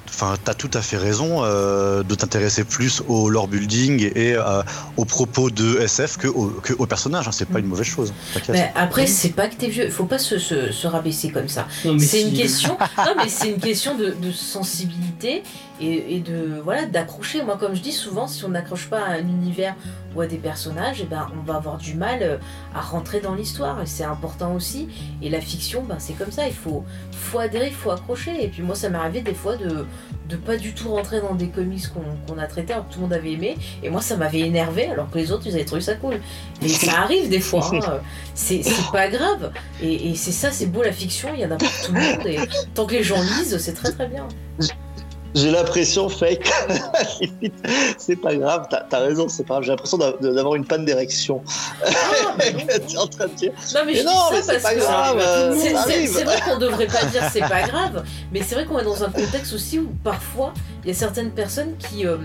as tout à fait raison euh, de t'intéresser plus au lore building et euh, aux propos de SF que au, que au personnage. hein. C'est pas une mauvaise chose. Mais après, c'est pas que t'es vieux, faut pas se, se, se rabaisser comme ça. C'est si. une question, non mais c'est une question de, de sensibilité et, et de voilà d'accrocher. Moi, comme je dis souvent, si on n'accroche pas à un univers ou à des personnages, eh ben on va avoir du mal euh, à rentrer dans l'histoire et c'est important aussi. Et la fiction, ben c'est comme ça. Il faut faut adhérer, il faut accrocher. Et puis moi, ça m'est arrivé des fois de de pas du tout rentrer dans des comics qu'on a traités alors que tout le monde avait aimé et moi ça m'avait énervé alors que les autres ils avaient trouvé ça cool mais ça arrive des fois hein. c'est c'est pas grave et, et c'est ça, c'est beau la fiction, il y en a pour tout le monde. Et tant que les gens lisent, c'est très très bien. J'ai l'impression, fake, c'est pas grave, t'as as raison, c'est pas grave. J'ai l'impression d'a- d'avoir une panne d'érection. Ah. T'es en train de dire. Non, mais, Mais je non, dis mais ça c'est parce pas que grave, c'est- vrai qu'on devrait pas dire c'est pas grave, mais c'est vrai qu'on est dans un contexte aussi où parfois il y a certaines personnes qui. euh,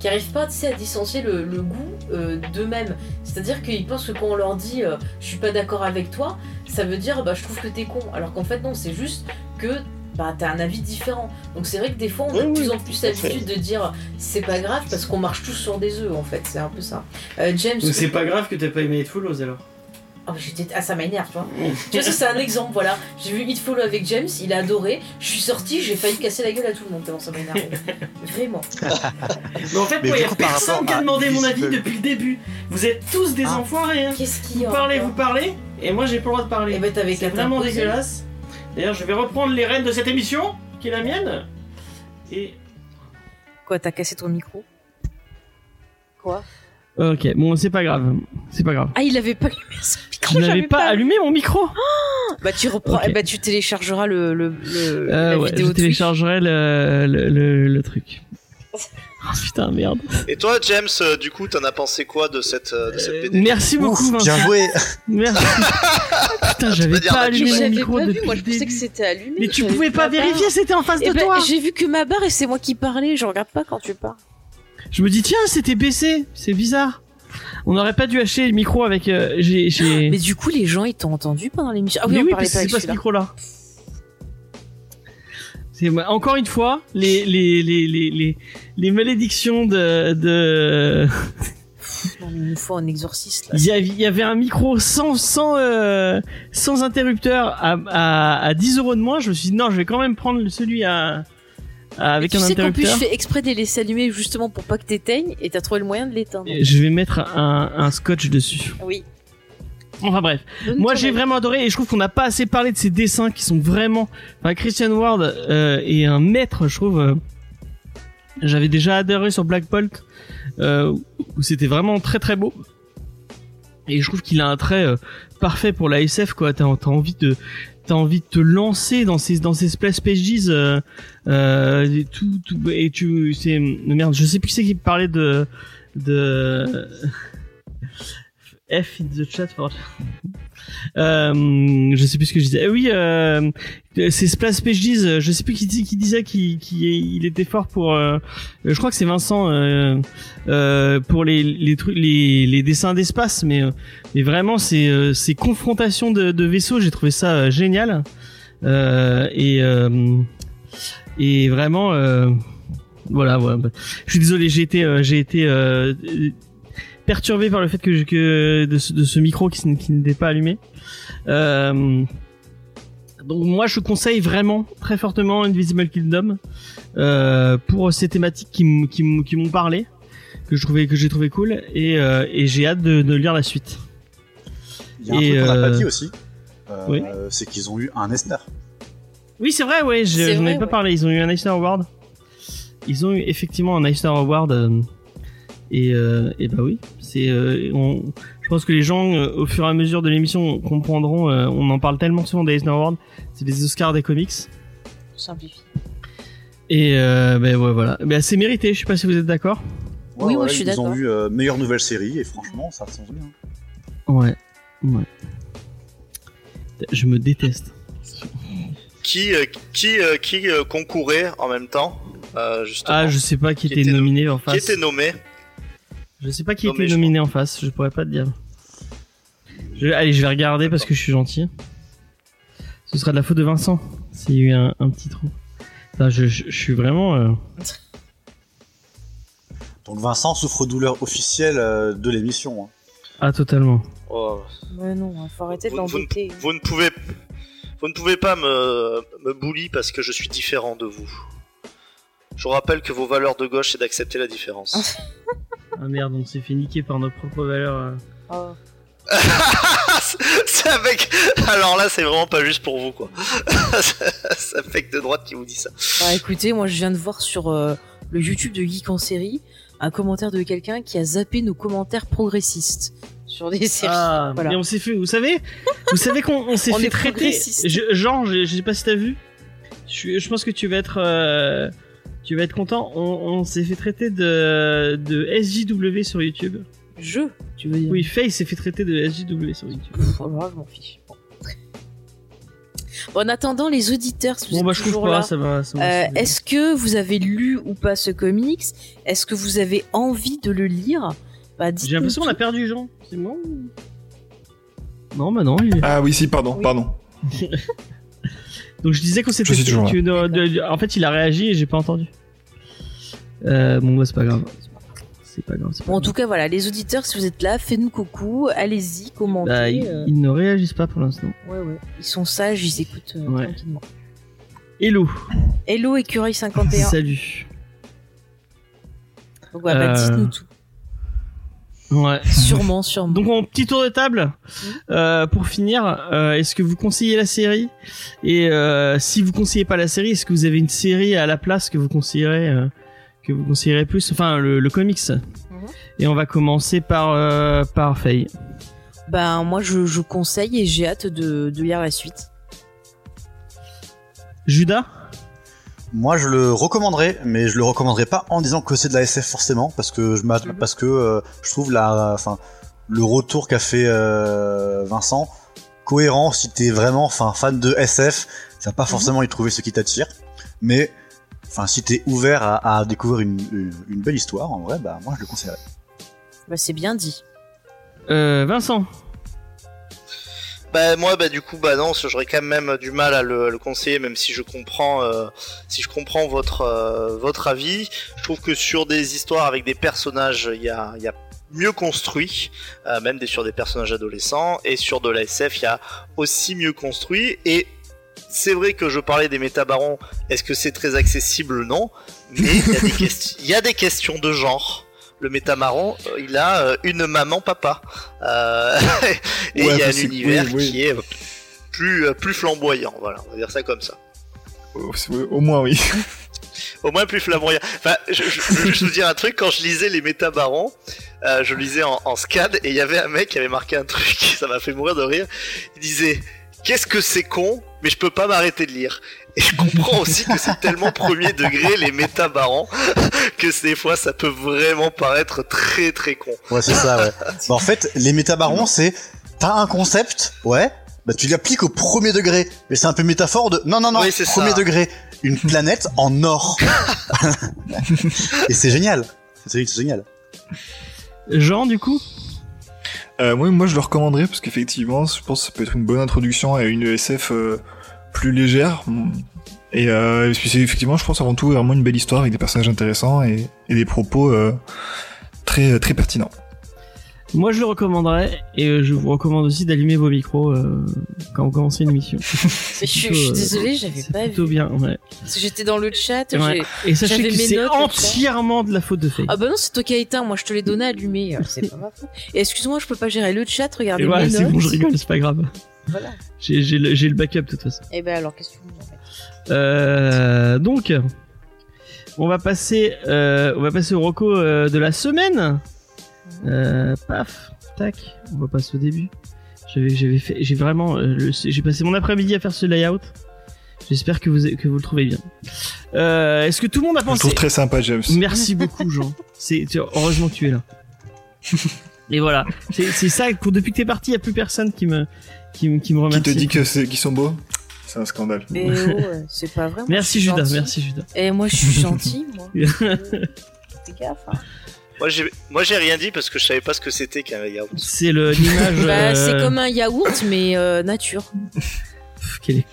qui arrivent pas tu sais, à dissocier le, le goût euh, d'eux-mêmes. C'est-à-dire qu'ils pensent que quand on leur dit euh, je suis pas d'accord avec toi, ça veut dire bah, je trouve que t'es con. Alors qu'en fait, non, c'est juste que bah, t'as un avis différent. Donc c'est vrai que des fois, on a de oui, plus en plus l'habitude de dire c'est pas grave parce qu'on marche tous sur des œufs en fait. C'est un peu ça. Euh, James. Donc c'est pas grave que t'aies pas aimé It Follows alors. Ah, ah, ça m'énerve, tu vois. tu vois, ça, c'est un exemple, voilà. J'ai vu It Follow avec James, il a adoré. Je suis sortie, j'ai failli casser la gueule à tout le monde, tellement ça m'énerve. Vraiment. Mais en fait, moi, du y a personne qui a demandé mon avis depuis le début. Vous êtes tous des Ah. enfoirés. Hein. Qu'est-ce qu'il y Vous a parlez, encore vous parlez, et moi j'ai pas le droit de parler. Eh ben, t'avais C'est vraiment dégueulasse. D'ailleurs, je vais reprendre les rênes de cette émission, qui est la mienne. Et. Quoi, t'as cassé ton micro? Quoi? Ok, bon, c'est pas grave. C'est pas grave. Ah, il avait pas allumé son micro, Je n'avais j'avais pas allumé mon micro? Bah, tu reprends, Ok. eh ben, tu téléchargeras le, le, le- Euh, la ouais, vidéo je téléchargerai le, le, le- le truc. Oh putain, merde. Et toi, James, euh, du coup, t'en as pensé quoi de cette, euh, de cette BD Merci beaucoup, Ouf, Vincent. bien joué. Merci. putain, j'avais pas allumé mon micro pas vu, depuis moi je pensais que c'était allumé. Mais tu pouvais pas vérifier, c'était en face Eh de ben, toi. J'ai vu que ma barre et c'est moi qui parlais, je regarde pas quand tu parles. Je me dis tiens, c'était baissé, c'est bizarre. On n'aurait pas dû acheter le micro avec. euh. Mais du coup, les gens ils t'ont entendu pendant l'émission? Ah oui, Mais on oui, parlait parce pas avec c'est pas ce micro-là. Encore une fois les les les les les, malédictions de de. Il nous faut un exorciste. Il y avait, un micro sans sans euh, sans interrupteur à, à à 10 euros de moins. Je me suis dit non, je vais quand même prendre celui à, à- avec tu un sais qu'en plus, interrupteur. je fais exprès de les laisser allumer justement pour pas que t'éteignes et t'as trouvé le moyen de l'éteindre. Je vais mettre un, un scotch dessus. Oui. Enfin bref. Moi j'ai vraiment adoré et je trouve qu'on n'a pas assez parlé de ces dessins qui sont vraiment. Enfin Christian Ward euh, est un maître, je trouve. euh, J'avais déjà adoré sur Black Bolt euh, où c'était vraiment très très beau. Et je trouve qu'il a un trait euh, parfait pour la SF quoi. T'as t'as envie de t'as envie de te lancer dans ces dans ces splash pages euh, euh, et tout, tout et tu c'est merde je sais plus qui c'est qui parlait de de F in the chat for euh, je sais plus ce que je disais. Eh oui, euh, c'est Splash Pages. Je sais plus qui, dis- qui disait qu'il qui, il était fort pour. euh, je crois que c'est Vincent euh, euh, pour les dessins d'espace, mais euh, mais vraiment c'est euh, ces confrontations de, de vaisseaux, j'ai trouvé ça génial. Et et vraiment voilà, voilà. Je suis désolé, j'ai été j'ai été perturbé par le fait que, je- que de, ce, de ce micro qui, qui n'était pas allumé. Euh, donc moi je conseille vraiment très fortement Invisible Kingdom euh, pour ces thématiques qui, m'ont parlé, que je trouvais que j'ai trouvé cool et, euh, et j'ai hâte de, de lire la suite. Il y a un Et, truc qu'on n'a euh, pas dit aussi. euh, oui. C'est qu'ils ont eu un Esner. Oui c'est vrai ouais, je vrai, avais pas ouais. parlé. Ils ont eu un Eisner Award. Ils ont eu effectivement un Eisner Award euh, et euh, et bah oui c'est euh, on, je pense que les gens euh, au fur et à mesure de l'émission comprendront. euh, on en parle tellement souvent des Eisner Awards, c'est les Oscars des comics. Simplifie. Et euh, ben ouais, voilà. Ben, c'est mérité, je sais pas si vous êtes d'accord. Oui, moi, je suis Ils d'accord. ont eu euh, meilleure nouvelle série et franchement, ça change bien. Ouais. Ouais. Je me déteste. Qui, euh, qui, euh, qui euh, concourait en même temps euh, justement? Ah, je sais pas qui, Qui était était nominé en Qui face. était nommé? Je sais pas qui nommé, était nominé en face, je pourrais pas te dire. Je... Allez, je vais regarder parce que je suis gentil. Ce sera de la faute de Vincent s'il y a eu un, un petit trou. Je, je- je suis vraiment. euh, Donc Vincent souffre douleur officielle euh, de l'émission. hein. Ah, totalement. Oh, Ouais, non, faut arrêter de vous- l'embêter. vous, ne pouvez, vous ne pouvez pas me, me bully parce que je suis différent de vous. Je vous rappelle que vos valeurs de gauche, c'est d'accepter la différence. Ah merde, on s'est fait niquer par nos propres valeurs. euh. Oh. c'est avec. Alors là, c'est vraiment pas juste pour vous, quoi. c'est un mec de droite qui vous dit ça. Bah écoutez, moi je viens de voir sur euh, le YouTube de Geek en série un commentaire de quelqu'un qui a zappé nos commentaires progressistes sur des séries. Ah, voilà. mais on s'est fait, vous savez, vous savez qu'on on s'est On fait traiter. Je, genre, je, je sais pas si t'as vu. Je pense que tu vas être, euh, tu vas être content. On, on s'est fait traiter de, de SJW sur YouTube. Je, tu veux dire Oui, Faye s'est fait traiter de SJW sur YouTube. Pff, là, je m'en fiche. Bon. Bon, en attendant, les auditeurs, si vous Bon êtes bah je trouve toujours pas, là, ça va. ça va, euh, c'est- est-ce que vous avez lu ou pas ce comics? Est-ce que vous avez envie de le lire? Bah, J'ai l'impression qu'on a perdu Jean. C'est moi ou... Non, bah non. il est- Ah oui, si, pardon, Oui. pardon. Donc je disais de- de- en fait, il a réagi et j'ai pas entendu. Euh, bon bah c'est pas grave. C'est pas grave. c'est pas Bon, en grave. tout cas, voilà, les auditeurs, si vous êtes là, faites-nous coucou, allez-y, commentez. Bah, ils, euh, ils ne réagissent pas pour l'instant. Ouais, ouais. Ils sont sages, ils écoutent euh, Ouais. tranquillement. Hello. Hello, écureuil 51. Salut. Donc, voilà, bah, Euh, dites-nous tout. Ouais. Sûrement, sûrement. Donc en petit tour de table, euh, pour finir, euh, est-ce que vous conseillez la série? Et euh, si vous conseillez pas la série, est-ce que vous avez une série à la place que vous conseillerez, euh, que vous conseillerez plus? Enfin, le, le comics. Et on va commencer par euh, par Faye. Ben, moi, je, je conseille et j'ai hâte de, de lire la suite. Judas? Moi, je le recommanderais, mais je le recommanderais pas en disant que c'est de la SF forcément, parce que je Mhm. parce que euh, je trouve la, enfin, le retour qu'a fait euh, Vincent cohérent si t'es vraiment, enfin, fan de SF, ça va pas forcément y trouver ce qui t'attire, mais enfin, si t'es ouvert à, à découvrir une, une, une belle histoire, en vrai, bah moi je le conseillerais. Bah, c'est bien dit. Euh, Vincent. Bah moi bah du coup bah non j'aurais quand même du mal à le, le conseiller même si je comprends euh, si je comprends votre euh, votre avis. Je trouve que sur des histoires avec des personnages il y a il y a mieux construit euh, même des sur des personnages adolescents. Et sur de la SF il y a aussi mieux construit. Et c'est vrai que je parlais des métabarons est-ce que c'est très accessible non? Mais y il y a des questions de genre le métamaron, euh, il a euh, une maman papa. Euh, et Ouais, il y a un univers Oui, oui. qui est plus, plus flamboyant, voilà, on va dire ça comme ça. Au au moins, oui. Au moins plus flamboyant. Enfin, je, je, je veux juste vous dire un truc, quand je lisais les métabarons, euh, je lisais en, en SCAD et il y avait un mec qui avait marqué un truc, ça m'a fait mourir de rire. Il disait Qu'est-ce que c'est con, mais je peux pas m'arrêter de lire. Et je comprends aussi que c'est tellement premier degré les métabarons que des fois ça peut vraiment paraître très très con. Ouais, c'est ça, ouais. Bah, en fait, les métabarons, c'est t'as un concept, ouais, bah tu l'appliques au premier degré. Mais c'est un peu métaphore de non, non, non, Oui, c'est premier ça. degré. Une planète en or. Et c'est génial. C'est c'est génial. Jean, du coup? Euh, moi, moi, je le recommanderais parce qu'effectivement, je pense que ça peut être une bonne introduction à une SF euh, plus légère. Et, euh, et puis c'est effectivement, je pense avant tout vraiment une belle histoire avec des personnages intéressants et, et des propos euh, très très pertinents. Moi, je le recommanderais et euh, je vous recommande aussi d'allumer vos micros euh, quand vous commencez une émission. Mais je, suis- je suis désolée, j'avais C'est pas plutôt vu. bien, ouais. Parce que j'étais dans le chat. Ouais. j'ai- Et sachez que mes c'est entièrement de la faute de Faye. Ah bah non, c'est toi qui as éteint. Moi, je te l'ai donné allumé. euh, C'est pas ma faute. Et excuse-moi, je peux pas gérer le chat. Regardez et voilà, mes c'est bon, je rigole, c'est pas grave. Voilà. J'ai j'ai le, backup de toute façon. Et ben alors, qu'est-ce que tu fait Euh, donc, on va passer, euh, on va passer au reco euh, de la semaine. Paf, tac, on va passer au début. J'ai vraiment, j'ai passé mon après-midi à faire ce layout. J'espère que vous, que vous le trouvez bien. Est-ce que tout le monde a Je pensé trouve très sympa, James. Merci beaucoup, Jean. C'est heureusement que tu es là. Et voilà, c'est ça. Depuis que t'es parti, y a plus personne qui me qui, qui me Qui remercie. te dit que qu'ils sont beaux? C'est un scandale. Mais oh, c'est pas vrai. Merci Judas, merci Judas. Et moi, je suis gentil, moi. Fais gaffe. hein. Moi j'ai moi j'ai rien dit parce que je savais pas ce que c'était qu'un yaourt. C'est le l'image. Bah, c'est euh, comme un yaourt, mais euh, nature. pff, quel est-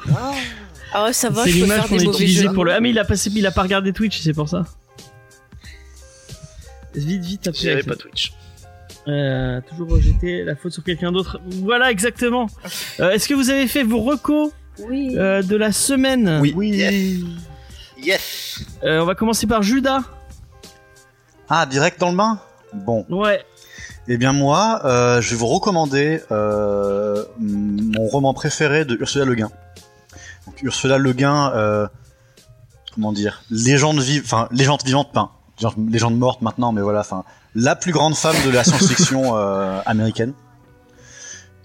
Ah ouais, ça va, C'est l'image qu'on a utilisée pour le. Ah mais il a passé, il a pas regardé Twitch, c'est pour ça. Vite, vite, après. J'avais pas Twitch. Euh, toujours rejeter la faute sur quelqu'un d'autre. Voilà, exactement. Euh, Est-ce que vous avez fait vos recos Oui. euh, de la semaine Oui. Yes. Yes. Euh, on va commencer par Judas. Ah, direct dans le bain? Bon. Ouais. Eh bien moi, euh, je vais vous recommander euh, mon roman préféré de Ursula Le Guin. Donc Ursula Le Guin, euh, comment dire, légende vive, enfin légende vivante, pas genre légende morte maintenant, mais voilà, enfin la plus grande femme de la science-fiction euh, américaine.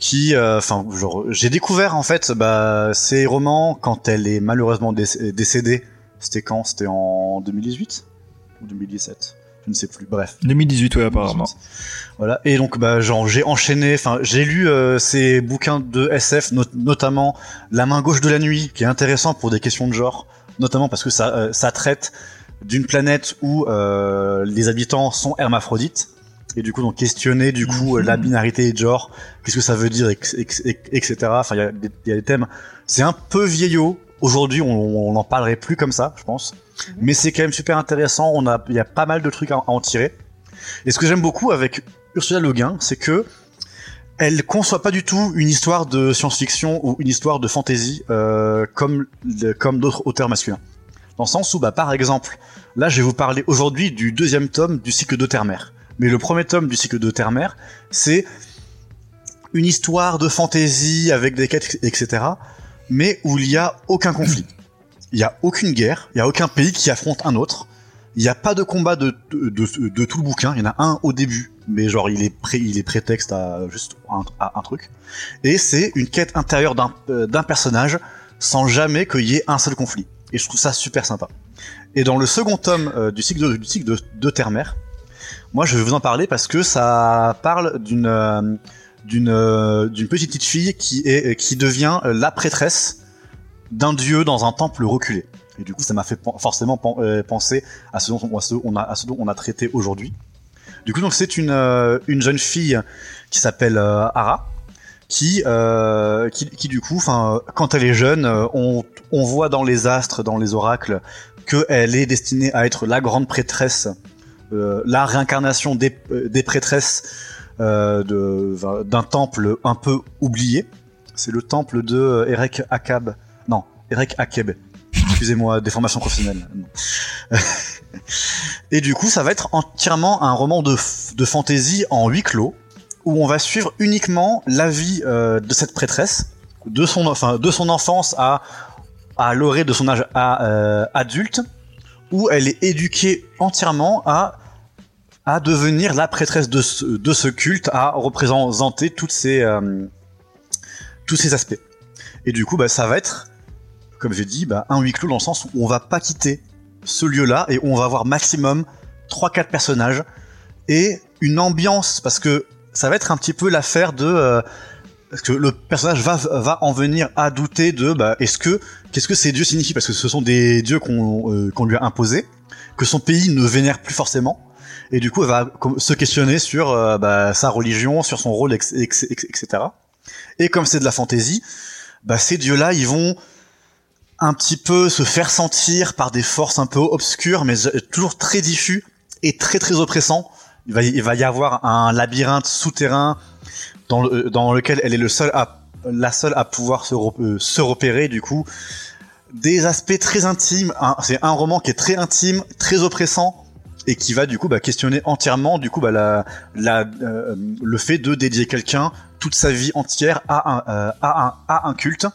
Qui, euh, enfin, genre, j'ai découvert en fait bah, ses romans quand elle est malheureusement déc- décédée. C'était quand? C'était en 2018 ou 2017 Je ne sais plus. Bref. 2018, ouais, apparemment. Voilà. Et donc, bah, genre, j'ai enchaîné. Enfin, j'ai lu euh, ces bouquins de SF, not- notamment La main gauche de la nuit, qui est intéressant pour des questions de genre, notamment parce que ça, euh, ça traite d'une planète où euh, les habitants sont hermaphrodites. Et du coup, donc questionner du coup euh, la binarité de genre, qu'est-ce que ça veut dire, etc. Enfin, il y, a des- il y a des thèmes. C'est un peu vieillot. Aujourd'hui, on n'en parlerait plus comme ça, je pense. Mais c'est quand même super intéressant. On a, il y a pas mal de trucs à, à en tirer. Et ce que j'aime beaucoup avec Ursula Le Guin, c'est que elle conçoit pas du tout une histoire de science-fiction ou une histoire de fantasy euh, comme comme d'autres auteurs masculins. Dans le sens où, bah, par exemple, là, je vais vous parler aujourd'hui du deuxième tome du cycle de Terre-Mère. Mais le premier tome du cycle de Terre-Mère, c'est une histoire de fantasy avec des quêtes, etc. Mais où il y a aucun conflit. Il y a aucune guerre, il y a aucun pays qui affronte un autre. Il n'y a pas de combat de, tout le bouquin. Il y en a un au début, mais genre il est pré, il prétexte à juste un, truc. Et c'est une quête intérieure d'un euh, d'un personnage sans jamais qu'il y ait un seul conflit. Et je trouve ça super sympa. Et dans le second tome euh, du cycle de, du Terre-Mère, moi je vais vous en parler parce que ça parle d'une euh, euh, petite fille qui qui devient euh, la prêtresse d'un dieu dans un temple reculé. Et du coup, ça m'a fait forcément pen- euh, penser à ce dont on, a traité aujourd'hui. Du coup, donc c'est une euh, une jeune fille qui s'appelle euh, Ara qui, euh, du coup, quand elle est jeune, euh, on, voit dans les astres, dans les oracles, qu'elle est destinée à être la grande prêtresse, euh, la réincarnation des, euh, des prêtresses euh, d'un temple un peu oublié. C'est le temple de euh, Erek Akab. Non, Erek Akeb. Excusez-moi, déformation professionnelle. Non. Et du coup, ça va être entièrement un roman de, de fantasy en huis clos où on va suivre uniquement la vie euh, de cette prêtresse, de son, de son enfance à, à l'orée de son âge à, euh, adulte, où elle est éduquée entièrement à, à devenir la prêtresse de ce, de ce culte, à représenter toutes ces, euh, tous ces aspects. Et du coup, bah, ça va être, comme j'ai dit, bah, un huis clos dans le sens où on va pas quitter ce lieu-là et on va avoir maximum 3-4 personnages et une ambiance parce que ça va être un petit peu l'affaire de euh, parce que le personnage va va en venir à douter de bah, est-ce que qu'est-ce que ces dieux signifient? Parce que ce sont des dieux qu'on euh, qu'on lui a imposés que son pays ne vénère plus forcément et du coup elle va se questionner sur euh, bah, sa religion sur son rôle etc et comme c'est de la fantaisie bah, ces dieux là ils vont un petit peu se faire sentir par des forces un peu obscures mais euh, toujours très diffus et très très oppressant il va, y- avoir un labyrinthe souterrain dans, le- dans lequel elle est le seul à, la seule à pouvoir se, re- euh, se repérer du coup. Des aspects très intimes c'est un roman qui est très intime très oppressant et qui va du coup bah, questionner entièrement du coup bah, la, euh, le fait de dédier quelqu'un toute sa vie entière à un, euh, culte.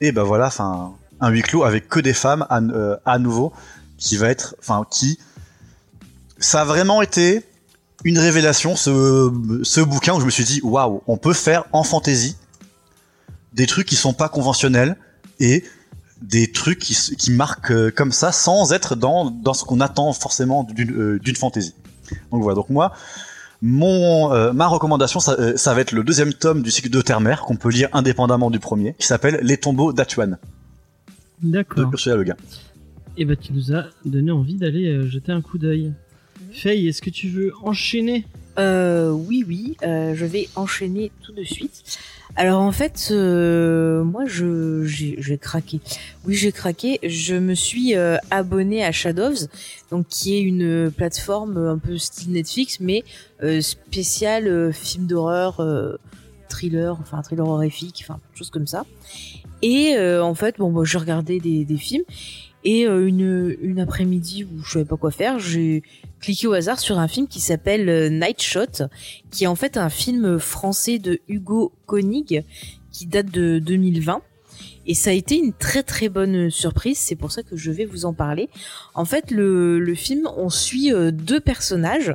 Et bah voilà un huis clos avec que des femmes à, euh, à nouveau qui va être qui ça a vraiment été une révélation ce, bouquin où je me suis dit waouh on peut faire en fantasy des trucs qui sont pas conventionnels et des trucs qui, marquent euh, comme ça sans être dans, dans ce qu'on attend forcément d'une euh, d'une fantasy donc voilà donc moi mon euh, ma recommandation ça, euh, ça va être le deuxième tome du cycle de Terre-Mère qu'on peut lire indépendamment du premier qui s'appelle Les tombeaux d'Atuan de D'accord. Ursula Le Guin Et bah tu nous as donné envie d'aller euh, jeter un coup d'œil. Faye, est-ce que tu veux enchaîner? Euh, oui, oui, euh, je vais enchaîner tout de suite. Alors en fait, euh, moi, je j'ai craqué. Oui, j'ai craqué. Je me suis euh, abonné à Shadows, donc qui est une plateforme un peu style Netflix, mais euh, spéciale euh, film d'horreur, euh, thriller, enfin thriller horrifique, enfin chose comme ça. Et en fait, bon, moi, je regardais des, films. Et une, une après-midi où je savais pas quoi faire, j'ai cliqué au hasard sur un film qui s'appelle euh, Night Shot, qui est en fait un film français de Hugo Koenig qui date de 2020. Et ça a été une très très bonne surprise, c'est pour ça que je vais vous en parler. En fait, le, le film, on suit euh, deux personnages,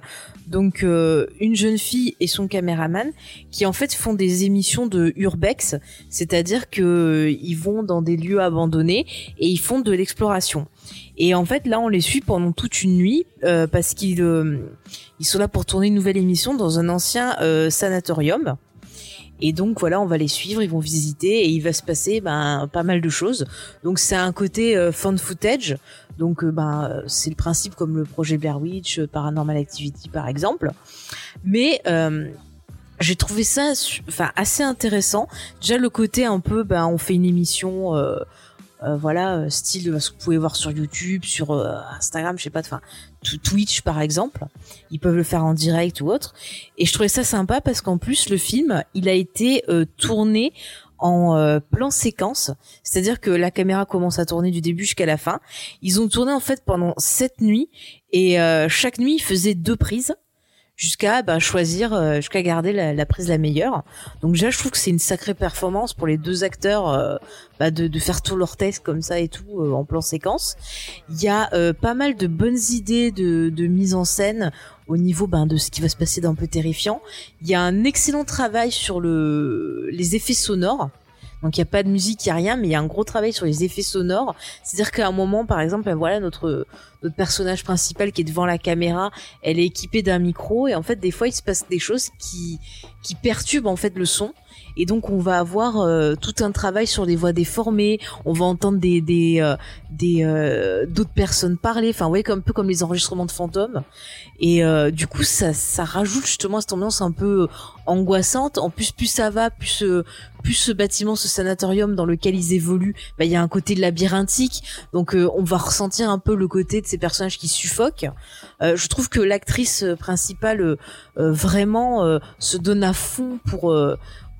donc euh, une jeune fille et son caméraman, qui en fait font des émissions de urbex, c'est-à-dire que euh, ils vont dans des lieux abandonnés et ils font de l'exploration. Et en fait, là, on les suit pendant toute une nuit euh, parce qu'ils euh, ils sont là pour tourner une nouvelle émission dans un ancien sanatorium. Et donc voilà, on va les suivre, ils vont visiter et il va se passer ben, pas mal de choses. Donc c'est un côté euh, fan footage. Donc euh, ben c'est le principe comme le projet Blair Witch, euh, Paranormal Activity par exemple. Mais euh, j'ai trouvé ça enfin assez intéressant. Déjà le côté un peu ben on fait une émission euh, euh, voilà euh, style euh, ce que vous pouvez voir sur YouTube, sur Instagram, je sais pas enfin Twitch par exemple. Ils peuvent le faire en direct ou autre. Et je trouvais ça sympa parce qu'en plus le film, il a été euh, tourné en plan séquence, c'est-à-dire que la caméra commence à tourner du début jusqu'à la fin. Ils ont tourné en fait pendant sept nuits et chaque nuit ils faisaient deux prises jusqu'à bah, choisir, euh, jusqu'à garder la, prise la meilleure. Donc déjà je trouve que c'est une sacrée performance pour les deux acteurs euh, bah, de, faire tout leur test comme ça et tout euh, en plan séquence. Il y a pas mal de bonnes idées de, mise en scène au niveau ben, de ce qui va se passer d'un peu terrifiant. Il y a un excellent travail sur le, les effets sonores. Donc il y a pas de musique, il y a rien, mais il y a un gros travail sur les effets sonores. C'est-à-dire qu'à un moment, par exemple, voilà notre notre personnage principal qui est devant la caméra, elle est équipée d'un micro et en fait des fois il se passe des choses qui qui perturbent en fait le son et donc on va avoir euh, tout un travail sur les voix déformées, on va entendre des des euh, des euh, d'autres personnes parler, enfin ouais comme un peu comme les enregistrements de fantômes et euh, du coup ça ça rajoute justement cette ambiance un peu angoissante. En plus plus ça va, plus plus ce bâtiment, ce sanatorium dans lequel ils évoluent, bah il y a un côté labyrinthique, donc on va ressentir un peu le côté de ces personnages qui suffoquent. je trouve que l'actrice principale vraiment se donne à fond pour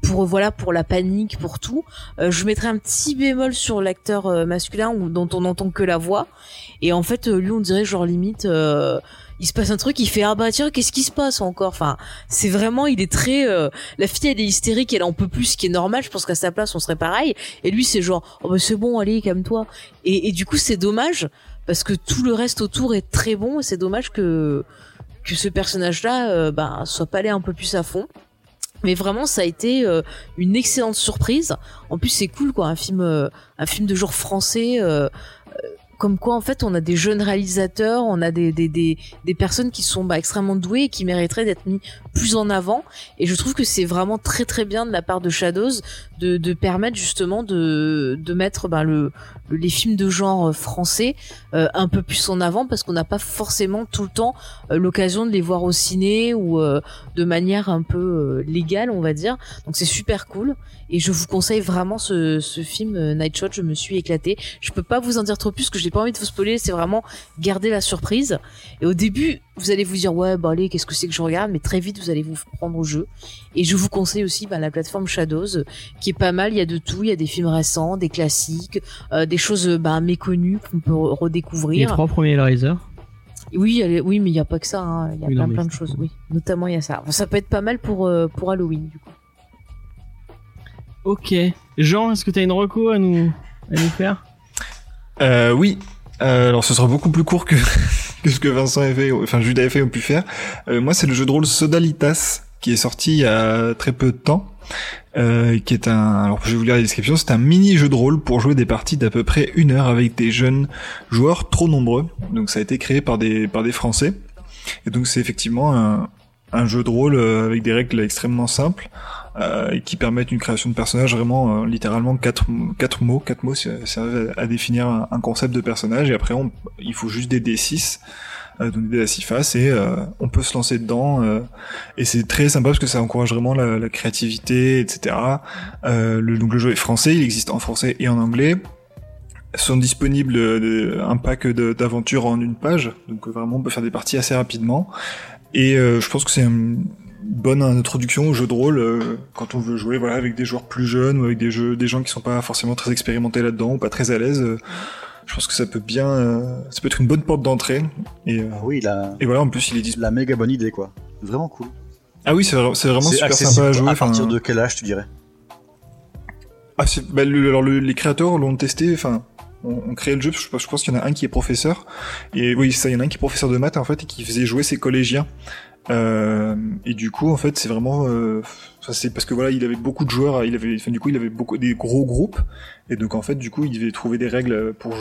pour voilà pour la panique pour tout euh, je mettrais un petit bémol sur l'acteur euh, masculin dont on n'entend que la voix. Et en fait euh, lui on dirait genre limite il se passe un truc il fait ah bah tiens qu'est-ce qui se passe encore? Enfin c'est vraiment il est très la fille elle est hystérique elle en peut plus ce qui est normal je pense qu'à sa place on serait pareil. Et lui c'est genre oh bah c'est bon allez calme-toi. Et, et du coup c'est dommage parce que tout le reste autour est très bon et c'est dommage que que ce personnage là bah soit pas allé un peu plus à fond mais vraiment ça a été euh, une excellente surprise en plus c'est cool quoi un film euh, un film de genre français euh, comme quoi en fait on a des jeunes réalisateurs, on a des, des, des, personnes qui sont bah, extrêmement douées et qui mériteraient d'être mis plus en avant. Et je trouve que c'est vraiment très très bien de la part de Shadows de, de permettre justement de, de mettre bah, le, les films de genre français euh, un peu plus en avant parce qu'on n'a pas forcément tout le temps euh, l'occasion de les voir au ciné ou euh, de manière un peu légale on va dire. Donc c'est super cool et je vous conseille vraiment ce, film Night Shot. Je me suis éclaté. Je peux pas vous en dire trop plus que j'ai pas envie de vous spoiler, c'est vraiment garder la surprise. Et au début, vous allez vous dire ouais bah allez qu'est-ce que c'est que je regarde, mais très vite vous allez vous prendre au jeu. Et je vous conseille aussi bah, la plateforme Shadows, qui est pas mal. Il y a de tout, il y a des films récents, des classiques, euh, des choses bah, méconnues qu'on peut redécouvrir. Les trois premiers Hellraiser. Oui, oui, mais il n'y a pas que ça. hein. Il y a plein, plein de choses. Oui, notamment il y a ça. ça peut être pas mal pour euh, pour Halloween du coup. Ok. Jean, est-ce que tu as une reco à nous à nous faire? Euh, oui. Euh, alors ce sera beaucoup plus court que, que ce que Vincent a fait, enfin Judas a fait ou pu faire. Euh, moi c'est le jeu de rôle Sodalitas qui est sorti il y a très peu de temps. Euh, qui est un, alors je vais vous lire la description, c'est un mini jeu de rôle pour jouer des parties d'à peu près une heure avec des jeunes joueurs trop nombreux. Donc ça a été créé par des par des Français. Et donc c'est effectivement un, un jeu de rôle euh, avec des règles extrêmement simples euh, qui permettent une création de personnage vraiment euh, littéralement quatre quatre mots. Quatre mots ça à définir un, concept de personnage. Et après on, il faut juste des D6 euh, donc des à 6 faces et on peut se lancer dedans et c'est très sympa parce que ça encourage vraiment la, la créativité etc le, donc le jeu est français il existe en français et en anglais. Sont disponibles un pack d'aventures en une page. Donc vraiment on peut faire des parties assez rapidement. Et euh, je pense que c'est une bonne introduction au jeu de rôle euh, quand on veut jouer voilà avec des joueurs plus jeunes ou avec des jeux des gens qui sont pas forcément très expérimentés là-dedans ou pas très à l'aise. Euh, je pense que ça peut bien, ça peut être une bonne porte d'entrée. Et ah oui, la... et voilà, en plus il est la méga bonne idée quoi. Vraiment cool. Ah oui, c'est vraiment super sympa à jouer. À partir de quel âge tu dirais? Ah, bah, alors les créateurs l'ont testé, enfin on, on crée le jeu, je, je pense qu'il y en a un qui est professeur, et oui, ça, il y en a un qui est professeur de maths en fait, et qui faisait jouer ses collégiens. Euh, et du coup, en fait, c'est vraiment, euh, c'est parce que voilà, il avait beaucoup de joueurs, il avait, enfin, du coup, il avait beaucoup des gros groupes, et donc en fait, du coup, il devait trouver des règles pour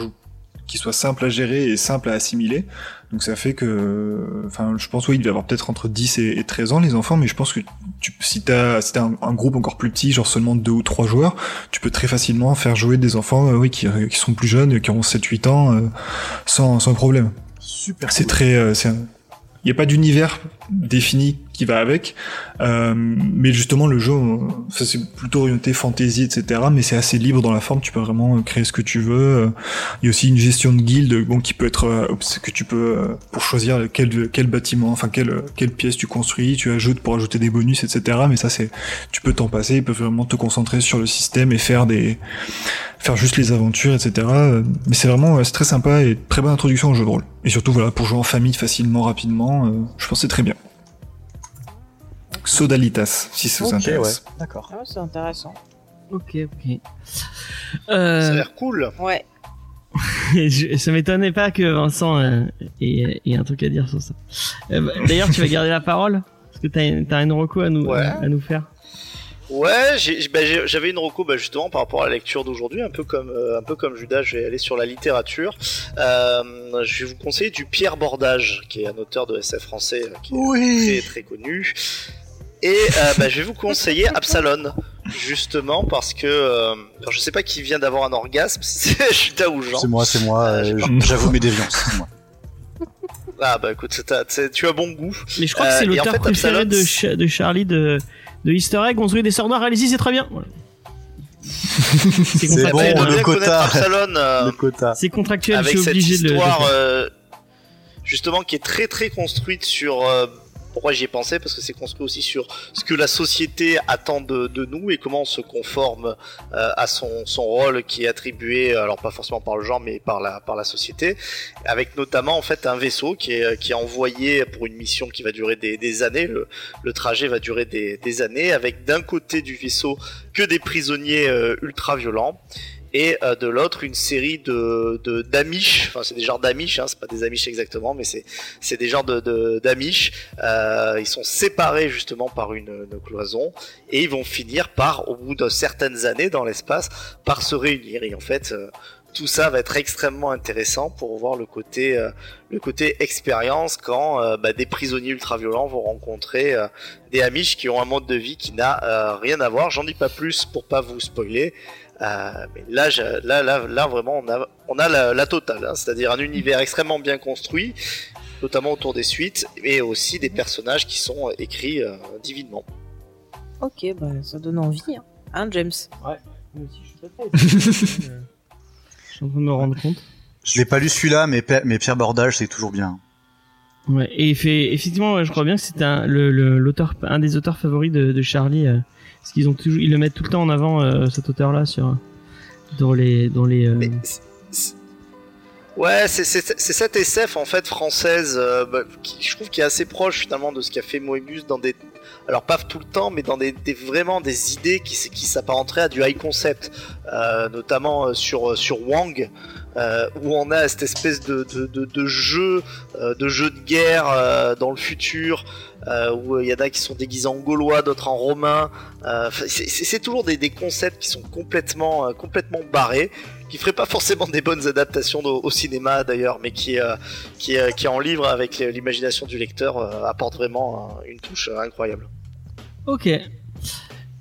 qui soit simple à gérer et simple à assimiler. Donc ça fait que, enfin, je pense oui, il devait avoir peut-être entre 10 et, 13 ans les enfants, mais je pense que tu, si t'as si un, un, groupe encore plus petit, genre seulement deux ou trois joueurs, tu peux très facilement faire jouer des enfants, euh, oui, qui, qui, sont plus jeunes, qui ont 7-8 ans, euh, sans, sans problème. Super. C'est très, euh, c'est n'y a pas d'univers défini qui va avec, euh, mais justement le jeu, ça c'est plutôt orienté fantasy, etc. Mais c'est assez libre dans la forme, tu peux vraiment créer ce que tu veux. Il y a aussi une gestion de guilde, bon, qui peut être euh, que tu peux euh, pour choisir quel quel bâtiment, enfin quelle quelle pièce tu construis, tu ajoutes pour ajouter des bonus, etc. Mais ça c'est, tu peux t'en passer, tu peux vraiment te concentrer sur le système et faire des faire juste les aventures, etc. Mais c'est vraiment c'est très sympa et très bonne introduction au jeu de rôle. Et surtout voilà pour jouer en famille facilement, rapidement, je pense que c'est très bien. Sodalitas, si ça vous intéresse. Ouais. D'accord. Ah, c'est intéressant. Ok, ok. Euh... Ça a l'air cool. Ouais. ça m'étonnait pas que Vincent euh, ait, ait, un truc à dire sur ça. Euh, D'ailleurs, tu vas garder la parole Parce que t'as as une reco à nous, à nous faire Ouais, bah, j'avais une reco bah, justement par rapport à la lecture d'aujourd'hui, un peu comme euh, un peu comme Judas, je vais aller sur la littérature. Euh, je vais vous conseiller du Pierre Bordage, qui est un auteur de SF français euh, qui est très très connu. Et euh, bah, je vais vous conseiller Absalon, justement parce que euh, alors, je sais pas qui vient d'avoir un orgasme, si c'est Judas ou Jean. C'est moi, c'est moi. Euh, euh, J'avoue mes déviances. c'est moi. Ah bah écoute, tu as bon goût. Mais je crois que Euh, c'est en l'auteur fait, préféré Absalon, de, Cha- de Charlie de, de Easter Egg, construire des sorts noirs, allez-y, c'est très bien. Voilà. c'est bon, le quota. Absalon, euh, Le quota. c'est contractuel, je avec suis cette obligé de le. histoire de le justement qui est très très construite sur euh, pourquoi j'y ai pensé parce que c'est construit aussi sur ce que la société attend de, de nous et comment on se conforme euh, à son, son rôle qui est attribué alors pas forcément par le genre mais par la par la société. Avec notamment en fait un vaisseau qui est qui est envoyé pour une mission qui va durer des, des années. Le, le trajet va durer des, des années avec d'un côté du vaisseau que des prisonniers euh, ultra violents et euh, de l'autre une série de d'amish. Enfin c'est des genres d'amish hein, c'est pas des amish exactement mais c'est c'est des genres de d'amish. Euh, ils sont séparés justement par une, cloison et ils vont finir par au bout de certaines années dans l'espace par se réunir. Et en fait euh, tout ça va être extrêmement intéressant pour voir le côté le côté expérience quand bah, des prisonniers ultra violents vont rencontrer des amish qui ont un mode de vie qui n'a rien à voir. J'en dis pas plus pour pas vous spoiler mais là, je- là, là, là, vraiment, on a, on a la, la totale, hein, c'est-à-dire un univers extrêmement bien construit, notamment autour des suites, et aussi des personnages qui sont euh, écrits euh, divinement. Ok, bah ça donne envie, hein, Hein, James? Moi aussi, je suis pas Je suis en train de me rendre compte. Je l'ai pas lu celui-là, mais, mais Pierre Bordage, c'est toujours bien. Ouais, et fait, effectivement, ouais, je crois bien que c'était un, le, le- l'auteur, un des auteurs favoris de, de Charlie. euh, parce qu'ils ont toujours, ils le mettent tout le temps en avant, euh, cet auteur-là, sur, dans les, dans les. euh, Ouais, c'est cette SF en fait française, euh, bah, qui je trouve qui est assez proche finalement de ce qu'a fait Moebius dans des, alors pas tout le temps, mais dans des, vraiment des idées qui, qui s'apparenteraient à du high concept, euh, notamment sur sur Wang, euh, où on a cette espèce de jeu, euh, de jeu de guerre euh, dans le futur, où il y en a qui sont déguisés en gaulois, d'autres en romains. C'est- toujours des, concepts qui sont complètement complètement barrés qui ferait pas forcément des bonnes adaptations au, cinéma d'ailleurs, mais qui, qui, qui en livre avec l'imagination du lecteur apporte vraiment une touche incroyable. Ok.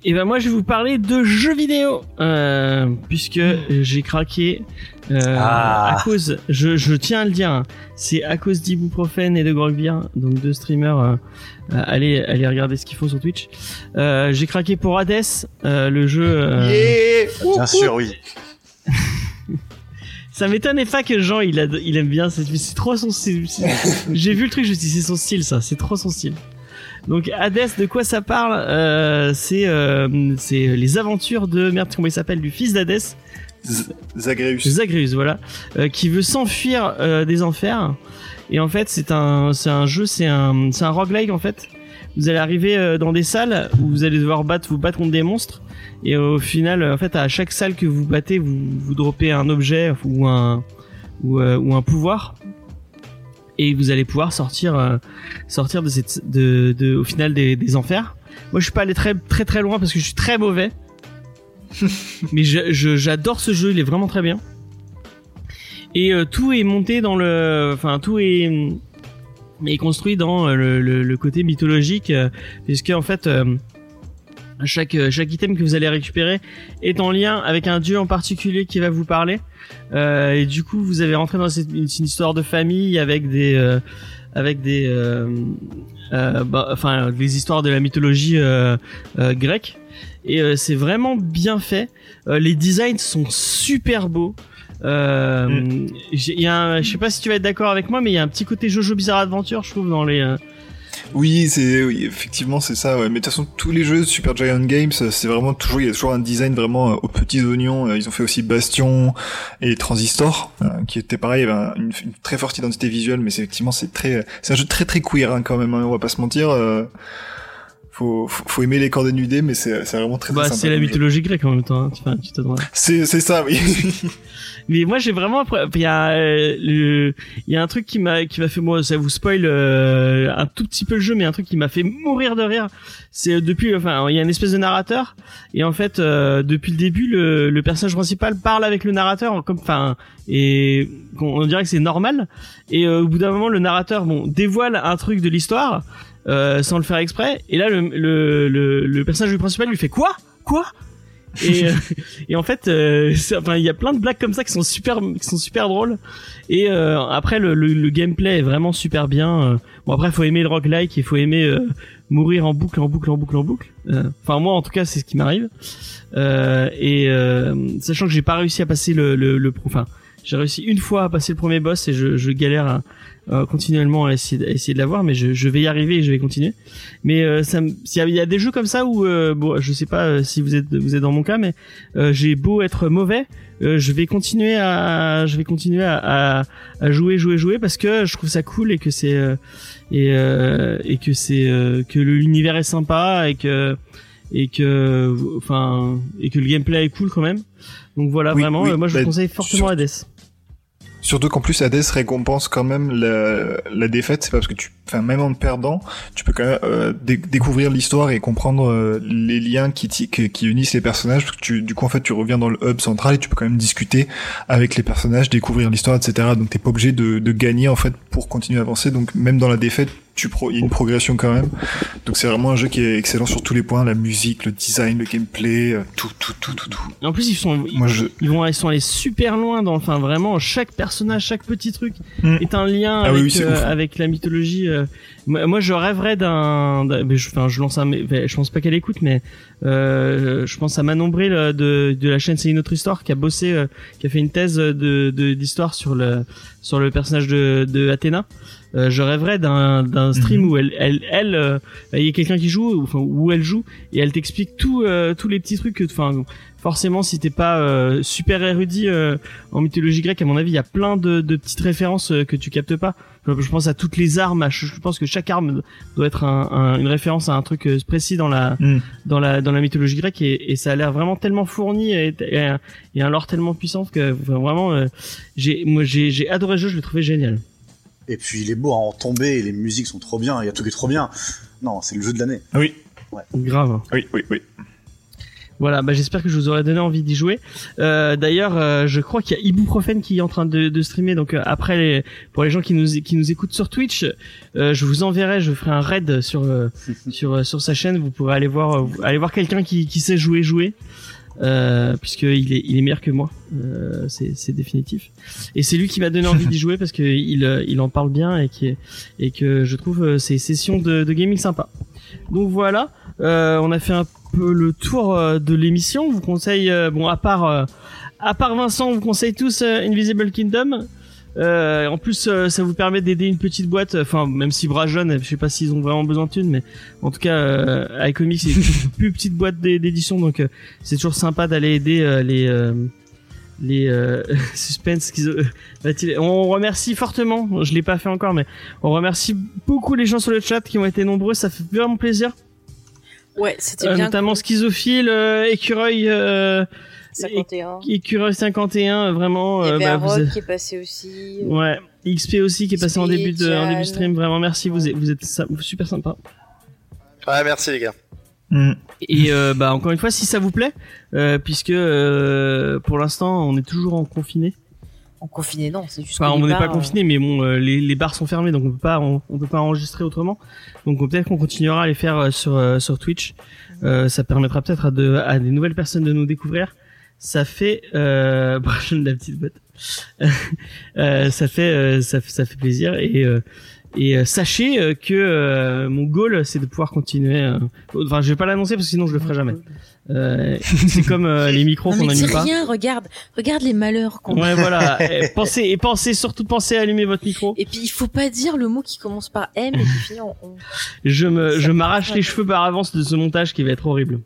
Et ben moi je vais vous parler de jeux vidéo euh, puisque j'ai craqué euh, Ah. à cause, je, je tiens à le dire, hein, c'est à cause d'ibuprofène et de Grogbeer, donc deux streamers. euh, allez, allez regarder ce qu'ils font sur Twitch. Euh, j'ai craqué pour Hades, euh, le jeu. euh, Bien sûr, oui. Ça m'étonne pas que Jean il, a, il aime bien, c'est c'est trop son style. J'ai vu le truc, je me suis dit c'est son style ça, c'est trop son style. Donc Hades, de quoi ça parle? Euh, C'est euh, c'est les aventures de merde comment il s'appelle? Du fils d'Hadès, Z- Zagreus. Zagreus, voilà, euh, qui veut s'enfuir des enfers. Et en fait, c'est un, c'est un jeu, c'est un, c'est un roguelike en fait. Vous allez arriver dans des salles où vous allez devoir battre, vous battre contre des monstres. Et au final, en fait, à chaque salle que vous battez, vous, vous droppez un objet ou un, ou, ou un pouvoir. Et vous allez pouvoir sortir, euh, sortir de cette, de, de, au final des, des enfers. Moi, je suis pas allé très, très, très loin parce que je suis très mauvais. Mais je- je- j'adore ce jeu, il est vraiment très bien. Et euh, tout est monté dans le, enfin tout est, est construit dans euh, le, le, le côté mythologique, euh, puisque en fait euh, chaque chaque item que vous allez récupérer est en lien avec un dieu en particulier qui va vous parler. Euh, et du coup, vous avez rentré dans cette, une, histoire de famille avec des euh, avec des euh, euh, bah, enfin des histoires de la mythologie euh, euh, grecque. Et euh, c'est vraiment bien fait. Euh, les designs sont super beaux. Euh, il y a un- je sais pas si tu vas être d'accord avec moi, mais il y a un petit côté Jojo Bizarre Adventure, je trouve, dans les. Euh, Oui, c'est oui, effectivement c'est ça. Ouais. Mais de toute façon, tous les jeux de Super Giant Games, c'est vraiment toujours il y a toujours un design vraiment euh, aux petits oignons. Euh, Ils ont fait aussi Bastion et Transistor, euh, qui était pareil, il y avait un- une, une très forte identité visuelle, mais c'est effectivement c'est très, c'est un jeu très très queer hein, quand même. hein, on va pas se mentir. euh, faut, faut, faut aimer les corps dénudés, mais c'est c'est vraiment très, très Bah, sympa c'est la comme jeu. mythologie grecque en même temps. hein. Enfin, tu t'attends. C'est c'est ça, oui. Mais moi j'ai vraiment il y a euh, il y a un truc qui m'a qui m'a fait moi ça vous spoil euh, un tout petit peu le jeu mais un truc qui m'a fait mourir de rire c'est euh, depuis enfin il y a une espèce de narrateur et en fait euh, depuis le début le, le personnage principal parle avec le narrateur comme enfin et on, on dirait que c'est normal et euh, au bout d'un moment le narrateur bon dévoile un truc de l'histoire euh, sans le faire exprès et là le le, le, le personnage principal lui fait quoi? Quoi? Et, euh, et en fait, euh, enfin, il y a plein de blagues comme ça qui sont super, qui sont super drôles. Et euh, après, le, le, le gameplay est vraiment super bien. Bon, après, faut aimer le roguelike, il faut aimer mourir en boucle, en boucle, en boucle, en boucle. Enfin, moi, en tout cas, c'est ce qui m'arrive. Et sachant que j'ai pas réussi à passer le, le, le enfin, j'ai réussi une fois à passer le premier boss et je, je galère à- euh, continuellement à essayer, à essayer de l'avoir, mais je, je vais y arriver et je vais continuer. Mais euh, ça, s'il y, a- il y a des jeux comme ça où, euh, bon, je sais pas euh, si vous êtes vous êtes dans mon cas, mais euh, j'ai beau être mauvais, euh, je vais continuer à je vais continuer à, à, à jouer jouer jouer parce que je trouve ça cool et que c'est euh, et euh, et que c'est euh, que l'univers est sympa et que et que enfin et que le gameplay est cool quand même. Donc voilà Oui, vraiment, oui, moi je bah, vous conseille fortement sur- Hades. Surtout qu'en plus Hades récompense quand même la, la défaite, c'est pas parce que tu, enfin même en perdant, tu peux quand même euh, dé- découvrir l'histoire et comprendre euh, les liens qui, qui, qui unissent les personnages. Parce que tu, du coup en fait tu reviens dans le hub central et tu peux quand même discuter avec les personnages, découvrir l'histoire, etc. Donc t'es pas obligé de, de gagner en fait pour continuer à avancer. Donc même dans la défaite, tu pro, il y a une progression quand même. Donc c'est vraiment un jeu qui est excellent sur tous les points, la musique, le design, le gameplay, euh, tout, tout, tout, tout, tout. Et en plus ils sont ils, Moi je, ils vont ils sont allés super loin dans enfin vraiment chaque personnage, chaque petit truc Mm. est un lien Ah avec oui, euh, avec la mythologie. Euh. Moi, je rêverais d'un enfin je lance un je pense pas qu'elle écoute mais euh, je pense à Manon Bril euh, de de la chaîne C'est une autre histoire qui a bossé euh, qui a fait une thèse de de- d'histoire sur le sur le personnage de de Athéna. Euh, je rêverais d'un d'un stream Mhm. où elle elle elle euh, il y a quelqu'un qui joue enfin où elle joue et elle t'explique tout euh, tous les petits trucs enfin forcément si t'es pas euh, super érudit euh, en mythologie grecque à mon avis il y a plein de, de petites références que tu captes pas je, pense à toutes les armes à- je, pense que chaque arme doit être un, un- une référence à un truc euh, précis dans la Mm. dans la dans la mythologie grecque et, et ça a l'air vraiment tellement fourni et, et, un- et un lore tellement puissant que enfin, vraiment euh, j'ai moi j'ai j'ai adoré le jeu je l'ai trouvé génial Et puis il est beau à en tomber, et les musiques sont trop bien, il y a tout qui est trop bien. Non, c'est le jeu de l'année. oui, grave oui, oui, oui. Voilà, bah j'espère que je vous aurai donné envie d'y jouer. Euh, D'ailleurs, euh, je crois qu'il y a Ibuprofen qui est en train de, de streamer. Donc euh, après, les, pour les gens qui nous qui nous écoutent sur Twitch, euh, je vous enverrai, je ferai un raid sur euh, sur euh, sur sa chaîne. Vous pourrez aller voir aller voir quelqu'un qui qui sait jouer jouer. Euh, puisqu'il est il est meilleur que moi, euh, c'est c'est définitif. Et c'est lui qui m'a donné envie d'y jouer parce que il il en parle bien et qui et que je trouve ces sessions de, de gaming sympa. Donc voilà, euh, on a fait un peu le tour euh, de l'émission. On vous conseille, euh, bon, à part, euh, à part Vincent, on vous conseille tous Invisible Kingdom. Euh, en plus, euh, ça vous permet d'aider une petite boîte. Enfin, même si bras jeune, je sais pas s'ils ont vraiment besoin de thunes, mais en tout cas, euh, iComics c'est une plus petite boîte d'é- d'édition, donc c'est toujours sympa d'aller aider les euh, les suspense qu'ils va-t-il- on remercie fortement je l'ai pas fait encore mais on remercie beaucoup les gens sur le chat qui ont été nombreux ça fait vraiment plaisir Ouais, c'était euh, bien. notamment Schizophile, euh, Écureuil, euh, 51. Écureuil 51, euh, vraiment. Il y euh, avait bah, vous rock qui est passé aussi. Ouais, XP aussi qui est passé en début de, en début de stream. Vraiment, merci, vous êtes, vous êtes super sympa. Ouais, merci les gars. Mm. Et euh, bah encore une fois, si ça vous plaît, euh, puisque euh, pour l'instant on est toujours en confiné. En confiné, non, c'est juste. Enfin, on n'est pas bars, confiné, mais bon, euh, les, les bars sont fermés, donc on peut pas, on, on peut pas enregistrer autrement. Donc peut-être qu'on continuera à les faire euh, sur euh, sur Twitch. Euh, ça permettra peut-être à, de, à des nouvelles personnes de nous découvrir. Ça fait, euh, Brachon de la petite botte. Euh, ça fait, euh, ça, fait- ça fait plaisir et euh, et euh, sachez euh, que euh, mon goal c'est de pouvoir continuer. euh, Enfin, je vais pas l'annoncer parce que sinon je le ferai jamais. Euh, c'est comme euh, les micros qu'on n'allume pas. rien, regarde, regarde les malheurs qu'on Ouais, voilà. Et pensez, et pensez, surtout pensez à allumer votre micro. Et puis il faut pas dire le mot qui commence par M et qui finit en on. Je me, Ça je m'arrache les cheveux par avance de ce montage qui va être horrible.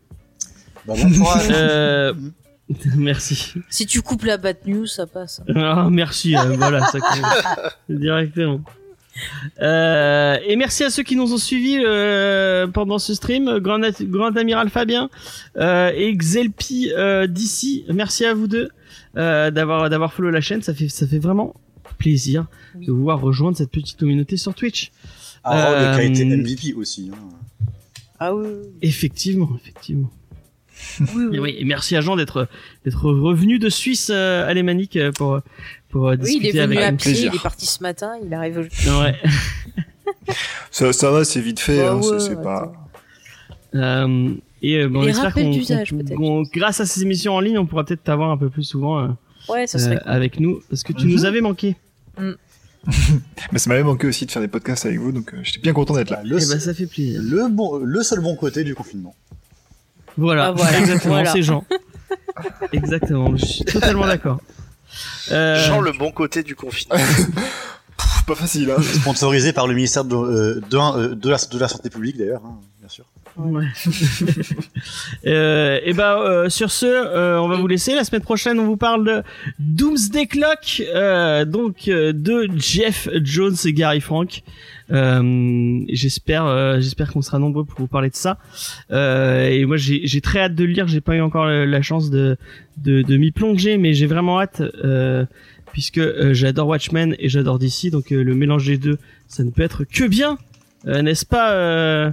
Bah, bon courage. Euh, merci. Si tu coupes la bad news, ça passe. Ah, merci. euh, voilà, ça compte. directement. Euh, et merci à ceux qui nous ont suivis euh, pendant ce stream, Grand, Grand Amiral Fabien euh, et Xelpi euh, d'ici. Merci à vous deux euh, d'avoir d'avoir follow la chaîne. Ça fait ça fait vraiment plaisir de vous voir rejoindre cette petite communauté sur Twitch. Ah, qui a été MVP aussi. hein. Ah oui. Effectivement, effectivement. Oui, Et oui, et merci à Jean d'être d'être revenu de Suisse euh, alémanique euh, pour pour euh, Oui, il est venu à pied, il est parti ce matin, il arrive au... Ouais. Ça, ça va, c'est vite fait. Bah hein, c'est- ouais, c'est pas. Euh, et euh, bon, on Les espère rappels qu'on, grâce à ces émissions en ligne, on pourra peut-être t'avoir un peu plus souvent euh, Ouais, ça serait euh, cool. avec nous, parce que tu Mhm. nous avais manqué. Mais ça m'avait manqué aussi de faire des podcasts avec vous, donc euh, j'étais bien content d'être là. Le, Eh ben, ça fait plaisir. le, bon, le seul bon côté du confinement. Voilà, Ah, voilà, exactement, voilà. c'est Jean. exactement, je suis totalement d'accord. Euh, Jean, le bon côté du confinement. Pff, pas facile, hein. Sponsorisé par le ministère de, euh, de, euh, de la, de la Santé publique d'ailleurs, hein, bien sûr. Ouais. euh, et ben euh, sur ce, euh, on va vous laisser. La semaine prochaine, on vous parle de Doomsday Clock, euh, donc euh, de Jeff Jones et Gary Frank. Euh, j'espère, euh, j'espère qu'on sera nombreux pour vous parler de ça. Euh, et moi, j'ai j'ai très hâte de le lire. J'ai pas eu encore la, la chance de de, de m'y plonger, mais j'ai vraiment hâte. Euh, puisque euh, j'adore Watchmen et j'adore DC, donc euh, le mélange des deux, ça ne peut être que bien, Euh, n'est-ce pas euh,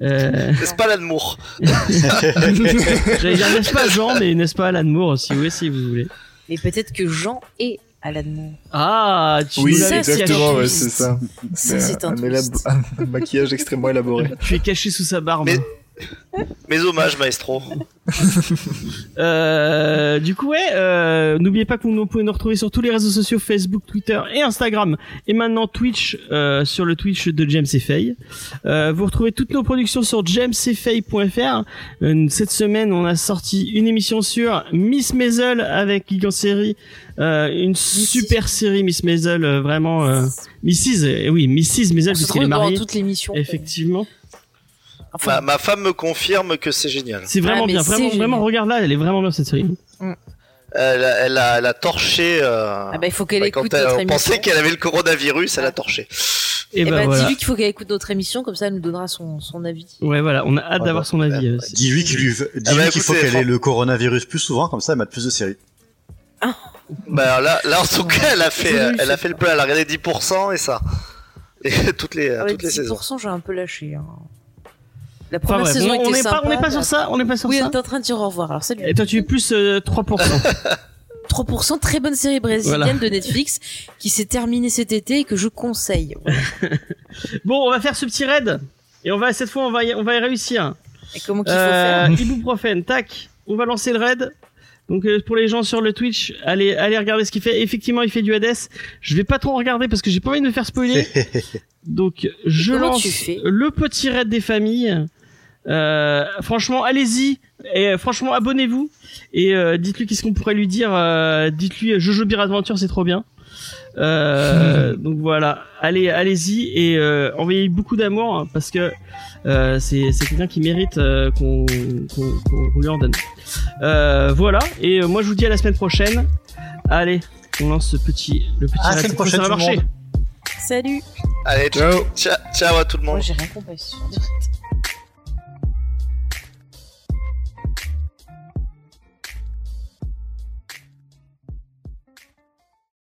euh, N'est-ce pas l'amour J'allais dire n'est-ce pas Jean, mais n'est-ce pas Alan Moore aussi, oui, si vous voulez. Mais peut-être que Jean est Alan Moore. Ah, tu Oui, exactement, un ouais, c'est ça. C'est un élab- twist. un maquillage extrêmement élaboré. Tu es caché sous sa barbe. Mais- Mes hommages, maestro. Euh, du coup, ouais, euh, n'oubliez pas que vous pouvez nous retrouver sur tous les réseaux sociaux Facebook, Twitter et Instagram, et maintenant Twitch euh, sur le Twitch de James et Faye. Euh, vous retrouvez toutes nos productions sur jamesfay.fr. Euh, cette semaine, on a sorti une émission sur Miss Maisel avec Geek en série, euh, une super série Miss Maisel, euh, vraiment euh, Mrs. euh, oui, Mrs. Maisel puisqu'elle est pendant mariée. toute l'émission. Effectivement, Enfin, Ma, ma femme me confirme que c'est génial. c'est vraiment mais bien, vraiment, génial. vraiment. Regarde là, elle est vraiment bien cette série. Elle, a- elle, a, elle a torché. Euh, ah bah, il faut qu'elle bah, écoute quand elle- notre on émission. pensait qu'elle avait le coronavirus, elle a torché. Et, Et bah, bah, voilà. dis-lui qu'il faut qu'elle écoute notre émission, comme ça elle nous donnera son, son avis. Ouais, voilà, on a hâte Ouais, d'avoir bah, son avis. euh, c'est- Dis-lui qu'il lui, bah, qu'il faut qu'elle ait le coronavirus plus souvent, comme ça elle mate plus de séries. Bah là, là en tout cas, elle a fait, elle a fait le plein. Elle a regardé 10% et ça. Et toutes les, Ah ouais, toutes les saisons. 10%, j'ai un peu lâché. hein. La première bref, saison on- n'est pas, on n'est pas sur ça, on n'est pas sur Oui, on ça. est en train de dire au revoir. Alors salut. Et toi, tu es plus euh, 3%. 3%, très bonne série brésilienne Voilà. de Netflix qui s'est terminée cet été et que je conseille. bon, on va faire ce petit raid. Et on va, cette fois, on va y, on va y réussir. Et comment qu'il faut Euh, faire ibuprofène, tac. On va lancer le raid. Donc euh, pour les gens sur le Twitch, allez, allez regarder ce qu'il fait. Effectivement, il fait du Hades. Je vais pas trop regarder parce que j'ai pas envie de me faire spoiler. Donc je Comment lance le petit raid des familles. Euh, franchement, allez-y et euh, franchement abonnez-vous et euh, dites-lui qu'est-ce qu'on pourrait lui dire. euh, dites-lui Jojo Beer Adventure, c'est trop bien. Euh, donc voilà, allez, allez-y et euh, envoyez beaucoup d'amour hein, parce que euh, c'est c'est quelqu'un qui mérite euh, qu'on qu'on qu'on lui en donne. Euh, voilà et euh, moi je vous dis à la semaine prochaine. Allez, on lance ce petit le petit. À la semaine fois, ça prochaine, va tout le marcher. monde. Salut. Allez, Ciao. ciao, ciao à tout le monde. Moi j'ai rien compris.